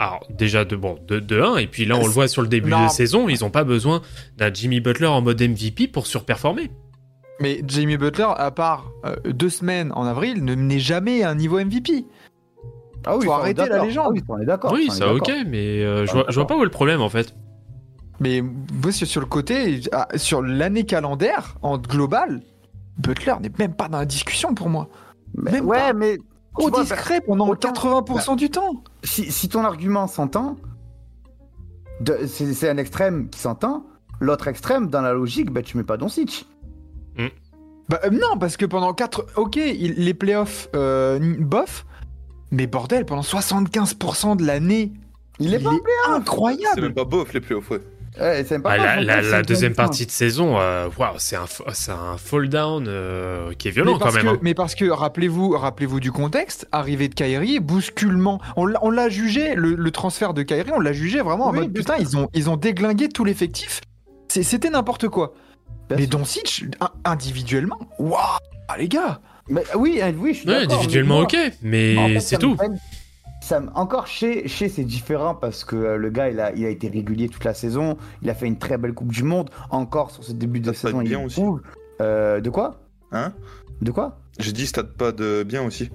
Alors, déjà, de, bon, de, de 1, et puis là, on le voit sur le début Non. de saison, ils n'ont pas besoin d'un Jimmy Butler en mode MVP pour surperformer. Mais Jamie Butler, à part euh, deux semaines en avril, ne n'est jamais à un niveau MVP. Ah oui, Faut arrêter la légende. Ah oui, on est d'accord. oui, ça, ok, mais euh, je, Ah, vois, je vois d'accord. pas où est le problème, en fait. Mais moi, sur, sur le côté, ah, sur l'année calendaire, en global, Butler n'est même pas dans la discussion pour moi. Mais- Même ouais, pas. mais. Trop vois, discret pendant autant- 80% du temps. si, si ton argument s'entend, c'est un extrême qui s'entend. L'autre extrême, dans la logique, bah, tu mets pas Doncic. Bah, euh, non, parce que pendant 4... Ok, il- les playoffs, euh, bof, mais bordel, pendant 75% de l'année, Il est pas est C'est incroyable. même pas bof les playoffs, ouais. Ouais, c'est même pas Ah, la, c'est deuxième partie de saison, euh, waouh, c'est un, c'est un fall down euh, qui est violent quand même. que, hein. mais parce que rappelez-vous, rappelez-vous du contexte, arrivée de Kyrie, bousculement. On l'a, on l'a jugé, le, le transfert de Kyrie, on l'a jugé vraiment en mode putain, ils ont, ils ont déglingué tout l'effectif. C'est- C'était n'importe quoi. Bien mais. Doncic, in- individuellement, waouh, ah, les gars. Mais oui, oui, je suis Ouais, individuellement, ok, mais en fait, c'est tout. peine- ça me- encore chez, chez c'est différent parce que euh, le gars il a, il a été régulier toute la saison, il a fait une très belle Coupe du Monde. Encore sur ce début de passe saison, il bien aussi. prouve. Euh, de quoi? Hein? De quoi? J'ai dit stade pas de bien aussi.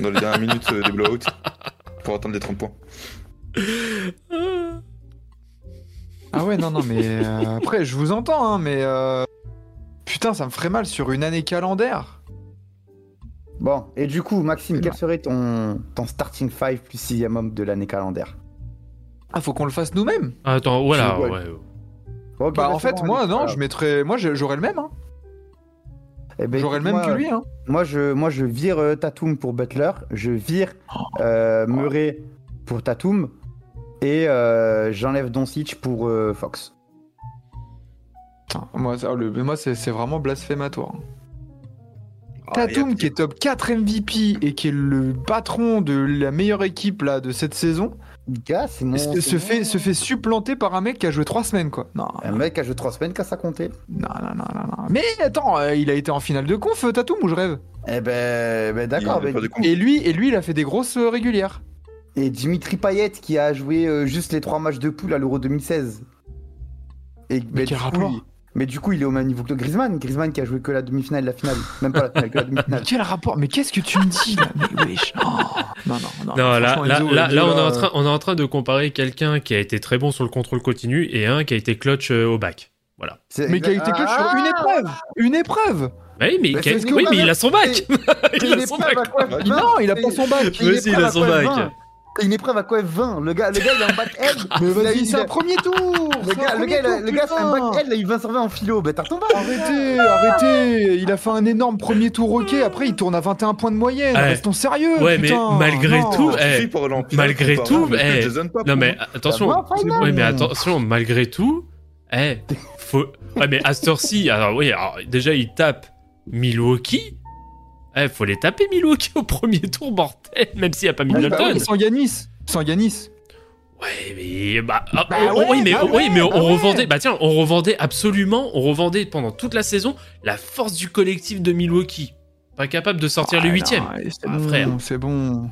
Dans les dernières minutes euh, des blowouts. Pour atteindre les 30 points. Ah ouais, non, non, mais euh, après, je vous entends, hein, mais euh, putain, ça me ferait mal sur une année calendaire. Bon, et du coup, Maxime, quel serait ton, ton starting 5 plus 6 homme de l'année calendaire Ah, faut qu'on le fasse nous-mêmes. Attends, voilà, Je- ouais. ouais. Bah, bah, en fait, bon, moi, non, je mettrais. Moi, j'aurais le même, hein. Eh ben, J'aurais le même que lui, hein. Moi, je, moi, je vire euh, Tatum pour Butler, je vire euh, Murray pour Tatum, et euh, j'enlève Doncic pour euh, Fox. Putain, moi, ça, le- moi c'est c'est vraiment blasphématoire. Ah, Tatum, a- qui est top 4 MVP et qui est le patron de la meilleure équipe là, de cette saison, Gars, c'est mon. se, fait, se fait supplanter par un mec qui a joué 3 semaines, quoi. Non, Un mec a joué 3 semaines qu'à ça compter. non, non, non, non, non. Mais attends, euh, il a été en finale de conf, euh, Tatum, ou je rêve? Eh ben, ben d'accord. Ben, et lui, et lui, il a fait des grosses euh, régulières. Et Dimitri Payet qui a joué euh, juste les 3 matchs de poule à l'Euro 2016. Et, ben, quel rapport? Mais du coup, il est au même niveau que Griezmann. Griezmann qui a joué que la demi-finale et la finale. Même pas la finale, que la Mais demi-finale. quel rapport? Mais qu'est-ce que tu me dis là? Mais wesh Oh, Non, non, non. Non, là, là, là, on, est en là, train, on est en train de comparer quelqu'un qui a été très bon sur le contrôle continu et un qui a été clutch euh, au bac. Voilà. C'est Mais qui a été clutch sur une épreuve Une épreuve Bah Oui, mais, Mais qui a- c'est ce que oui, mais il a son bac [laughs] Il a son bac Non, il a pas son bac. Il épreuve a son bac. 20. C'est une épreuve à quoi 20 le gars, le gars, il a un bac L. [laughs] Mais Il a- vas-y, il c'est un premier tour Le gars, le gars, le gars, c'est un bac L, il a eu 20 sur 20 en philo. Ben, t'as ton bac. Arrêtez, arrêtez Il a fait un énorme premier tour ok, après il tourne à 21 points de moyenne. Ouais. Restons sérieux Ouais, mais malgré tout, eh, malgré tout, eh, Non, mais attention. Bah. Oui, mais attention, malgré tout, eh, faut. Ouais, mais à cette heure-ci, alors oui, alors, déjà, il tape Milwaukee. Eh, faut les taper Milwaukee au premier tour, mortel, même s'il n'y a pas bah Middleton. oui, sans Yanis. Sans Yanis. Ouais, mais bah, ah, Bah oh, ouais, oui, mais bah oui, mais on bah revendait. Bah tiens, on revendait absolument, on revendait pendant toute la saison la force du collectif de Milwaukee. Pas capable de sortir Ah, le huitième. non, c'est Ah, bon, frère. C'est bon.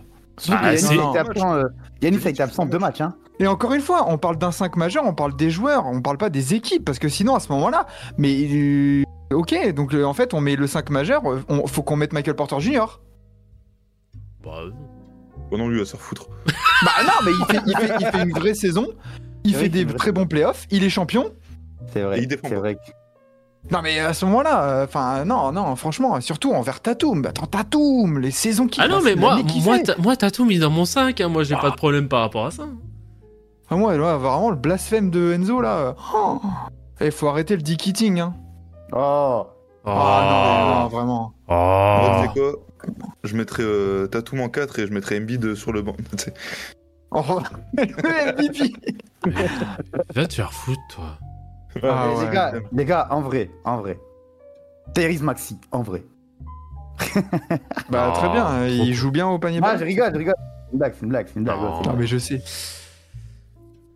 Ah, Yanis a été absent, euh, Yanis a été absent deux matchs. Hein. Et encore une fois, on parle d'un 5 majeur, on parle des joueurs, on parle pas des équipes, parce que sinon à ce moment-là, mais euh, ok, donc euh, en fait on met le 5 majeur, euh, on, faut qu'on mette Michael Porter Jr. Bah, Oh non, lui, à se faire foutre. [laughs] Bah non, mais il fait, il fait- il fait une vraie saison, il fait des très bons playoffs, il est champion. C'est vrai. Il C'est vrai. Non mais à ce moment-là, enfin non, non, franchement, surtout envers Tatum. Attends, Tatum, les saisons qui Ah non, mais moi, moi, fait. ta- moi, t'as tout mis dans mon 5. Hein. Moi, j'ai Ah. pas de problème par rapport à ça. Ah, moi, là, vraiment, le blasphème de Enzo, là. Il faut arrêter le dick eating, hein. Oh. Ah non, vraiment. Oh. Moi, tu sais quoi Je mettrais euh, Tatum en 4 et je mettrais Embiid sur le banc. [laughs] Oh, le MVP. Va te faire foutre, toi. Ah ouais. les, gars, les gars, en vrai, en vrai. Tyrese Maxi, en vrai. Bah, très Oh, bien, il joue bien au panier Ah, je rigole, je rigole. C'est une blague, c'est une blague, c'est une blague. Non. ouais, mais je sais.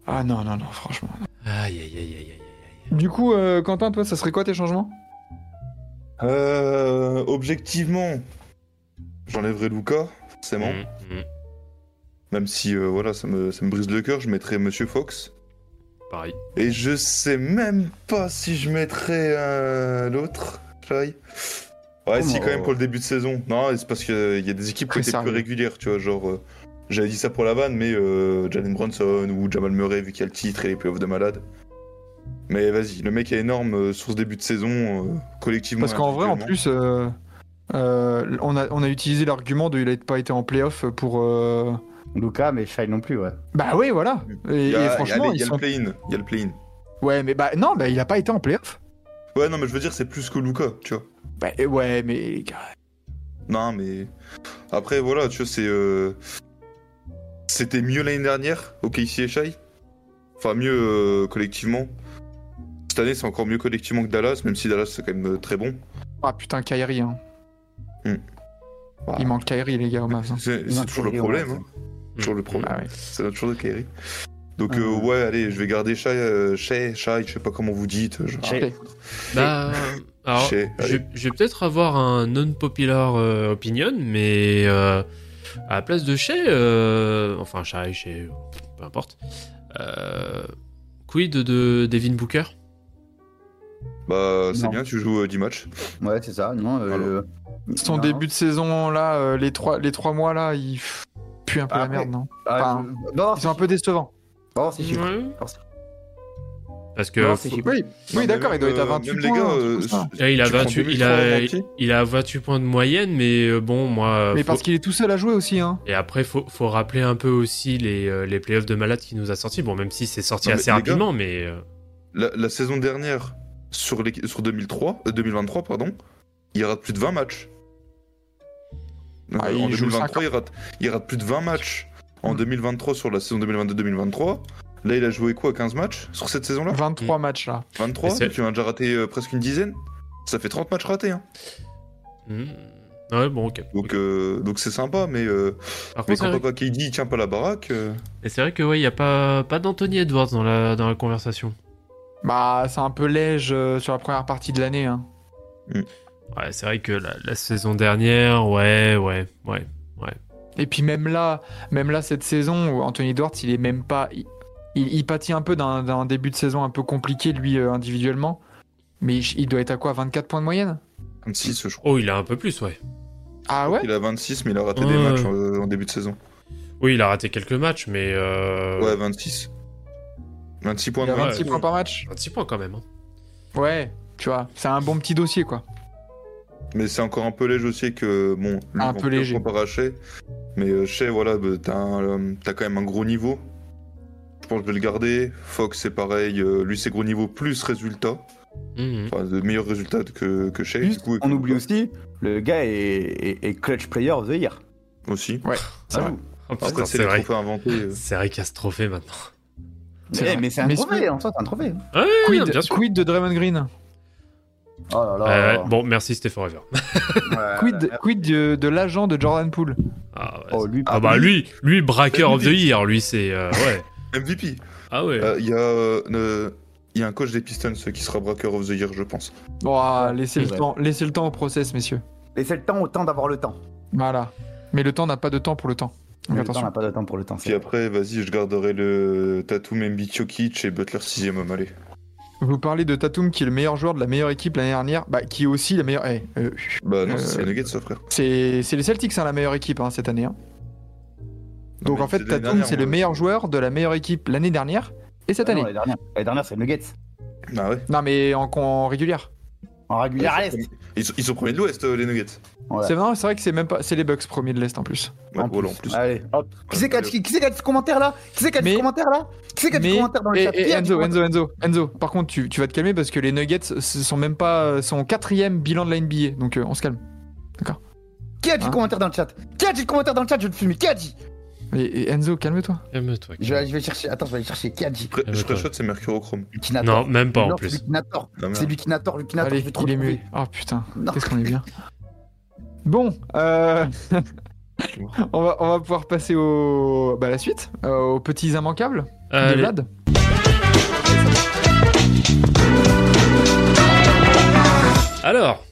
Ah non, non, non, franchement. Aïe, aïe, aïe, aïe. Du coup, euh, Quentin, toi, ça serait quoi tes changements? Euh, objectivement, j'enlèverais Luca, forcément. Mm, mm. Même si euh, voilà, ça me, ça me brise le cœur, je mettrais Monsieur Fox. Pareil. Et je sais même pas si je mettrais euh, l'autre, Shai. Ouais, si, quand même pour le début de saison. Non, c'est parce qu'il y a des équipes qui étaient plus régulières, tu vois. Genre, euh, j'avais dit ça pour la vanne, mais euh, Jalen Brunson ou Jamal Murray, vu qu'il y a le titre et les playoffs de malade. Mais vas-y, le mec est énorme euh, sur ce début de saison, euh, collectivement. Parce qu'en vrai, en plus, euh, euh, on, a, on a utilisé l'argument de il a pas été en playoff pour. euh, Luca, mais Shai non plus, ouais. Bah oui, voilà. Et, Il y a, et franchement, il y a sont. le play-in. Il y a le play-in. Ouais, mais bah non, bah il a pas été en playoff. Ouais, non, mais je veux dire, c'est plus que Luca, tu vois. Bah ouais, mais. Non, mais après, voilà, tu vois, c'est. euh, C'était mieux l'année dernière au KC et Shai. Enfin, mieux euh, collectivement. Cette année, c'est encore mieux collectivement que Dallas, même si Dallas, c'est quand même euh, très bon. Ah putain, Kyrie, hein. Hmm. Bah, Il manque Kyrie, les gars, au Mavs. hein. C'est Il c'est manque toujours le problème. ouais. hein. Toujours le problème. Ah ouais. C'est toujours de Kyrie. Donc, Ah euh, ouais. allez, je vais garder Shai, euh, Shai, Shai, je sais pas comment vous dites. Je... Shai. Ok. Bah, alors, Shai, je, vais peut-être avoir un non-popular euh, opinion, mais euh, à la place de euh, enfin Shea, Shea, peu importe, euh, quid de Devin Booker? Bah, c'est Non. bien, tu joues euh, 10 matchs. Ouais, c'est ça. Non, euh, Son non. début de saison, là, euh, les, trois, les trois mois, là, il pue un peu la merde, non Ah, Enfin, je- Non, Ils sont un peu décevants. non, c'est chiffre. Non, Parce que Non, faut-. Oui, Non, oui d'accord, il doit être à euh, 28 même les points. gars, euh, là, il a Tu prends 28, il 2003 a, il a 28 points de moyenne, mais euh, bon, moi. Mais faut- parce qu'il est tout seul à jouer aussi, hein. Et après, faut, faut rappeler un peu aussi les, euh, les playoffs de malade qui nous a sortis. Bon, même si c'est sorti Non, assez rapidement, mais. euh, La, la saison dernière, sur, les, sur 2003, euh, 2023, pardon, il rate plus de 20 matchs. Ah, Euh, il en joue 2023, 50. il rate, il rate plus de 20 matchs. En Mm. 2023, sur la saison 2022-2023, là, il a joué quoi 15 matchs sur cette saison-là? 23 matchs, là. 23 Mais c'est- Tu en as déjà raté euh, presque une dizaine Ça fait 30 matchs ratés. Hein. hmm. Ouais, bon, ok. Donc euh, donc c'est sympa, mais, euh, Par mais contre, quand papa KD il tient pas la baraque. euh, et c'est vrai que, ouais, il n'y a pas, pas d'Anthony Edwards dans la, dans la conversation. Bah, c'est un peu léger euh, sur la première partie de l'année, hein. Ouais, c'est vrai que la, la saison dernière, ouais, ouais, ouais. Et puis même là, même là cette saison, où Anthony Edwards, il est même pas, il, il- il pâtit un peu d'un début de saison un peu compliqué lui euh, individuellement, mais il, il doit être à quoi, 24 points de moyenne? 26, je crois. Oh, il a un peu plus, ouais. Ah ouais? Il a 26, mais il a raté des Ouais. matchs euh, en début de saison. Oui, il a raté quelques matchs, mais. Euh... Ouais, 26. 26 points Il a de 26 ouais. points par match 26 points quand même. hein. Ouais, tu vois, c'est un bon petit dossier quoi. Mais c'est encore un peu léger aussi que, bon, lui, Un peu léger. comparer à Shea. Mais euh, Shea, voilà, bah, t'as un, euh, t'as quand même un gros niveau. Je pense que je vais le garder. Fox, c'est pareil. euh, lui, c'est gros niveau plus résultat. Mhm. Enfin, de meilleurs résultats que, que Shea, du coup. on oublie aussi, le gars est, est- est clutch player of the year. Aussi. Oh, putain, Après, c'est c'est les vrai. trophées inventés. C'est vrai qu'il y a ce trophée maintenant. C'est Eh, mais c'est un Mais trophée, en soi, c'est un trophée. Ouais, Quid, bien sûr. quid de Draymond Green Oh là là. Euh, bon, merci Stay Forever. [laughs] Ouais, Quid, de, de l'agent de Jordan Poole Ah, ouais, Oh, lui, Ah bah lui, lui Bracker of the Year, lui c'est euh, ouais. [laughs] MVP. Ah ouais. Euh, Il y a euh, euh, il y a un coach des Pistons qui sera Bracker of the Year, je pense. Oh, laissez, le temps, laissez le temps au process, messieurs. Laissez le temps au temps d'avoir le temps. Voilà. Mais le temps n'a pas de temps pour le temps. Attention. n'a pas de temps pour le temps. Puis après, vas-y, je garderai le Tatum, Embiid, Jokic et Butler 6ème homme, allez. Vous parlez de Tatum qui est le meilleur joueur de la meilleure équipe l'année dernière, bah, qui est aussi la meilleure. eh, euh, Bah non, Euh, c'est les Nuggets, ça, frère. c'est c'est les Celtics, hein, la meilleure équipe hein, cette année. hein. Non, Donc en fait, Tatum, c'est le moi. meilleur joueur de la meilleure équipe l'année dernière et cette Ah non, année. L'année dernière, l'année dernière, c'est Nuggets. Ah ouais. Non, mais en, en régulière. En régulière à l'Est. Ils, sont- ils sont premiers de l'Ouest, euh, les Nuggets. Ouais. C'est vrai, c'est vrai que c'est même pas. C'est les Bucks premiers de l'Est en plus. Ouais, En voilà, plus. en plus. Allez, hop. Qui c'est qui a qui- qui c'est qui a dit ce commentaire là? Qui c'est qui a dit Mais- ce commentaire là? Qui c'est qui a dit ce commentaire dans le et- chat et Qui a dit Enzo, Enzo, Enzo, Enzo. Par contre, tu, tu vas te calmer parce que les Nuggets ce sont même pas son quatrième bilan de la NBA. Donc euh, on se calme. Qui a dit Hein le commentaire dans le chat? Qui a dit le commentaire dans le chat? Je vais le filmer. Qui a dit? Et, et Enzo, calme-toi. Calme-toi. je vais, je vais chercher. Attends, je vais aller chercher. Qui a dit Pré- Je d'accord. pré-shot, c'est Mercurochrome. Lukinator. Non, même pas en Non, plus. C'est Lukinator. Ah, merde. C'est Lukinator. Lukinator. Allez, je vais te il est retrouver. muet. Oh putain, Non. qu'est-ce qu'on est bien. Bon, euh... [laughs] on, va, on va pouvoir passer au, bah, à la suite, euh, aux petits immanquables de Allez. Vlad. Alors,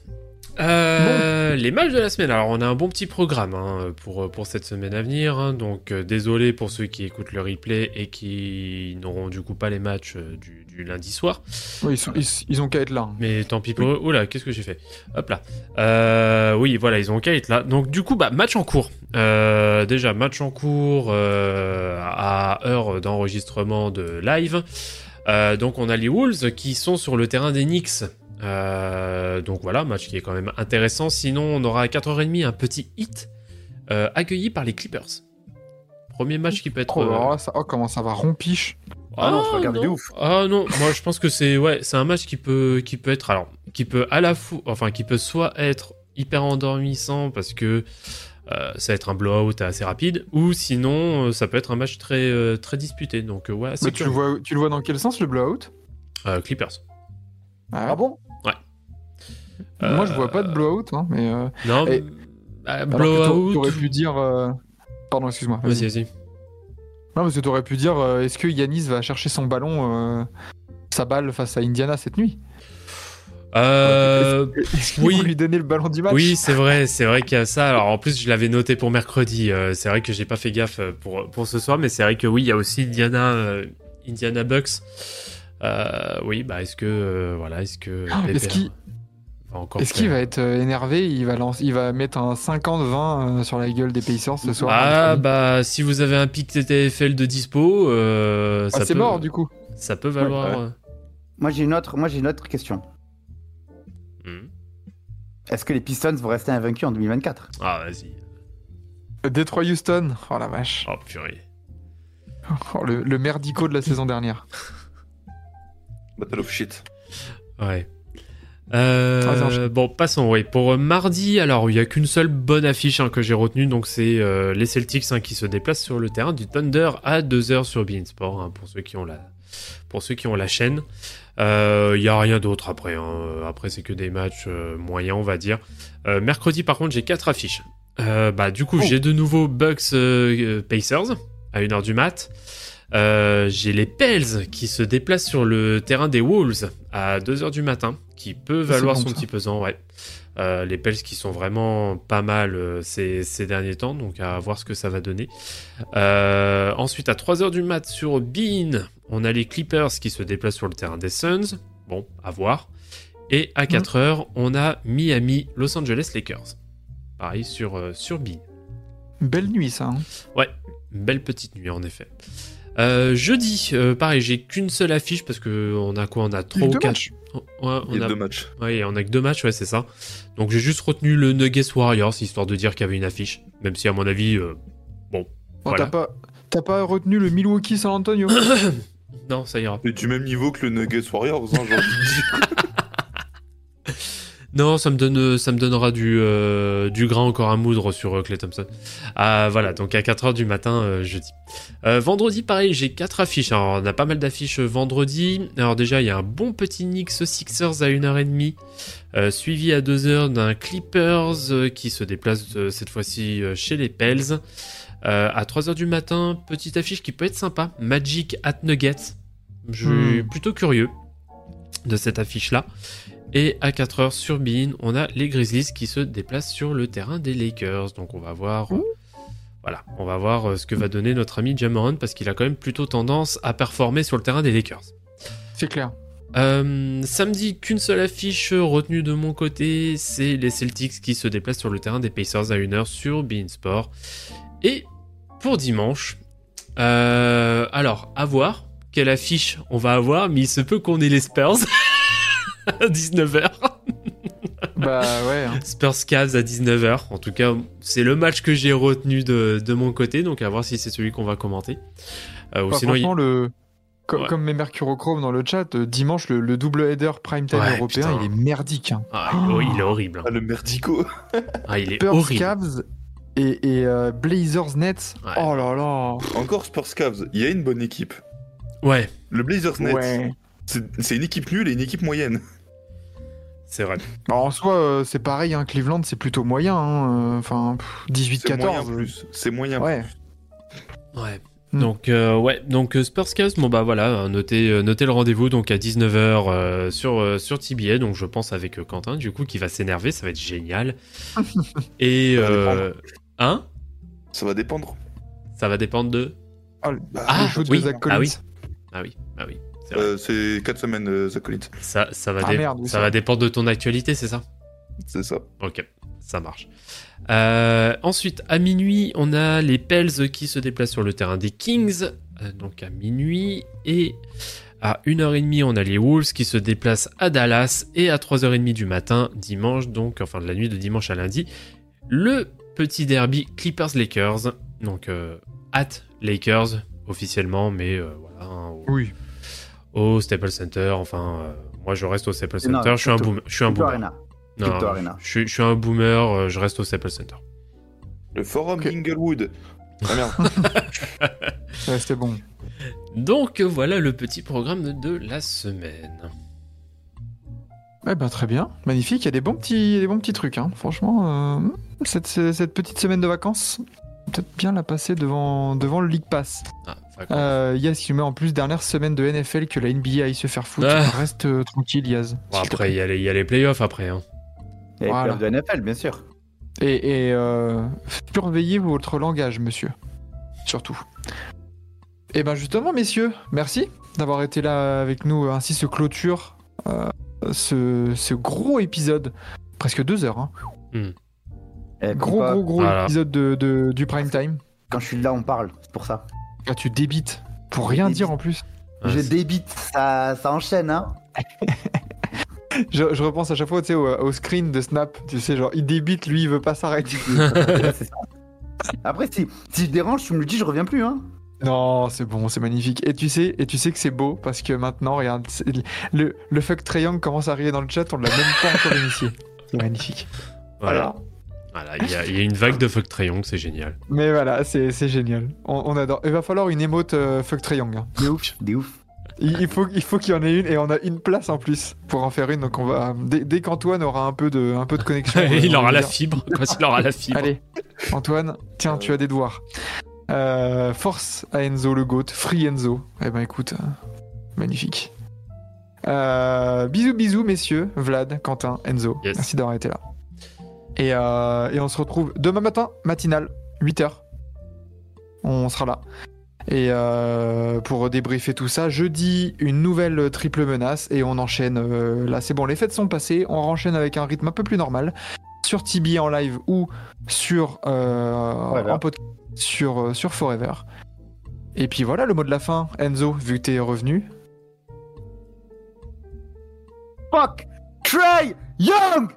euh, les matchs de la semaine. Alors, on a un bon petit programme hein, pour, pour cette semaine à venir. hein. donc, euh, désolé pour ceux qui écoutent le replay et qui n'auront du coup pas les matchs euh, du, du lundi soir. Oui, ils, sont- ils- ils ont qu'à être là. hein. Mais tant pis pour eux. Oula, qu'est-ce que j'ai fait? Hop là. Euh, oui, voilà, ils ont qu'à être là. Donc, du coup, bah, match en cours. Euh, déjà, match en cours euh, à heure d'enregistrement de live. Euh, donc, on a les Wolves qui sont sur le terrain des Knicks. Euh, donc voilà, match qui est quand même intéressant. Sinon, on aura à 4h30 un petit hit euh, accueilli par les Clippers. Premier match qui peut être. Oh, euh, ça- oh, comment ça va rompiche. Ah non, faut regarder de non. ouf. Ah non, moi je pense que c'est ouais, c'est un match qui peut qui peut être alors qui peut à la fois enfin qui peut soit être hyper endormissant parce que euh, ça va être un blowout assez rapide ou sinon euh, ça peut être un match très euh, très disputé. Donc ouais, c'est Mais tu, le vois, tu le vois dans quel sens le blowout? Clippers. Ah, Ah bon? Moi, je Euh, vois pas de blowout, hein, mais. euh, Non, Et- bah, t'a- blowout. T'aurais pu dire. euh, Pardon, excuse-moi. vas-y. Vas-y. Non, parce que t'aurais pu dire euh, est-ce que Yanis va chercher son ballon, euh, sa balle face à Indiana cette nuit? Euh, Est-ce oui. lui donner le ballon du match? Oui, c'est vrai, c'est vrai qu'il y a ça. Alors en plus, je l'avais noté pour mercredi. euh, c'est vrai que j'ai pas fait gaffe euh, pour, pour ce soir, mais c'est vrai que oui, il y a aussi Indiana, euh, Indiana Bucks. Euh, oui, bah est-ce que euh, voilà, est-ce que [gasps] Ah, est-ce qu'il- va encore Est-ce qu'il faire- va être euh, énervé? Il va, lancer, il va mettre un 50-20 euh, sur la gueule des Pacers ce soir Ah bah si vous avez un pic TTFL de dispo, euh, Ah, ça c'est peut, mort du coup. ça peut valoir. Ouais, Moi j'ai une autre, moi j'ai une autre question. hmm. Est-ce que les Pistons vont rester invaincus en 2024 Ah vas-y. Detroit Houston, oh la vache. Oh purée. [laughs] Oh, le, le merdico de la saison dernière. Battle of shit. Ouais. Euh, bon, passons. Oui, pour euh, mardi, alors il y a qu'une seule bonne affiche hein, que j'ai retenue, donc c'est euh, les Celtics hein, qui se déplacent sur le terrain du Thunder à 2h sur Bein Sport hein, pour ceux qui ont la pour ceux qui ont la chaîne. Euh, Il y a rien d'autre après. Après, c'est que des matchs euh, moyens, on va dire. Euh, mercredi, par contre, j'ai quatre affiches. Euh, bah, du coup, Oh. j'ai de nouveau Bucks euh, euh, Pacers à 1h du mat. Euh, j'ai les Pels qui se déplacent sur le terrain des Wolves à 2h du matin, qui peut valoir bon, son ça. petit pesant, ouais. Euh, les Pels qui sont vraiment pas mal euh, ces, ces derniers temps, donc à voir ce que ça va donner. Ensuite, à 3h du mat sur Bean, on a les Clippers qui se déplacent sur le terrain des Suns. Bon, à voir. Et à 4h, on a Miami, Los Angeles Lakers. Pareil sur, sur Bean. Belle nuit ça. hein. Une belle petite nuit en effet. Euh, jeudi, euh, pareil, j'ai qu'une seule affiche parce que on a quoi On a trois ou quatre. matchs. Ouais, Il y on a a, deux matchs. ouais, on a que deux matchs, ouais, c'est ça. Donc j'ai juste retenu le Nuggets Warriors histoire de dire qu'il y avait une affiche, même si à mon avis, euh, Oh, Voilà. T'as pas, t'as pas retenu le Milwaukee San Antonio [coughs] non, ça ira. C'est du même niveau que le Nuggets Warriors, hein, j'ai envie de dire. [laughs] Non, ça me donne, ça me donnera du, euh, du grain encore à moudre sur euh, Clay Thompson. Ah, voilà, donc à 4h du matin, euh, jeudi. Vendredi, pareil, j'ai quatre affiches. Alors, on a pas mal d'affiches vendredi. Alors déjà, il y a un bon petit Knicks Sixers à 1h30. Euh, suivi à 2h d'un Clippers qui se déplace cette fois-ci chez les Pels. À 3h du matin, petite affiche qui peut être sympa, Magic at Nuggets. Je suis Hmm. plutôt curieux de cette affiche-là. Et à 4h sur Bein, on a les Grizzlies qui se déplacent sur le terrain des Lakers. Donc on va voir... euh, voilà, on va voir euh, ce que va donner notre ami Jamoran parce qu'il a quand même plutôt tendance à performer sur le terrain des Lakers. C'est clair. Euh, samedi, qu'une seule affiche retenue de mon côté, c'est les Celtics qui se déplacent sur le terrain des Pacers à 1h sur Bein Sport. Et pour dimanche, euh, alors, à voir quelle affiche on va avoir, mais il se peut qu'on ait les Spurs [laughs] à 19h. Bah ouais. hein. Spurs Cavs à 19h. En tout cas, c'est le match que j'ai retenu de, de mon côté, donc à voir si c'est celui qu'on va commenter. Euh, sinon, il- franchement, le... comme, Ouais. comme mes Mercurochrome dans le chat, euh, dimanche, le, le double header prime time Ouais, européen, putain. il est merdique. Hein. Ah, il, est- il est horrible. hein. Ah, le merdico. [laughs] Ah, il est Spurs, horrible. Cavs et, et, euh, Blazers Nets. Ouais. Oh là là. Encore Spurs Cavs, il y a une bonne équipe. Ouais, Le Blazers Nets, Ouais. C'est une équipe nulle et une équipe moyenne. [laughs] c'est vrai. Bah, en soi, euh, c'est pareil, hein, Cleveland, c'est plutôt moyen. hein, euh, Enfin, C'est moyen 18-14. plus. C'est moyen Ouais. Ouais. Hmm. Donc euh, ouais, donc euh, Spurs Cavs, bon bah voilà, notez, notez le rendez-vous donc à 19h sur euh, sur TBA, donc je pense avec euh, Quentin du coup qui va s'énerver, ça va être génial. [laughs] Et Ça euh, hein, Ça va dépendre. ça va dépendre de Ah, Ah, shoot oui. Ah oui. ah oui, ah oui. Euh, c'est 4 semaines, euh, Zach Collins. ça ça va Ah, dé- merde, oui, ça ça. va dépendre de ton actualité, c'est ça? C'est ça. Ok, ça marche. Euh, ensuite, à minuit, on a les Pels qui se déplacent sur le terrain des Kings, euh, donc à minuit. Et à 1h30, on a les Wolves qui se déplacent à Dallas. Et à 3h30 du matin, dimanche, donc, enfin de la nuit de dimanche à lundi, le petit derby Clippers-Lakers. Donc, euh, at Lakers officiellement, mais euh, voilà, hein, au, Oui. Au Staples Center. Enfin, euh, moi je reste au Staples Non, Center. je suis un boomer. Je suis un boomer. Arena. Non, je, suis- je suis un boomer, je reste au Staples Center. Le forum Ok. d'Inglewood. Ah [laughs] merde. Ouais, c'était bon. Donc voilà le petit programme de la semaine. Eh ben, très bien. Magnifique. Il y a des bons petits, des bons petits trucs. Hein. Franchement, euh, cette, cette petite semaine de vacances, peut-être bien la passer devant, devant le League Pass. Ah. Euh, Yaz qui met en plus dernière semaine de NFL que la NBA aille se faire foutre. Ah. Reste euh, tranquille, Yaz. Bon, après, il y, a les- il y a les playoffs après. hein. Et Voilà. de NFL, bien sûr. Et, et, euh, surveillez votre langage, monsieur. Surtout. Et ben justement, messieurs, merci d'avoir été là avec nous. Ainsi se clôture euh, ce, ce gros épisode. Presque deux heures. Hein. Gros, pas- gros, gros Voilà. épisode de, de- du prime time. Quand je suis là, on parle. C'est pour ça. Ah, tu débites. Pour rien Débite. dire en plus. Ouais, je débite. Ça, ça enchaîne, hein. [laughs] Je, je repense à chaque fois tu sais, au, au screen de Snap. Tu sais, genre, il débite, lui, il veut pas s'arrêter. Après, si, si je dérange, tu me le dis, je reviens plus, hein. Non, c'est bon, c'est magnifique. Et tu sais, et tu sais que c'est beau parce que maintenant, regarde, le, le fuck triangle commence à rire dans le chat, on l'a même pas encore initié. C'est magnifique. Voilà. Voilà, il y, a- il y a une vague de fuck triangle, c'est génial. Mais voilà, c'est c'est génial. On, on adore. Il va falloir une émote euh, fuck triangle. hein. Des ouf, des ouf. Il, il faut, il faut qu'il y en ait une et on a une place en plus pour en faire une. Donc on va dès, dès qu'Antoine aura un peu de, un peu de connexion. [laughs] il aura la fibre, il aura la fibre. Allez, Antoine, tiens, tu as des devoirs. Euh, force à Enzo le GOAT, free Enzo. Eh ben écoute, euh, magnifique. Euh, bisous, bisous, messieurs, Vlad, Quentin, Enzo. Yes. Merci d'avoir été là. Et, euh, et on se retrouve demain matin, matinal, 8h. On sera là. Et euh, pour débriefer tout ça, jeudi, une nouvelle triple menace et on enchaîne. euh, là, c'est bon, les fêtes sont passées. On enchaîne avec un rythme un peu plus normal sur Tibi en live ou sur euh, Forever. en podcast sur sur Forever. Et puis voilà le mot de la fin, Enzo, vu que t'es revenu. Fuck! Trey Young!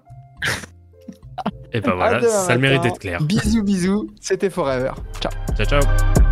Et ben voilà, ça le mérite d'être clair. Bisous bisous, c'était Forever. Ciao. Ciao, ciao.